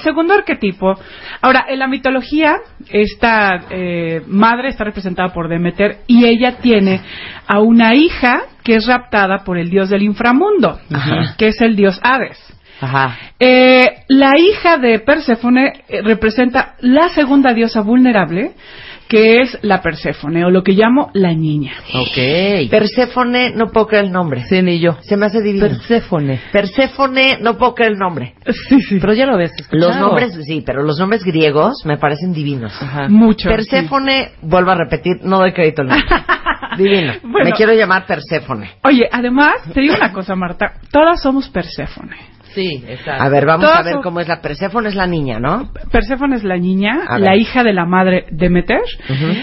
segundo arquetipo, ahora, en la mitología, esta eh, madre está representada por Demeter y ella tiene a una hija que es raptada por el dios del inframundo, que es el dios Hades. Ajá. Eh, la hija de Perséfone eh, representa la segunda diosa vulnerable, que es la Perséfone, o lo que llamo la niña. Ok. Perséfone, no puedo creer el nombre. Sí, ni yo. Se me hace divino. Perséfone. Perséfone, no puedo creer el nombre. Sí, sí. Pero ya lo ves. Los nombres, sí, pero los nombres griegos me parecen divinos. Ajá. Mucho. Perséfone, vuelvo a repetir, no doy crédito al nombre. Divino. Bueno. Me quiero llamar Perséfone. Oye, además, te digo una cosa, Marta. Todas somos Perséfone. Sí, exacto. A ver, vamos a ver cómo es la Perséfone, es la niña, ¿no? Perséfone es la niña, A la ver. hija de la madre Demeter.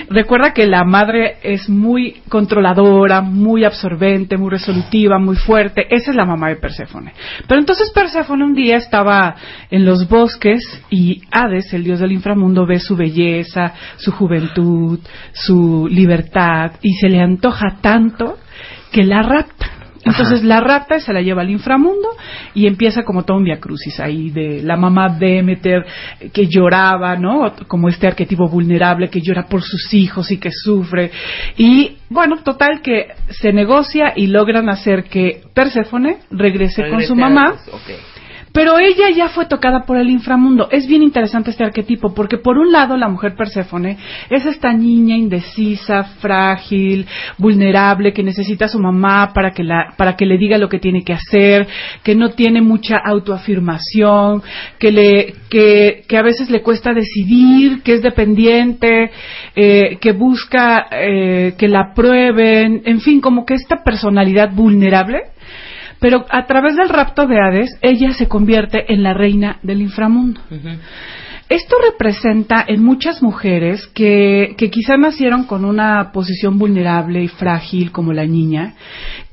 Recuerda que la madre es muy controladora, muy absorbente, muy resolutiva, muy fuerte. Esa es la mamá de Perséfone. Pero entonces Perséfone un día estaba en los bosques y Hades, el dios del inframundo, ve su belleza, su juventud, su libertad y se le antoja tanto que la rapta. Entonces la rapta y se la lleva al inframundo y empieza como todo un viacrucis ahí de la mamá Demeter eh, que lloraba, ¿no? Como este arquetipo vulnerable que llora por sus hijos y que sufre. Y bueno, total que se negocia y logran hacer que Perséfone regrese, con su mamá. Pero ella ya fue tocada por el inframundo. Es bien interesante este arquetipo porque por un lado la mujer Perséfone es esta niña indecisa, frágil, vulnerable que necesita a su mamá para que la para que le diga lo que tiene que hacer, que no tiene mucha autoafirmación, que le que, que a veces le cuesta decidir, que es dependiente, eh, que busca eh, que la prueben, en fin, como que esta personalidad vulnerable pero a través del rapto de Hades, ella se convierte en la reina del inframundo. Esto representa en muchas mujeres que, quizá nacieron con una posición vulnerable y frágil como la niña,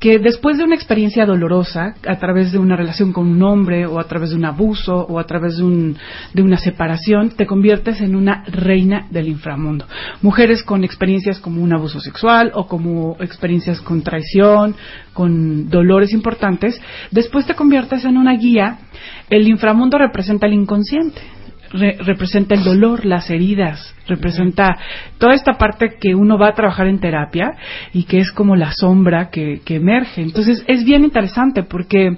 que después de una experiencia dolorosa, a través de una relación con un hombre o a través de un abuso o a través de, un, de una separación, te conviertes en una reina del inframundo. Mujeres con experiencias como un abuso sexual o como experiencias con traición, con dolores importantes, después te conviertes en una guía. El inframundo representa el inconsciente re- representa el dolor, las heridas, representa toda esta parte que uno va a trabajar en terapia y que es como la sombra que, que emerge. Entonces es bien interesante porque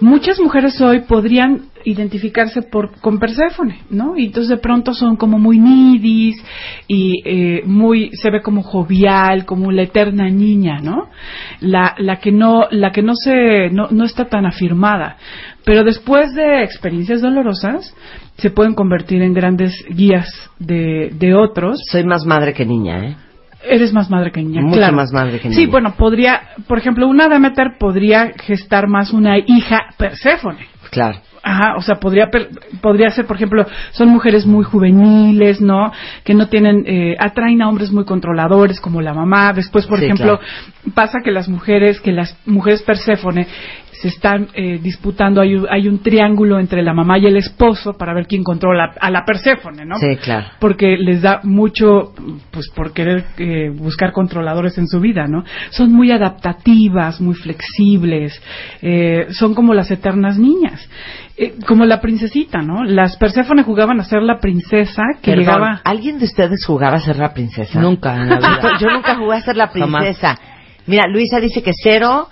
muchas mujeres hoy podrían identificarse por, con Perséfone, ¿no? Y entonces de pronto son como muy nidis y eh, muy, se ve como jovial, como la eterna niña, ¿no? La, la que no, la que no se, no, no está tan afirmada. Pero después de experiencias dolorosas, se pueden convertir en grandes guías de, de otros. Soy más madre que niña, ¿eh? Eres más madre que niña, Mucho claro. más madre que Sí, niña. bueno, podría, por ejemplo, una Demeter podría gestar más una hija Perséfone. Claro. Ajá, o sea, podría podría ser, por ejemplo, son mujeres muy juveniles, ¿no? Que no tienen, eh, atraen a hombres muy controladores como la mamá. Después, por Sí, ejemplo, claro. pasa que las mujeres, que las mujeres Perséfone se están eh, disputando, hay, un- hay un triángulo entre la mamá y el esposo para ver quién controla a la Perséfone, ¿no? Sí, claro. porque les da mucho, pues por querer eh, buscar controladores en su vida, ¿no? Son muy adaptativas, muy flexibles, eh, son como las eternas niñas. eh, como la princesita, ¿no? Las Perséfone jugaban a ser la princesa que Perdón, llegaba. ¿Alguien de ustedes jugaba a ser la princesa? Nunca en la vida. Yo nunca jugué a ser la Jamás. princesa. Mira, Luisa dice que cero,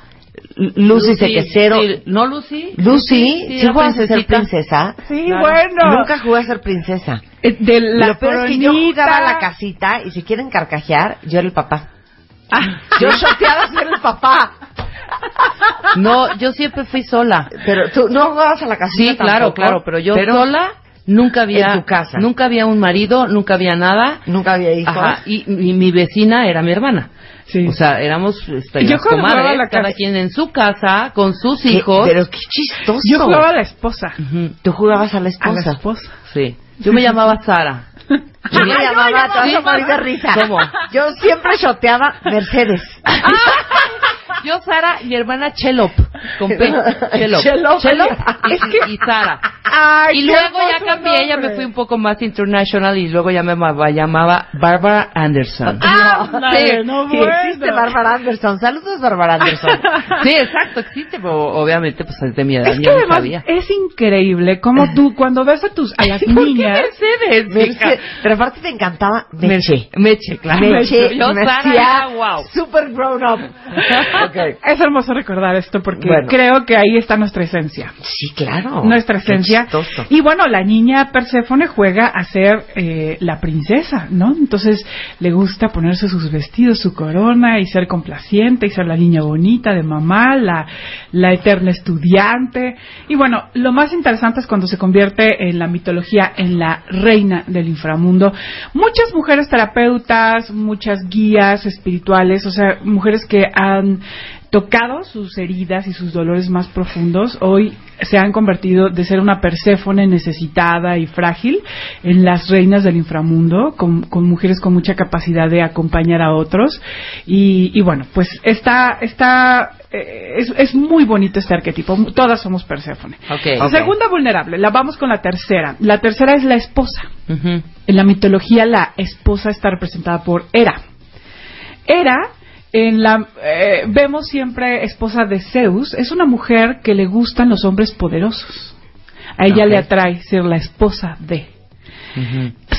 Lucy dice que cero. sí, ¿No, Lucy? Lucy, ¿sí, jugaste a ser princesa? Sí, Claro. bueno. Nunca jugué a ser princesa. Eh, de la Lo peor es que yo jugaba a la casita y si quieren carcajear, yo era el papá. Ah, Yo shoteaba a ser el papá. No, yo siempre fui sola. Pero tú no jugabas a la casita Sí, claro, tampoco? claro, pero yo sola nunca había En tu casa. nunca había un marido, nunca había nada. Nunca había hijos. Ajá, y, y mi vecina era mi hermana. Sí. O sea, éramos este, Yo las comadres, a la cada quien en su casa, con sus ¿Qué? hijos. Pero qué chistoso. Yo jugaba a la esposa. Ujú, Tú jugabas a la A esposa. la esposa. Sí. Yo me llamaba Sara. Yo me llamaba, te vas a morir de risa. ¿Cómo? Yo siempre shoteaba Mercedes. Yo, Sara, mi hermana Chelop, con P. Chelop. Chelop. Chelop y, y Sara. Ay, Y qué luego ya cambié, ya me fui un poco más international y luego ya me llamaba, Barbara Anderson. Ah, no Sí, bueno. existe Bárbara Anderson. Saludos, Bárbara Anderson. Sí, exacto, existe, pero obviamente pues es de mi edad, Es que no además sabía. es increíble como tú cuando ves a tus a las ¿Por qué niñas Mercedes? Merce- Pero aparte te encantaba Meche. Meche, claro. Meche, Yo, Sara, wow. super grown up. es hermoso recordar esto porque Bueno. creo que ahí está nuestra esencia. Sí, claro. nuestra esencia. Y bueno, la niña Perséfone juega a ser eh, la princesa, ¿no? Entonces le gusta ponerse sus vestidos, su corona y ser complaciente y ser la niña bonita de mamá, la, la eterna estudiante. Y bueno, lo más interesante es cuando se convierte en la mitología en la reina del inframundo. Muchas mujeres terapeutas, muchas guías espirituales, o sea, mujeres que han tocado sus heridas y sus dolores más profundos, hoy se han convertido de ser una Perséfone necesitada y frágil en las reinas del inframundo, con, con mujeres con mucha capacidad de acompañar a otros. Y, y bueno, pues está, está, eh, es, es muy bonito este arquetipo. Todas somos Perséfone. Segunda vulnerable, la vamos con la tercera. La tercera es la esposa. En la mitología la esposa está representada por Hera. Hera, en la, eh, vemos siempre esposa de Zeus, es una mujer que le gustan los hombres poderosos. A ella le atrae ser la esposa de.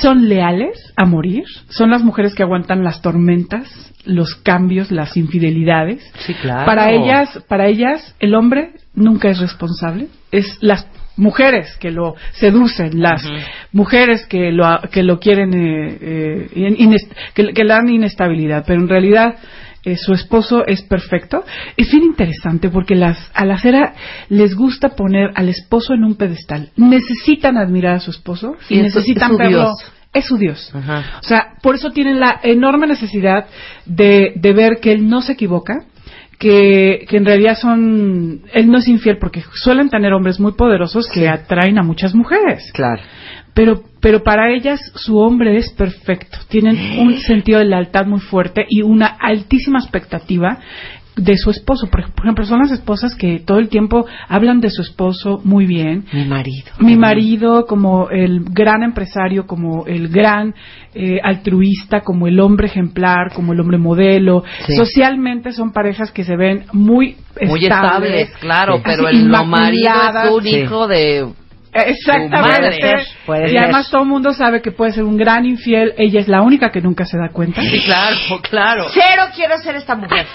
Son leales a morir, son las mujeres que aguantan las tormentas, los cambios, las infidelidades. Sí, claro. Para ellas, para ellas, el hombre nunca es responsable. Es las mujeres que lo seducen, las mujeres que lo que lo quieren, eh, eh, que le dan inestabilidad. Pero en realidad eh, su esposo es perfecto. Es bien interesante porque las a la cera les gusta poner al esposo en un pedestal. Necesitan admirar a su esposo y necesitan es verlo. Dios. Es su Dios. Ajá. O sea, por eso tienen la enorme necesidad de, de ver que él no se equivoca, que, que en realidad son, él no es infiel porque suelen tener hombres muy poderosos que atraen a muchas mujeres. Claro. Pero, pero para ellas su hombre es perfecto. Tienen un sentido de lealtad muy fuerte y una altísima expectativa de su esposo. Por, ejemplo, son las esposas que todo el tiempo hablan de su esposo muy bien. Mi marido. Mi marido como el gran empresario, como el gran eh, altruista, como el hombre ejemplar, como el hombre modelo. Sí. Socialmente son parejas que se ven muy Muy estables, claro, así, pero el no marido es un Sí. hijo de... Exactamente. Puede ser, puede y ser. además todo el mundo sabe que puede ser un gran infiel. Ella es la única que nunca se da cuenta. Sí, claro, claro. Cero quiero ser esta mujer.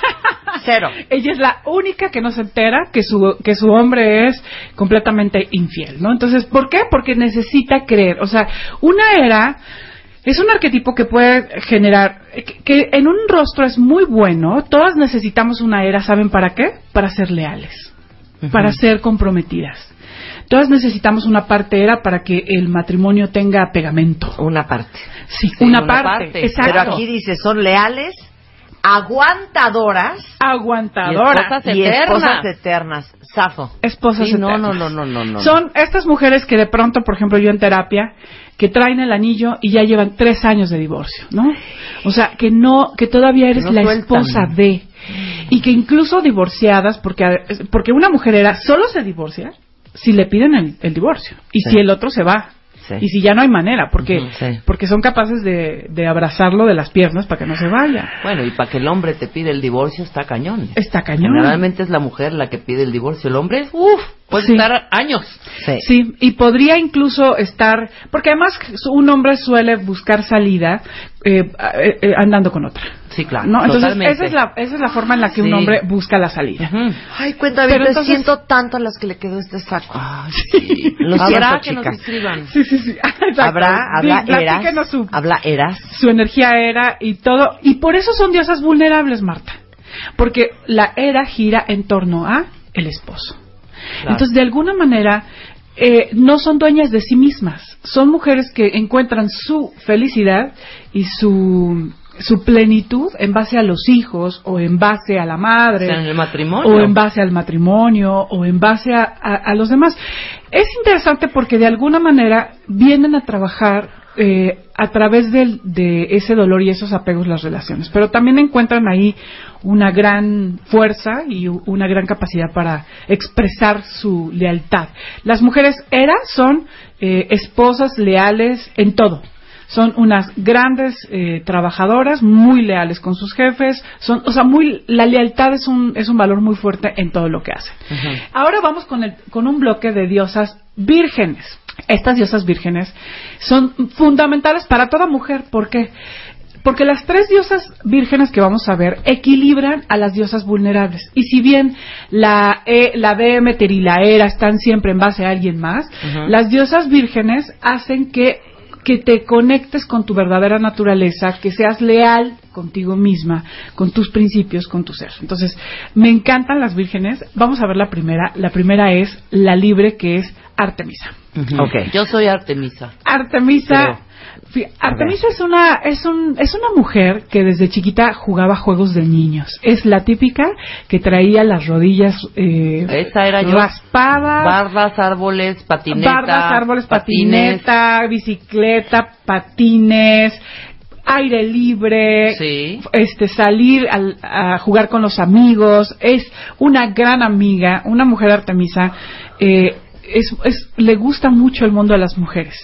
Cero. Ella es la única que no se entera que su, que su hombre es completamente infiel, ¿no? Entonces, ¿por qué? Porque necesita creer. O sea, una era es un arquetipo que puede generar, que, que en un rostro es muy bueno. Todas necesitamos una era, ¿saben para qué? Para ser leales, para ser comprometidas. Todas necesitamos una parte era para que el matrimonio tenga pegamento. Una parte. Sí, Sí, una, una parte. parte. Exacto. Pero aquí dice, son leales, aguantadoras aguantadoras. Y y eternas. esposas eternas. Safo. esposas Sí, eternas. no, no, no, no, no. Son estas mujeres que de pronto, por ejemplo, yo en terapia, que traen el anillo y ya llevan tres años de divorcio, ¿no? O sea, que no, que todavía eres no la sueltan. esposa de. Y que incluso divorciadas, porque, porque una mujer era, solo se divorcia si le piden el, el divorcio. Y Sí. si el otro se va. Sí. Y si ya no hay manera, porque, sí. porque son capaces de, de abrazarlo de las piernas para que no se vaya. Bueno, y para que el hombre te pide el divorcio está cañón. Está cañón. Generalmente es la mujer la que pide el divorcio. El hombre, uff, puede estar años. Sí. y podría incluso estar, porque además un hombre suele buscar salida eh, eh, andando con otra. Sí, claro. ¿no? Entonces, totalmente. esa es, la, esa es la forma en la que un Sí. hombre busca la salida. Ay, cuenta te entonces- siento tanto a las que le quedó este saco. Lo Habrá siento, que nos escriban. Sí, sí, sí. Habrá, habla Sí, platíquenos eras, su, habla eras. su energía era y todo. Y por eso son diosas vulnerables, Marta. Porque la era gira en torno a el esposo. Claro. Entonces, de alguna manera, eh, no son dueñas de sí mismas. Son mujeres que encuentran su felicidad y su, su plenitud en base a los hijos o en base a la madre. O sea, en el matrimonio. O en base al matrimonio o en base a, a- a los demás. Es interesante porque de alguna manera vienen a trabajar eh, a través del- de ese dolor y esos apegos las relaciones, pero también encuentran ahí una gran fuerza y una gran capacidad para expresar su lealtad. Las mujeres eras son eh, esposas leales en todo. Son unas grandes eh, trabajadoras, muy leales con sus jefes, son, o sea, muy, la lealtad es un, es un valor muy fuerte en todo lo que hacen. Ahora vamos con, el, con un bloque de diosas vírgenes. Estas diosas vírgenes son fundamentales para toda mujer. ¿Por qué? Porque las tres diosas vírgenes que vamos a ver equilibran a las diosas vulnerables. Y si bien la, E, la Demeter y la Hera están siempre en base a alguien más, las diosas vírgenes hacen que, que te conectes con tu verdadera naturaleza, que seas leal contigo misma, con tus principios, con tu ser. Entonces, me encantan las vírgenes. Vamos a ver la primera. La primera es la libre, que es Artemisa. Ok. Yo soy Artemisa. Artemisa. Artemisa es una es un es una mujer que desde chiquita jugaba juegos de niños. Es la típica que traía las rodillas eh, Esa era raspadas, Bardas, árboles, patineta. bardas, árboles, patines. patineta, bicicleta, patines, aire libre, Sí. este salir al- a jugar con los amigos, es una gran amiga, una mujer Artemisa, eh, es, es- le gusta mucho el mundo de las mujeres.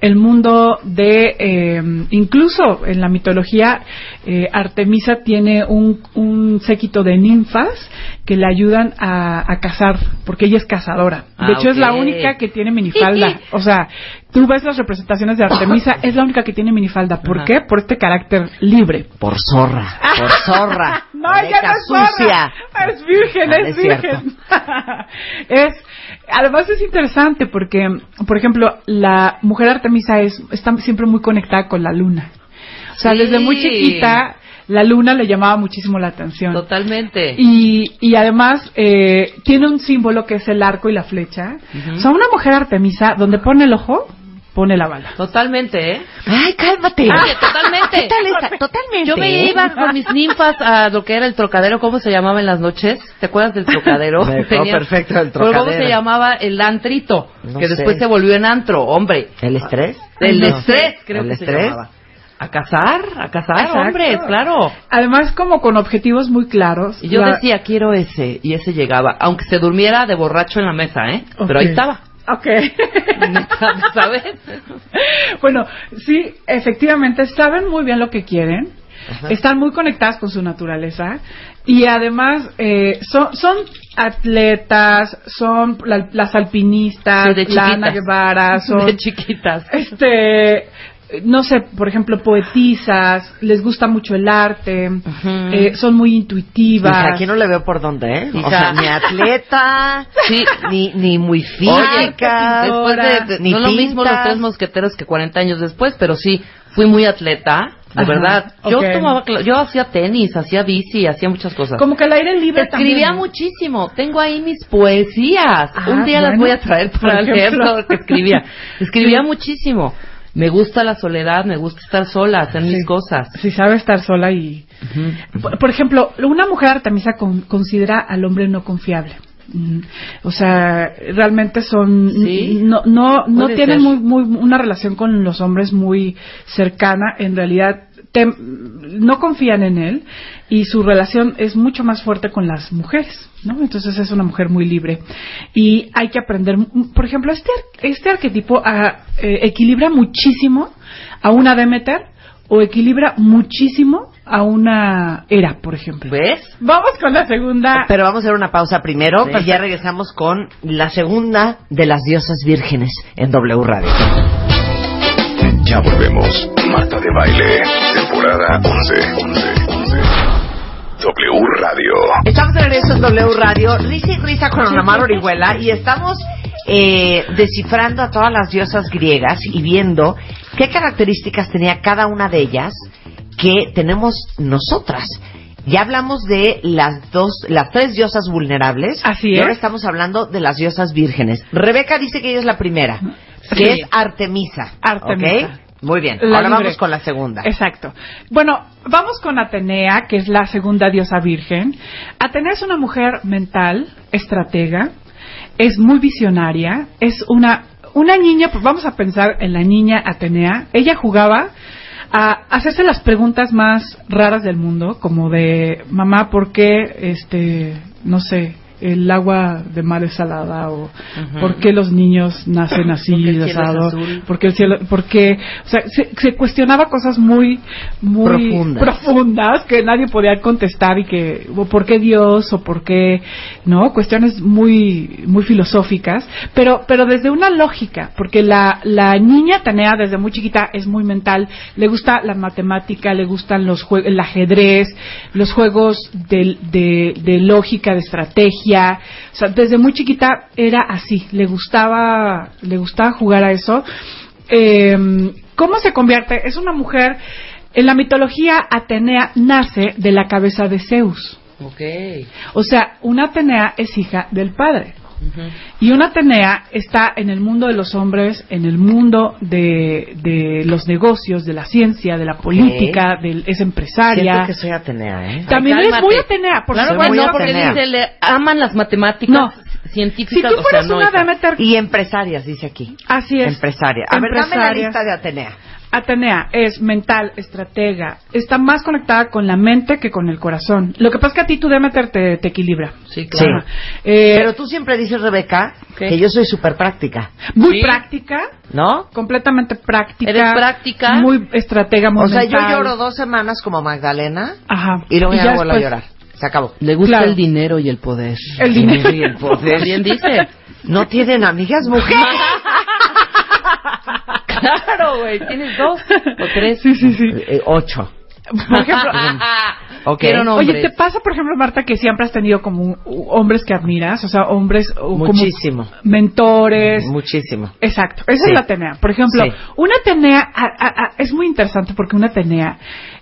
El mundo de, eh, incluso en la mitología, eh, Artemisa tiene un, un séquito de ninfas que le ayudan a, a cazar, porque ella es cazadora. De Ah, hecho, es la única que tiene minifalda. O sea, tú ves las representaciones de Artemisa, es la única que tiene minifalda. ¿Por Ajá. qué? Por este carácter libre. Por zorra, por zorra. No, ella no es sucia. Es virgen, Ah, es es virgen. es, además es interesante porque, por ejemplo, la mujer Artemisa es, está siempre muy conectada con la luna. O sea, Sí. desde muy chiquita, la luna le llamaba muchísimo la atención. Totalmente. Y, y además eh, tiene un símbolo que es el arco y la flecha. O sea, una mujer Artemisa, donde pone el ojo, pone la bala. Totalmente, ¿eh? Ay, cálmate. Oye, totalmente. ¿Qué tal esta? Totalmente. Yo me iba con mis ninfas a lo que era el trocadero, ¿cómo se llamaba en las noches? ¿Te acuerdas del trocadero? Me perfecto del Pero ¿Cómo Trocadero. se llamaba el antrito? No que sé. después se volvió en antro, hombre. ¿El estrés? El No. estrés, creo ¿El que estrés? se llamaba. A cazar, a cazar, Exacto. hombres, claro. Además, como con objetivos muy claros. Y yo la- decía, quiero ese, y ese llegaba, aunque se durmiera de borracho en la mesa, ¿eh? Pero ahí estaba. Ok. ¿Sabes? bueno, sí, efectivamente, saben muy bien lo que quieren, están muy conectadas con su naturaleza y además eh, son, son atletas, son la- las alpinistas, Sí, de la chiquitas. Ana Guevara, son De chiquitas. este no sé, por ejemplo, poetisas, les gusta mucho el arte, eh, son muy intuitivas. Aquí no le veo por dónde, ¿eh? O sea, ni atleta, Sí. ni, ni muy Oye, física, después de, de- ni no lo mismo los tres mosqueteros que 40 años después, pero sí, fui muy atleta, de Ajá, verdad. Yo tomaba, yo hacía tenis, hacía bici, hacía muchas cosas. Como que el aire libre Escribía también. muchísimo. Tengo ahí mis poesías. Ah, Un día las voy a traer para por leer lo que escribía. Escribía Sí. muchísimo. Me gusta la soledad, me gusta estar sola, hacer mis cosas. Si sabe estar sola y... Por, por ejemplo, una mujer artemisa con- considera al hombre no confiable. Mm, O sea, realmente son Sí. no no no tienen muy, muy una relación con los hombres muy cercana. En realidad tem- no confían en él y su relación es mucho más fuerte con las mujeres, ¿no? Entonces es una mujer muy libre y hay que aprender, por ejemplo, este este arquetipo ah, eh, equilibra muchísimo a una Demeter o equilibra muchísimo a una Era, por ejemplo. ¿Ves? Vamos con la segunda. Pero vamos a hacer una pausa primero Sí. y ya regresamos con la segunda de las diosas vírgenes en W Radio. Ya volvemos. Marta de Baile, temporada 11. 11, 11. W Radio. Estamos de regreso en W Radio, risa y risa con Ana Mar Orihuela y estamos eh, descifrando a todas las diosas griegas y viendo qué características tenía cada una de ellas que tenemos nosotras. Ya hablamos de las dos, las tres diosas vulnerables. Así Y ahora es. estamos hablando de las diosas vírgenes. Rebeca dice que ella es la primera, que Sí. es Artemisa. Artemisa. ¿ok? Muy bien. La ahora libre. vamos con la segunda. Exacto. Bueno, vamos con Atenea, que es la segunda diosa virgen. Atenea es una mujer mental, estratega, es muy visionaria, es una, una niña, pues vamos a pensar en la niña Atenea. Ella jugaba a hacerse las preguntas más raras del mundo, como de, mamá, ¿por qué, este, no sé, el agua de mar es salada o por qué los niños nacen así Porque el de cielo es asado? azul. porque el cielo, porque, o sea, se, se cuestionaba cosas muy, muy Profundas. profundas que nadie podía contestar y que, o por qué Dios o por qué, no, cuestiones muy, muy filosóficas, pero, pero desde una lógica, porque la, la niña Tanea desde muy chiquita es muy mental, le gusta la matemática, le gustan los el ajedrez, los juegos de, de, de lógica, de estrategia, o sea, desde muy chiquita era así, le gustaba, le gustaba jugar a eso. Eh, ¿Cómo se convierte? Es una mujer, en la mitología Atenea nace de la cabeza de Zeus. O sea, una Atenea es hija del padre. Y una Atenea está en el mundo de los hombres, en el mundo de, de los negocios, de la ciencia, de la política, del- es empresaria. Siento que soy Atenea, ¿eh? También Ay, es muy Atenea, por Claro, bueno, porque Atenea. dice, le aman las matemáticas No. científicas. Si tú o sea, fueras no una Y empresarias, dice aquí. así es. Empresaria. A ver, dame la Empresaria. lista de Atenea. Atenea es mental, estratega, está más conectada con la mente que con el corazón. Lo que pasa es que a ti tu Demeter te, te equilibra. Sí, claro. Ajá. Eh, Pero tú siempre dices, Rebeca, ¿Qué? que yo soy súper práctica, muy Sí. práctica, ¿no? completamente práctica. Eres práctica. Muy estratega, muy O sea, yo lloro dos semanas como Magdalena Ajá. y luego ya, ya vuelvo a llorar. Se acabó. Le gusta Claro. el dinero y el poder. El dinero. Y el poder. También dice. No tienen amigas mujeres. claro, güey. Tienes dos o tres. Sí, sí, sí. Eh, ocho. Por ejemplo, Ok. Quiero nombres. Oye, ¿te pasa, por ejemplo, Marta, que siempre has tenido como un- hombres que admiras? O sea, hombres o como Muchísimo. mentores. Muchísimo. Exacto, esa Sí. es la Atenea. Por ejemplo, Sí. una Atenea a- a- a- es muy interesante porque una Atenea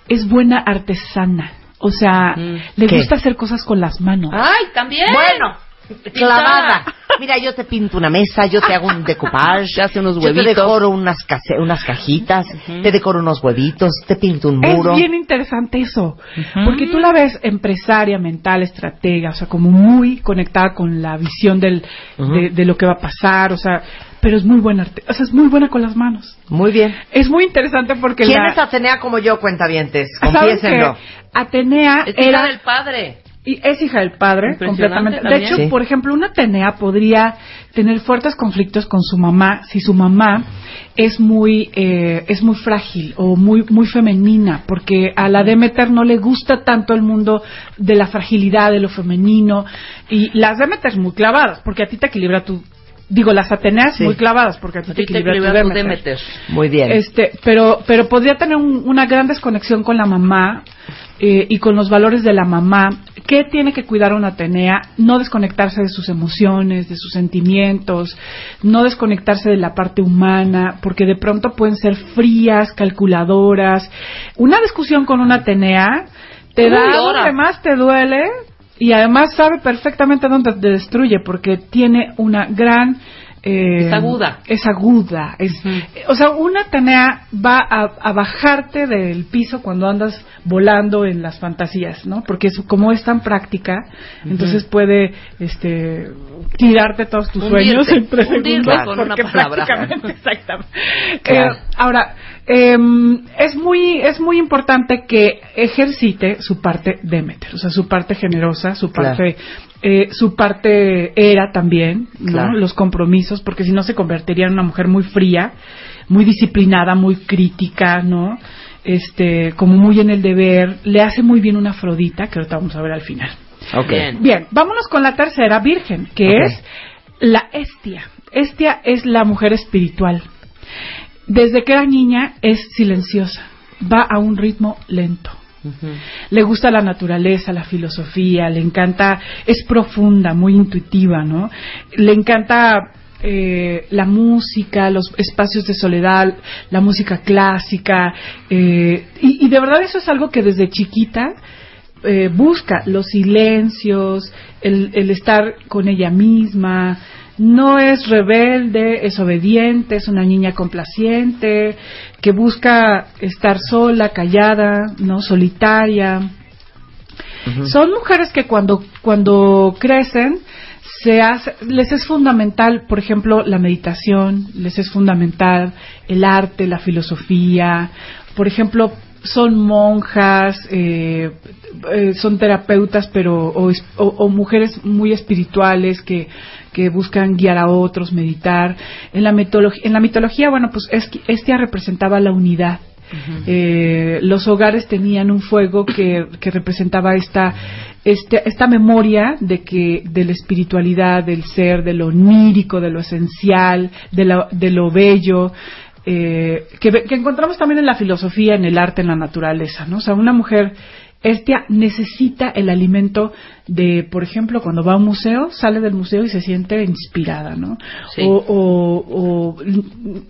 es buena artesana. O sea, Mm. le ¿Qué? gusta hacer cosas con las manos. Ay, también. Bueno, clavada. Mira, yo te pinto una mesa, yo te hago un decoupage, Te hace unos yo te huevitos. decoro unas, case- unas cajitas, te decoro unos huevitos, te pinto un muro. Es bien interesante eso, porque tú la ves empresaria, mental, estratega, o sea, como muy conectada con la visión del, Ujú. de, de lo que va a pasar, o sea, pero es muy buena, arte- o sea, es muy buena con las manos. Muy bien. Es muy interesante porque ¿Quién la, es Atenea como yo, cuentavientes? ¿saben Confiésenlo. Atenea era del padre. Y es hija del padre completamente. De hecho, Sí. por ejemplo, una Atenea podría tener fuertes conflictos con su mamá si su mamá es muy eh, es muy frágil o muy muy femenina, porque a la Demeter no le gusta tanto el mundo de la fragilidad de lo femenino y las Demeter muy clavadas, porque a ti te equilibra tu digo las Ateneas Sí. muy clavadas porque a ti A te ti te equilibra, equilibra tu. Demeter. Muy bien. Este, pero, pero podría tener un- una gran desconexión con la mamá eh, y con los valores de la mamá. ¿Qué tiene que cuidar una Atenea? No desconectarse de sus emociones, de sus sentimientos, no desconectarse de la parte humana, porque de pronto pueden ser frías, calculadoras. Una discusión con una Atenea te Uy, da llora. donde más te duele y además sabe perfectamente dónde te destruye, porque tiene una gran eh, Es aguda. Es aguda. Es, O sea, una Atenea va a, a bajarte del piso cuando andas volando en las fantasías, ¿no? Porque es, como es tan práctica, entonces puede este, tirarte todos tus Hundirte, sueños en tres con una porque palabra. prácticamente, exactamente. Claro. Eh, ahora, em, es muy es muy importante que ejercite su parte Demeter, o sea, su parte generosa, su Claro. Eh, su parte era también, ¿no? Claro. Los compromisos, porque si no se convertiría en una mujer muy fría, muy disciplinada, muy crítica, ¿no? Este, como muy en el deber, le hace muy bien una Afrodita, que ahorita vamos a ver al final. Bien. Bien, vámonos con la tercera virgen, que es la Estia. Estia es la mujer espiritual. Desde que era niña es silenciosa, va a un ritmo lento. Le gusta la naturaleza, la filosofía, le encanta, es profunda, muy intuitiva, ¿no? Le encanta eh, la música, los espacios de soledad, la música clásica, eh, y, y de verdad eso es algo que desde chiquita eh, busca, los silencios, el, el estar con ella misma, no es rebelde, es obediente, es una niña complaciente, que busca estar sola, callada, no solitaria. Son mujeres que cuando cuando crecen se hace, les es fundamental, por ejemplo, la meditación, les es fundamental el arte, la filosofía, por ejemplo, son monjas, eh, eh, son terapeutas, pero o, es- o- o mujeres muy espirituales que, que buscan guiar a otros, meditar. En la, mitología, en la mitología, bueno, pues es, Estia representaba la unidad. Eh, los hogares tenían un fuego que, que representaba esta, este- esta memoria de que de la espiritualidad, del ser, de lo onírico, de lo esencial, de lo, de lo bello, eh, que, que encontramos también en la filosofía, en el arte, en la naturaleza, ¿no? O sea, una mujer Estia necesita el alimento de, por ejemplo, cuando va a un museo, sale del museo y se siente inspirada, ¿no? Sí. O, o- o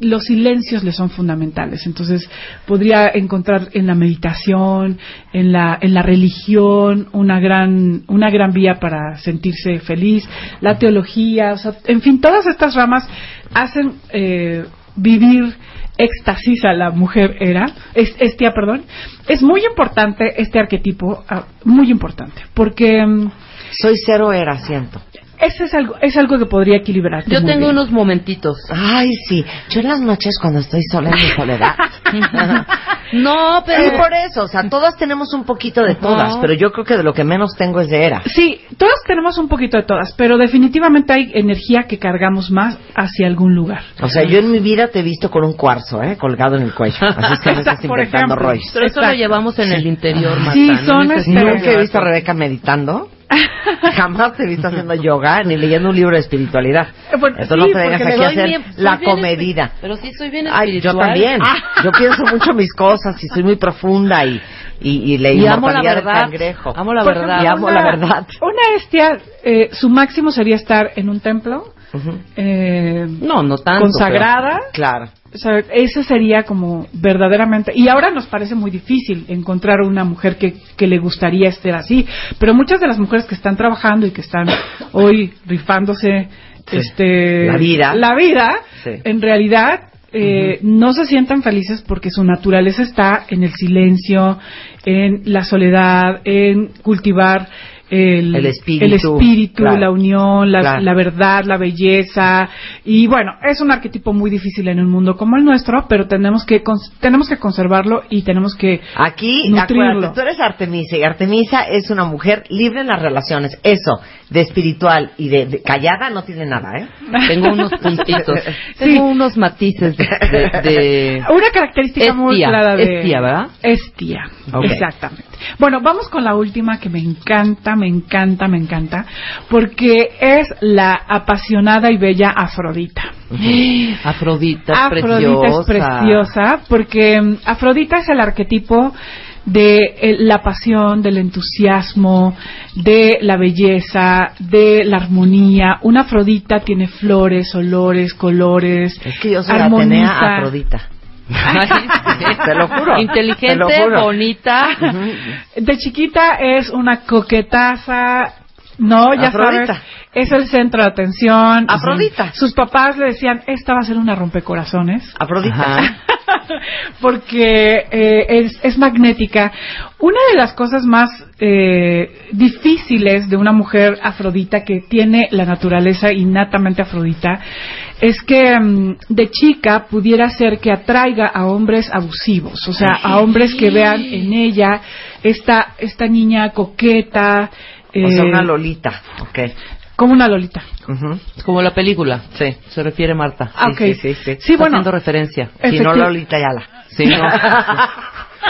los silencios le son fundamentales. Entonces, podría encontrar en la meditación, en la, en la religión, una gran, una gran vía para sentirse feliz. La teología, o sea, en fin, todas estas ramas hacen eh, vivir éxtasis a la mujer era, es, Estia, perdón. Es muy importante este arquetipo, ah, muy importante, porque mm, Soy cero era, siento. Ese es algo, es algo que podría equilibrar. Yo tengo unos momentitos. Ay, sí. Yo en las noches cuando estoy sola en mi soledad. No, pero... Es por eso, o sea, todas tenemos un poquito de todas, pero yo creo que de lo que menos tengo es de era. Sí, todas tenemos un poquito de todas, pero definitivamente hay energía que cargamos más hacia algún lugar. O sea, yo en mi vida te he visto con un cuarzo, ¿eh? Colgado en el cuello. Así es que no estás Por inventando ejemplo. rollos. Pero eso lo llevamos en el interior, Marta. Sí, no son este- Nunca he visto a. Rebeca meditando. Jamás te he visto haciendo yoga ni leyendo un libro de espiritualidad. Bueno, Eso sí, no te vengas aquí a hacer bien- la comedida. Pero sí soy bien Ay, yo espiritual. también. Ah. Yo pienso mucho mis cosas y soy muy profunda y, y, y la Y amo la inmortalidad del verdad. cangrejo. Amo la verdad. ejemplo, Y amo una- la verdad. Una estia, eh, su máximo sería estar en un templo, eh, No, no tanto. consagrada. Claro. O sea, ese sería como verdaderamente. Y ahora nos parece muy difícil encontrar una mujer que, que le gustaría estar así. Pero muchas de las mujeres que están trabajando y que están hoy rifándose Sí. este, La vida. la vida, Sí. en realidad eh, no se sientan felices porque su naturaleza está en el silencio, en la soledad, en cultivar el, El espíritu, el espíritu, claro. la unión, la, Claro. la verdad, la belleza. Y bueno, es un arquetipo muy difícil en un mundo como el nuestro, pero tenemos que, tenemos que conservarlo y tenemos que Aquí, nutrirlo. tú eres Artemisa y Artemisa es una mujer libre en las relaciones. Eso, de espiritual y de, de callada, no tiene nada, ¿eh? Tengo unos puntitos. Sí. Tengo unos matices de... de- de- Una característica muy clara de... estia, ¿verdad? Estia, Ok. exactamente. Bueno, vamos con la última que me encanta, me encanta, me encanta, porque es la apasionada y bella Afrodita. Afrodita, Afrodita es preciosa porque mm, Afrodita es el arquetipo de eh, la pasión, del entusiasmo, de la belleza, de la armonía. Una Afrodita tiene flores, olores, colores. Es que yo soy armoniza. Atenea Afrodita. Te lo juro. Inteligente, te lo juro. bonita. De chiquita es una coquetaza No, ya Afrodita. sabes, es el centro de atención. Afrodita. Sus papás le decían, esta va a ser una rompecorazones. Afrodita. porque eh, es, es magnética. Una de las cosas más eh, difíciles de una mujer afrodita que tiene la naturaleza innatamente afrodita es que mm, de chica pudiera ser que atraiga a hombres abusivos, o sea, a hombres que vean en ella esta, esta niña coqueta. O sea, eh, una lolita. Ok. Como una lolita. Como la película. Sí. Se refiere Marta. Ah, ok. Sí, sí, sí. Sí, bueno. Haciendo referencia. Si no, Lolita Yala. Sí, no.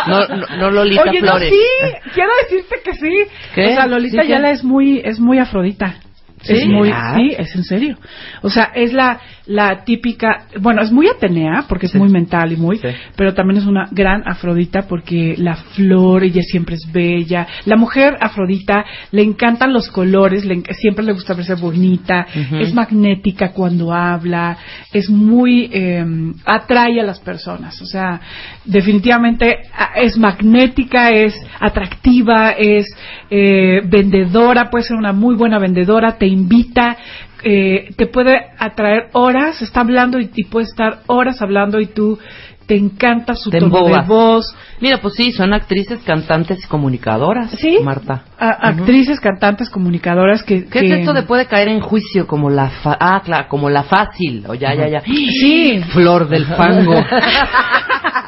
No, no, no Lolita Oye, Flores. no, sí, quiero decirte que sí. ¿Qué? O sea, Lolita ¿Sí? Yala es muy, es muy afrodita. ¿Sí? Es muy, Ah. sí, es en serio. O sea, es la, la típica, bueno, es muy Atenea porque es muy mental y muy, pero también es una gran Afrodita porque la flor, ella siempre es bella. La mujer Afrodita le encantan los colores, le siempre le gusta verse bonita, es magnética cuando habla, es muy, eh, atrae a las personas. O sea, definitivamente es magnética, es atractiva, es eh, vendedora, puede ser una muy buena vendedora, te invita, eh, te puede atraer horas, está hablando y, y puede estar horas hablando y tú te encanta su Te tono de voz. Mira, pues sí, son actrices, cantantes y comunicadoras. Sí. Marta. A- actrices, cantantes, comunicadoras que... ¿Qué que- es esto de puede caer en juicio como la fa ah, claro, como la fácil? O ya, ya, ya. Sí. Flor del fango.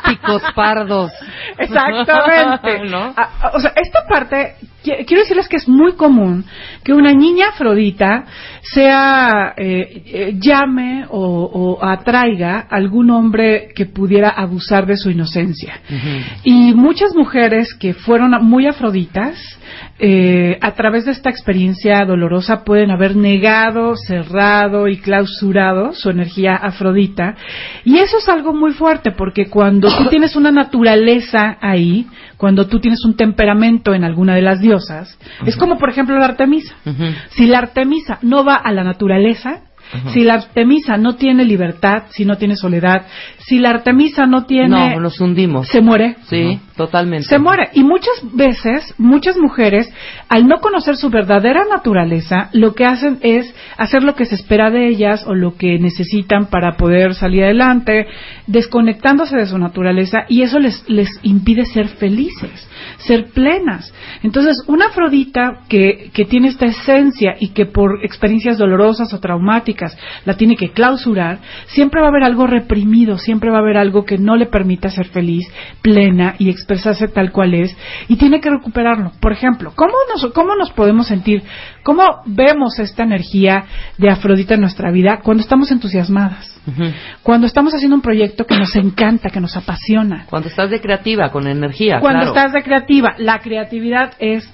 Picos pardos. Exactamente. ¿No? O sea, esta parte, quiero decirles que es muy común que una niña afrodita sea, eh, eh, llame o, o atraiga a algún hombre que pudiera abusar de su inocencia. Y muchas mujeres que fueron muy afroditas, eh, a través de esta experiencia dolorosa pueden haber negado, cerrado y clausurado su energía afrodita. Y eso es algo muy fuerte porque cuando tú tienes una naturaleza ahí, cuando tú tienes un temperamento en alguna de las diosas, es como por ejemplo la Artemisa. Si la Artemisa no va a la naturaleza, si la Artemisa no tiene libertad, si no tiene soledad, si la Artemisa no tiene... No, nos hundimos. Se muere. Sí, totalmente. Se muere. Y muchas veces, muchas mujeres, al no conocer su verdadera naturaleza, lo que hacen es hacer lo que se espera de ellas o lo que necesitan para poder salir adelante, desconectándose de su naturaleza y eso les, les impide ser felices, ser plenas. Entonces, una Afrodita que, que tiene esta esencia y que por experiencias dolorosas o traumáticas la tiene que clausurar, siempre va a haber algo reprimido, siempre va a haber algo que no le permita ser feliz, plena y expresarse tal cual es, y tiene que recuperarlo. Por ejemplo, ¿cómo nos, cómo nos podemos sentir? ¿Cómo vemos esta energía de Afrodita en nuestra vida cuando estamos entusiasmadas? Cuando estamos haciendo un proyecto que nos encanta, que nos apasiona. Cuando estás de creativa, con energía, Cuando claro. estás de creativa, la creatividad es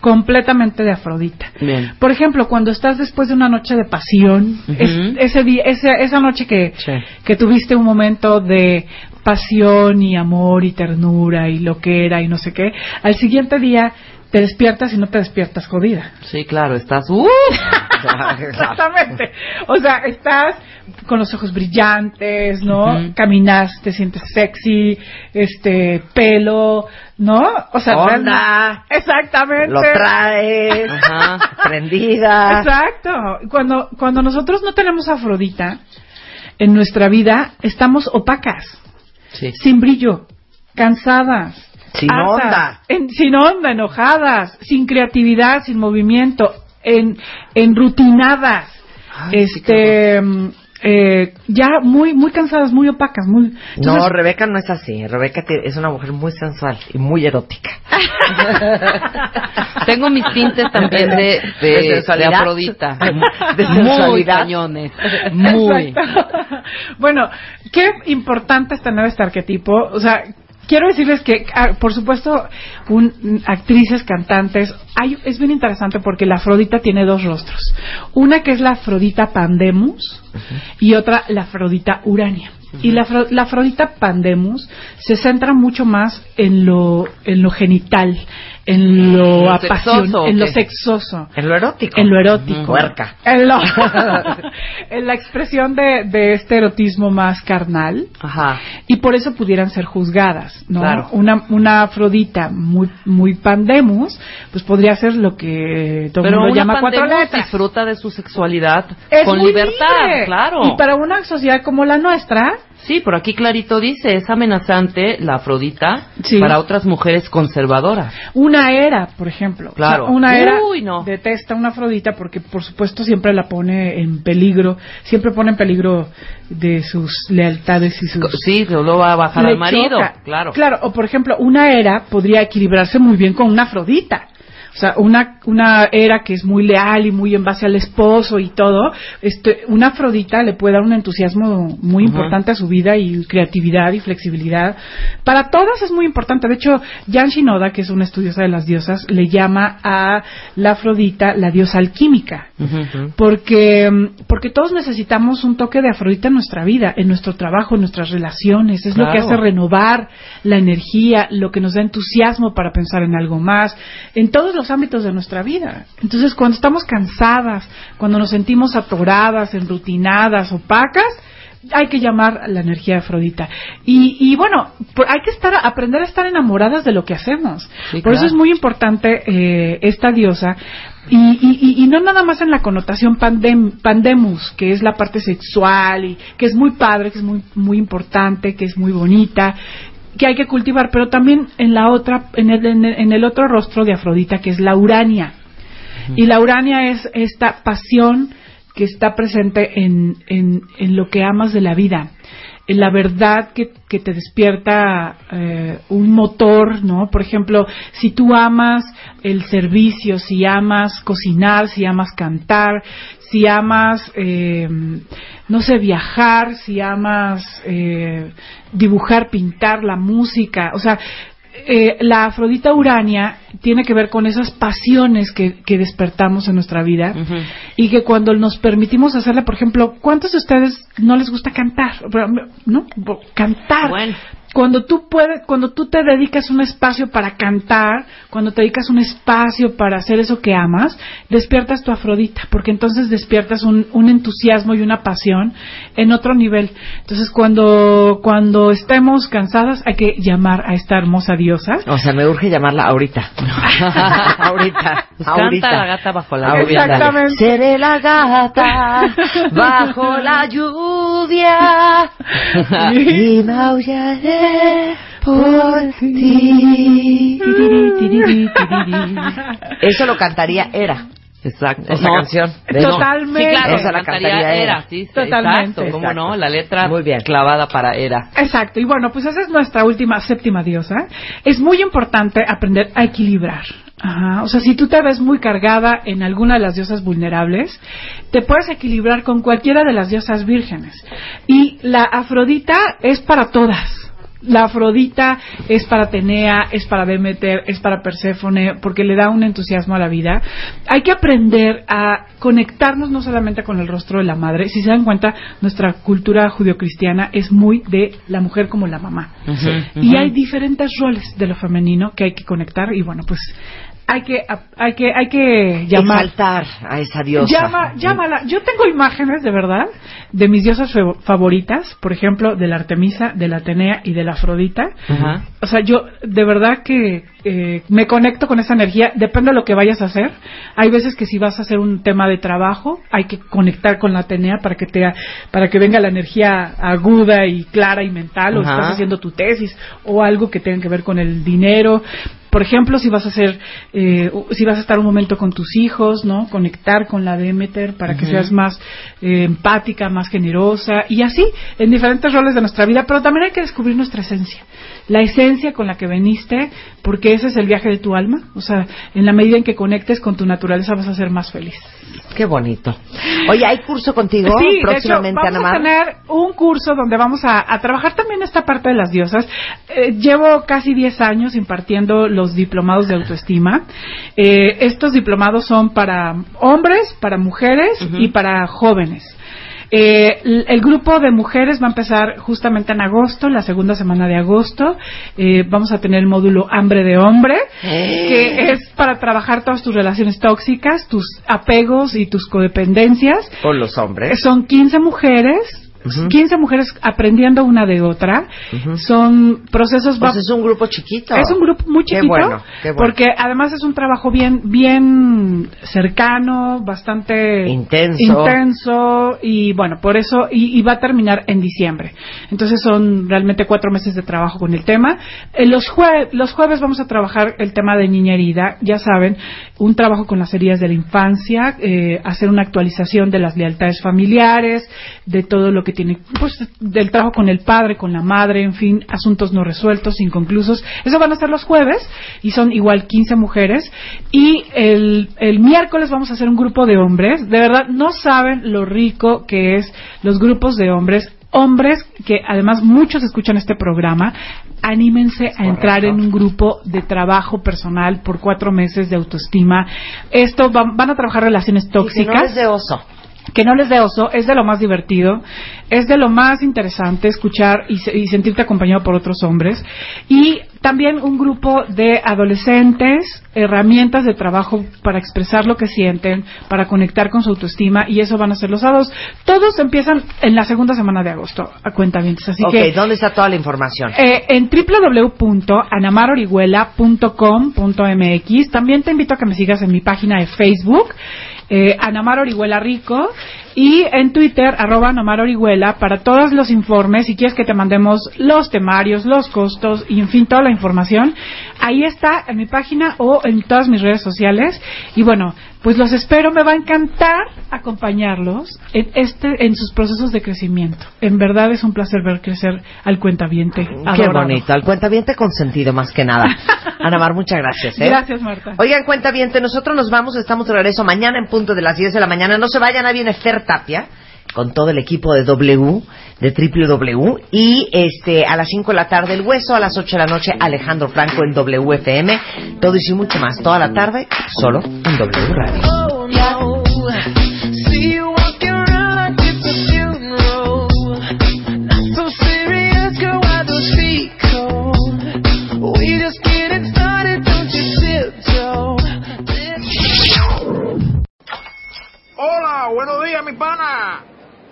completamente de Afrodita. Bien. Por ejemplo, cuando estás después de una noche de pasión, es- ese día, ese- esa noche que, Sí. que tuviste un momento de pasión y amor y ternura y lo que era y no sé qué, al siguiente día te despiertas y no te despiertas jodida. Sí, claro, estás... ¡Uh! Exactamente. O sea, estás con los ojos brillantes, ¿no? Ujú. Caminas, te sientes sexy, este, pelo, ¿no? O sea, Onda. Exactamente. Lo traes, Ajá. prendida. Exacto. Cuando, cuando nosotros no tenemos Afrodita en nuestra vida, estamos opacas, Sí. sin brillo, cansadas. Sin onda. en- sin onda, enojadas, sin creatividad, sin movimiento, en, enrutinadas, Ay, este, mm, eh, ya muy, muy cansadas, muy opacas, muy. No, Rebeca no es así. Rebeca te- es una mujer muy sensual y muy erótica. Tengo mis tintes también de, de, ¿De? Afrodita. ¿De Muy cañones. Muy. Exacto. bueno, qué importante es tener este arquetipo. O sea, quiero decirles que, ah, por supuesto, un- actrices, cantantes, hay, es bien interesante porque la Afrodita tiene dos rostros. Una que es la Afrodita Pandemus y otra la Afrodita Urania. Y la, la Afrodita Pandemus se centra mucho más en lo, en lo genital, en lo ¿En lo apasionado, en lo sexoso. En lo erótico. En lo erótico. Puerca. En, lo- en la expresión de, de este erotismo más carnal. Ajá. Y por eso pudieran ser juzgadas, ¿no? Claro. Una, una Afrodita muy, muy pandemus, pues podría ser lo que todo el Pero mundo llama cuatro letras. disfruta de su sexualidad Es con libertad, libre. claro. Y para una sociedad como la nuestra, Sí, por aquí clarito dice, es amenazante la Afrodita Sí. para otras mujeres conservadoras. una era, por ejemplo. Claro. O sea, una era Uy, no. detesta una Afrodita porque, por supuesto, siempre la pone en peligro, siempre pone en peligro de sus lealtades y sus... Sí, luego va a bajar al marido, choca. claro. Claro, o por ejemplo, una era podría equilibrarse muy bien con una Afrodita. O sea, una, una era que es muy leal y muy en base al esposo y todo, este, una Afrodita le puede dar un entusiasmo muy importante a su vida y creatividad y flexibilidad. Para todas es muy importante. De hecho, Jan Shinoda, que es una estudiosa de las diosas, le llama a la Afrodita la diosa alquímica. Porque porque todos necesitamos un toque de Afrodita en nuestra vida, en nuestro trabajo, en nuestras relaciones, es lo que hace renovar la energía, lo que nos da entusiasmo para pensar en algo más, en todos los ámbitos de nuestra vida. Entonces, cuando estamos cansadas, cuando nos sentimos atoradas, enrutinadas, opacas, hay que llamar la energía Afrodita. Y, y bueno, hay que estar, aprender a estar enamoradas de lo que hacemos. Sí, por eso es muy importante eh, esta diosa. Y- y no nada más en la connotación pandem- pandemus, que es la parte sexual y que es muy padre, que es muy, muy importante, que es muy bonita, que hay que cultivar, pero también en la otra, en el, en el- otro rostro de Afrodita, que es la Urania. Y la Urania es esta pasión que está presente en, en, en lo que amas de la vida, en la verdad que, que te despierta eh, un motor, ¿no? Por ejemplo, si tú amas el servicio, si amas cocinar, si amas cantar, si amas, eh, no sé, viajar, si amas eh, dibujar, pintar, la música, o sea, eh, la Afrodita Urania tiene que ver con esas pasiones que, que despertamos en nuestra vida y que cuando nos permitimos hacerla, por ejemplo, ¿cuántos de ustedes no les gusta cantar? ¿No? Cantar. Cuando tú puedes, cuando tú te dedicas un espacio para cantar, cuando te dedicas un espacio para hacer eso que amas, despiertas tu Afrodita, porque entonces despiertas un, un entusiasmo y una pasión en otro nivel. Entonces, cuando, cuando estemos cansadas, hay que llamar a esta hermosa diosa. O sea, me urge llamarla ahorita. ahorita. Pues ahorita. canta la gata bajo la Ahorita. lluvia. Exactamente. Seré la gata bajo la lluvia y maullaré por ti. Eso lo cantaría Era. Exacto. Esa No, canción. Totalmente. Sí, claro, Esa la cantaría cantaría Era, Era. sí, sí, Totalmente. Exacto, cómo Exacto. no, la letra Muy bien. clavada para Era. Exacto, y bueno, pues esa es nuestra última, séptima diosa. Es muy importante aprender a equilibrar. Ajá. O sea, si tú te ves muy cargada en alguna de las diosas vulnerables, te puedes equilibrar con cualquiera de las diosas vírgenes. Y la Afrodita es para todas. La Afrodita es para Atenea, es para Demeter, es para Perséfone, porque le da un entusiasmo a la vida. Hay que aprender a conectarnos no solamente con el rostro de la madre. Si se dan cuenta, nuestra cultura judio-cristiana es muy de la mujer como la mamá. Y hay diferentes roles de lo femenino que hay que conectar y bueno, pues hay que hay que hay que llamar Exaltar a esa diosa. Llama, llámala. Yo tengo imágenes de verdad de mis diosas favoritas, por ejemplo, de la Artemisa, de la Atenea y de la Afrodita. Ajá. O sea, yo de verdad que eh, me conecto con esa energía, depende de lo que vayas a hacer. Hay veces que si vas a hacer un tema de trabajo, hay que conectar con la Atenea para que te para que venga la energía aguda y clara y mental, o estás haciendo tu tesis o algo que tenga que ver con el dinero. Por ejemplo, si vas a hacer, eh, si vas a estar un momento con tus hijos, ¿no? Conectar con la Demeter para que seas más eh, empática, más generosa y así en diferentes roles de nuestra vida, pero también hay que descubrir nuestra esencia, la esencia con la que veniste, porque ese es el viaje de tu alma, o sea, en la medida en que conectes con tu naturaleza vas a ser más feliz. Qué bonito. Oye, ¿hay curso contigo Sí, de hecho, próximamente, vamos Ana a tener un curso donde vamos a, a trabajar también esta parte de las diosas. Eh, llevo casi 10 años impartiendo los diplomados de autoestima. Eh, estos diplomados son para hombres, para mujeres y para jóvenes. Eh, el grupo de mujeres va a empezar justamente en agosto, la segunda semana de agosto. Eh, vamos a tener el módulo Hambre de Hombre, que es para trabajar todas tus relaciones tóxicas, tus apegos y tus codependencias. Con los hombres. Son 15 mujeres. 15 mujeres aprendiendo una de otra. Son procesos... Pues es un grupo chiquito. es un grupo muy Qué chiquito, bueno, qué bueno. porque además es un trabajo bien, bien cercano, bastante Intenso. intenso, y bueno, por eso y, y va a terminar en diciembre. Entonces son realmente cuatro meses de trabajo con el tema. En los, jue- los jueves vamos a trabajar el tema de niña herida, ya saben, un trabajo con las heridas de la infancia, eh, hacer una actualización de las lealtades familiares, de todo lo que tiene, pues, del trabajo con el padre, con la madre, en fin, asuntos no resueltos, inconclusos. Eso van a ser los jueves y son igual 15 mujeres. Y el, el miércoles vamos a hacer un grupo de hombres. De verdad, no saben lo rico que es los grupos de hombres. Hombres que además muchos escuchan este programa, anímense a entrar en un grupo de trabajo personal por cuatro meses de autoestima. Esto van, van a trabajar relaciones Y tóxicas no es de oso. Que no les dé oso, es de lo más divertido, es de lo más interesante escuchar y, y sentirte acompañado por otros hombres. Y también un grupo de adolescentes, herramientas de trabajo para expresar lo que sienten, para conectar con su autoestima, y eso van a ser los sábados. Todos empiezan en la segunda semana de agosto, a cuenta bien. Así ok, que ¿dónde está toda la información? eh, en www.anamarorihuela.com.mx. También te invito a que me sigas en mi página de Facebook, eh, Anamar Orihuela Rico, y en Twitter, arroba Anamar Orihuela, para todos los informes. Si quieres que te mandemos los temarios, los costos y, en fin, toda la información, ahí está en mi página o en todas mis redes sociales. Y bueno, pues los espero. Me va a encantar acompañarlos en, este, en sus procesos de crecimiento. En verdad es un placer ver crecer al cuentaviente. Qué adorado. bonito, al cuentaviente consentido más que nada. Ana Mar, muchas gracias. ¿eh? Gracias, Marta. Oigan, cuentaviente, nosotros nos vamos, estamos de regreso mañana en punto de las 10 de la mañana. No se vayan, ahí viene Fer Tapia con todo el equipo de W, de WW, y este a las 5 de la tarde El Hueso, a las 8 de la noche Alejandro Franco en WFM, todo y mucho más, toda la tarde, solo en W Radio. Hola, buenos días, mi pana.